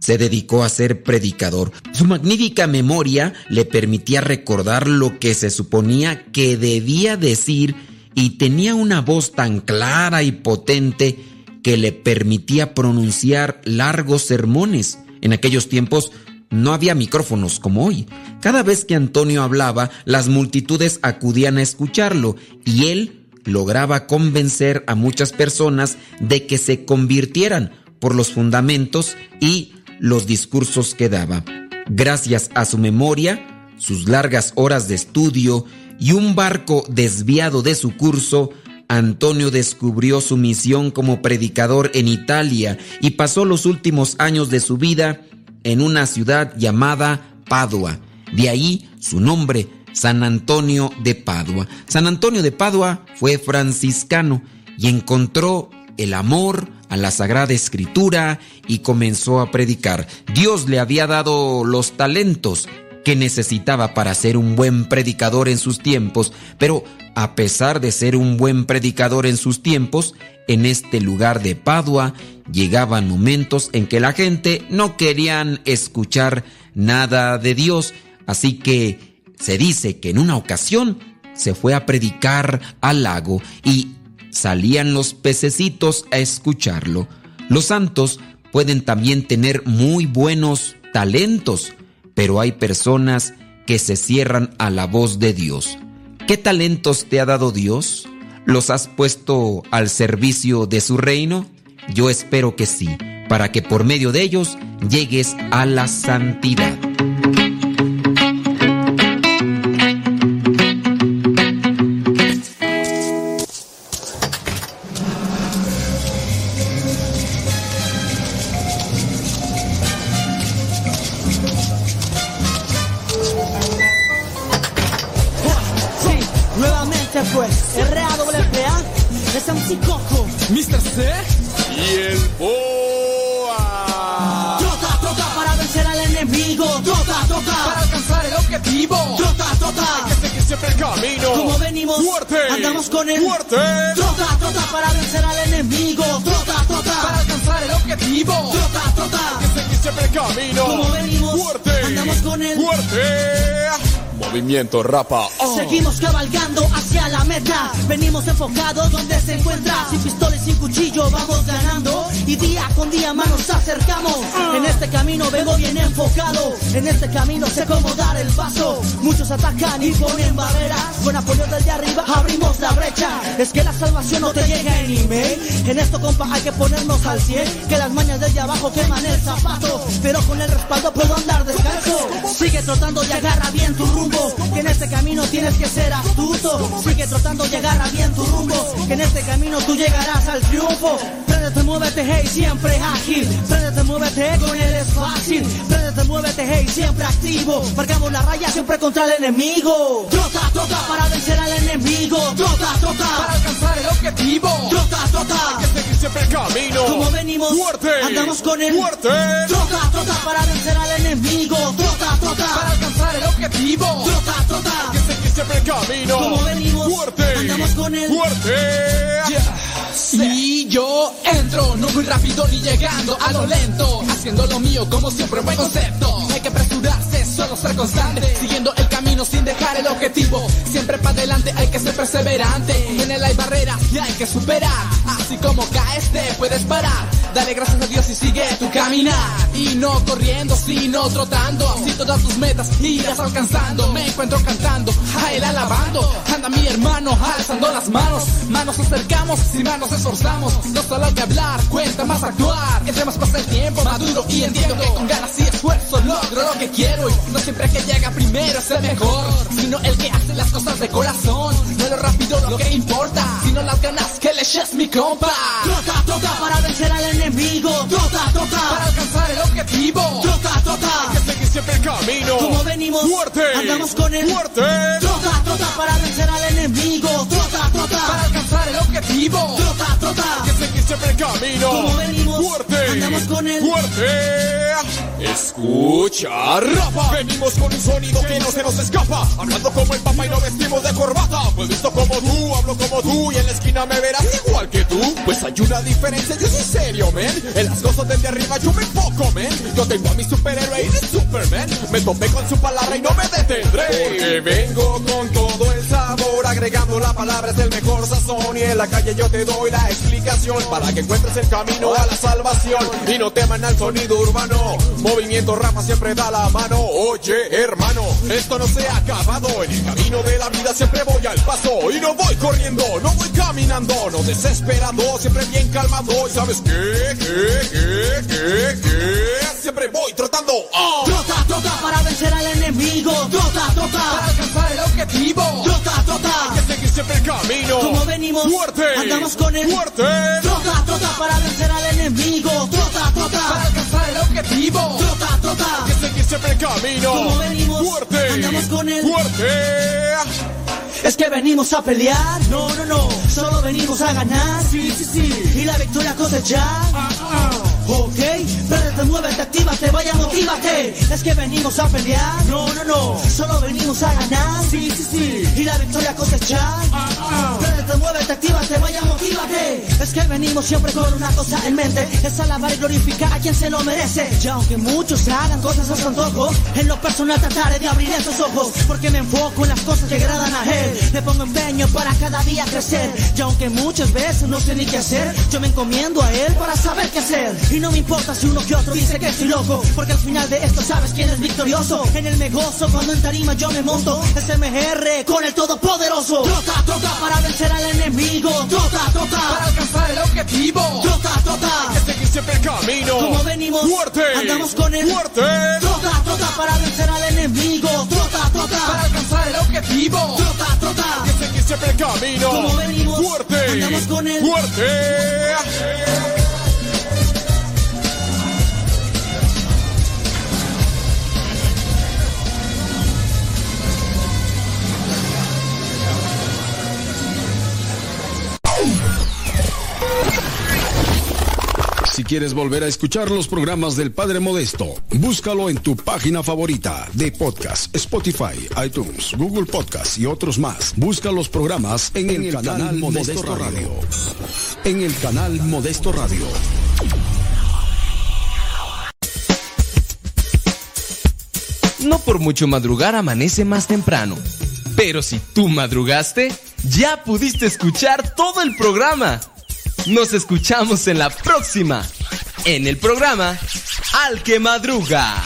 se dedicó a ser predicador. Su magnífica memoria le permitía recordar lo que se suponía que debía decir y tenía una voz tan clara y potente que le permitía pronunciar largos sermones. En aquellos tiempos no había micrófonos como hoy. Cada vez que Antonio hablaba, las multitudes acudían a escucharlo y él lograba convencer a muchas personas de que se convirtieran por los fundamentos y los discursos que daba. Gracias a su memoria, sus largas horas de estudio y un barco desviado de su curso, Antonio descubrió su misión como predicador en Italia y pasó los últimos años de su vida en una ciudad llamada Padua. De ahí su nombre, San Antonio de Padua. San Antonio de Padua fue franciscano y encontró el amor a la Sagrada Escritura y comenzó a predicar. Dios le había dado los talentos, que necesitaba para ser un buen predicador en sus tiempos, pero a pesar de ser un buen predicador en sus tiempos, en este lugar de Padua llegaban momentos en que la gente no querían escuchar nada de Dios, así que se dice que en una ocasión se fue a predicar al lago y salían los pececitos a escucharlo. Los santos pueden también tener muy buenos talentos, pero hay personas que se cierran a la voz de Dios. ¿Qué talentos te ha dado Dios? ¿Los has puesto al servicio de su reino? Yo espero que sí, para que por medio de ellos llegues a la santidad. Seguimos cabalgando hacia la meta. Venimos enfocados donde se encuentra. Sin pistola y sin cuchillo vamos ganando. Y día con día más nos acercamos. En este camino vengo bien enfocado. En este camino sé cómo dar el paso. Muchos atacan y ponen barreras. Con apoyo desde arriba abrimos la brecha. Es que la salvación no te llega en email. En esto, compa, hay que ponernos al 100. Que las mañas desde abajo queman el zapato. Pero con el respaldo puedo andar descalzo. Sigue trotando y agarra bien tu rumbo. Que en este camino tienes que ser astuto. Sigue trotando y agarra bien tu rumbo. Que en este camino tú llegarás al triunfo. Préndete, muévete, hey, siempre ágil. Préndete, muévete, con él es fácil. Préndete, muévete, hey, siempre activo. Marcamos la raya siempre contra el enemigo. Trota, trota para vencer al enemigo. Trota, trota para alcanzar el objetivo. Trota, trota. Hay que seguir siempre el camino. Como venimos, Fuerte. andamos con el Fuerte. Trota, trota para vencer al enemigo. Trota, camino. Como venimos, Fuerte. andamos con el Fuerte. Y yo entro, no muy rápido ni llegando a lo lento, haciendo lo mío como siempre buen concepto. Hay que apresurarse, solo ser constante, siguiendo el camino sin dejar el objetivo. Siempre para adelante hay que ser perseverante. En él hay barreras y hay que superar. Así como caes te puedes parar. Dale gracias a Dios y sigue tu caminar. Y no corriendo, sino trotando. Así todas tus metas irás alcanzando. Me encuentro cantando, a él alabando. Anda mi hermano, alzando las manos. Manos acercamos, sin manos esforzamos. No solo hay que hablar, cuenta más actuar. Entre más pasa el tiempo, maduro y entiendo que con ganas y esfuerzo logro lo que quiero. Y no siempre que llega primero es el mejor, sino el que hace las cosas de corazón. No lo rápido lo que importa, sino las ganas que le eches mi compa. Trota, trota para vencer al enemigo. Trota, trota para alcanzar el objetivo. Trota, trota. Hay que seguir siempre el camino. Como venimos, Fuerte. andamos con el Fuerte. Trota, trota para vencer al enemigo. Trota, trota para alcanzar el objetivo. Trota, trota. Hay que seguir siempre el camino. Como venimos, Fuerte. andamos con el Fuerte. Escucha, rapa. Venimos con un sonido que no se nos escapa. Hablando como el papa y no vestimos de corbata. Pues visto como tú, hablo como tú. Y en la esquina me verás igual que tú. Pues hay una diferencia, yo soy serio, man. En las cosas desde arriba yo me enfoco, man. Yo tengo a mi superhéroe y de Superman. Me topé con su palabra y no me detendré. Porque vengo con todo el sabor. Agregando la palabra es el mejor sazón. Y en la calle yo te doy la explicación. Para que encuentres el camino a la Y no teman al sonido urbano. Movimiento rapa siempre da la mano. Oye, hermano, esto no se ha acabado. En el camino de la vida siempre voy al paso. Y no voy corriendo, no voy caminando. No desesperado, siempre bien calmado. ¿Y sabes qué? ¿Qué? ¿Qué? ¿Qué? ¿Qué? Siempre voy trotando. ¡Oh! Trota, trota para vencer al enemigo. Trota, trota para alcanzar el objetivo. Trota, trota. Siempre el camino. Como venimos, Fuerte. andamos con el Fuerte. Trota, trota para vencer al enemigo. Trota, trota para alcanzar el objetivo. Trota, trota. Hay que seguir siempre el camino. Como venimos, Fuerte. andamos con el Fuerte. Es que venimos a pelear, no, no, no, solo venimos a ganar, sí, sí, sí, y la victoria cosechar. Ok, Préndete, muévete, actívate, vaya, motívate. Es que venimos a pelear. No, no, no. Solo venimos a ganar. Sí, sí, sí. Y la victoria cosechar. Préndete, muévete, actívate, vaya, motívate. Es que venimos siempre con una cosa en mente. Es alabar y glorificar a quien se lo merece. Y aunque muchos hagan cosas a su antojo, en lo personal trataré de abrir esos ojos. Porque me enfoco en las cosas que agradan a él. Le pongo empeño para cada día crecer. Y aunque muchas veces no sé ni qué hacer, yo me encomiendo a él para saber qué hacer. Y no me importa si uno que otro dice que estoy loco. Porque al final de esto sabes quién es victorioso. En el me gozo cuando en tarima yo me monto. Es con el todopoderoso. Trota, trota para vencer al enemigo. Trota, trota para alcanzar el objetivo. Trota, trota. Hay que seguir siempre el camino. Como venimos, fuerte. andamos con el fuerte. Trota, trota para vencer al enemigo. Trota, trota para alcanzar el objetivo. Trota, trota. Hay que seguir siempre el camino. Como venimos, fuerte. andamos con el fuerte. Si quieres volver a escuchar los programas del Padre Modesto, búscalo en tu página favorita de podcast, Spotify, iTunes, Google Podcast y otros más. Busca los programas en, el, canal, Modesto, Radio. En el canal Modesto Radio. No por mucho madrugar amanece más temprano. Pero si tú madrugaste, ya pudiste escuchar todo el programa. Nos escuchamos en la próxima, en el programa Al que Madruga.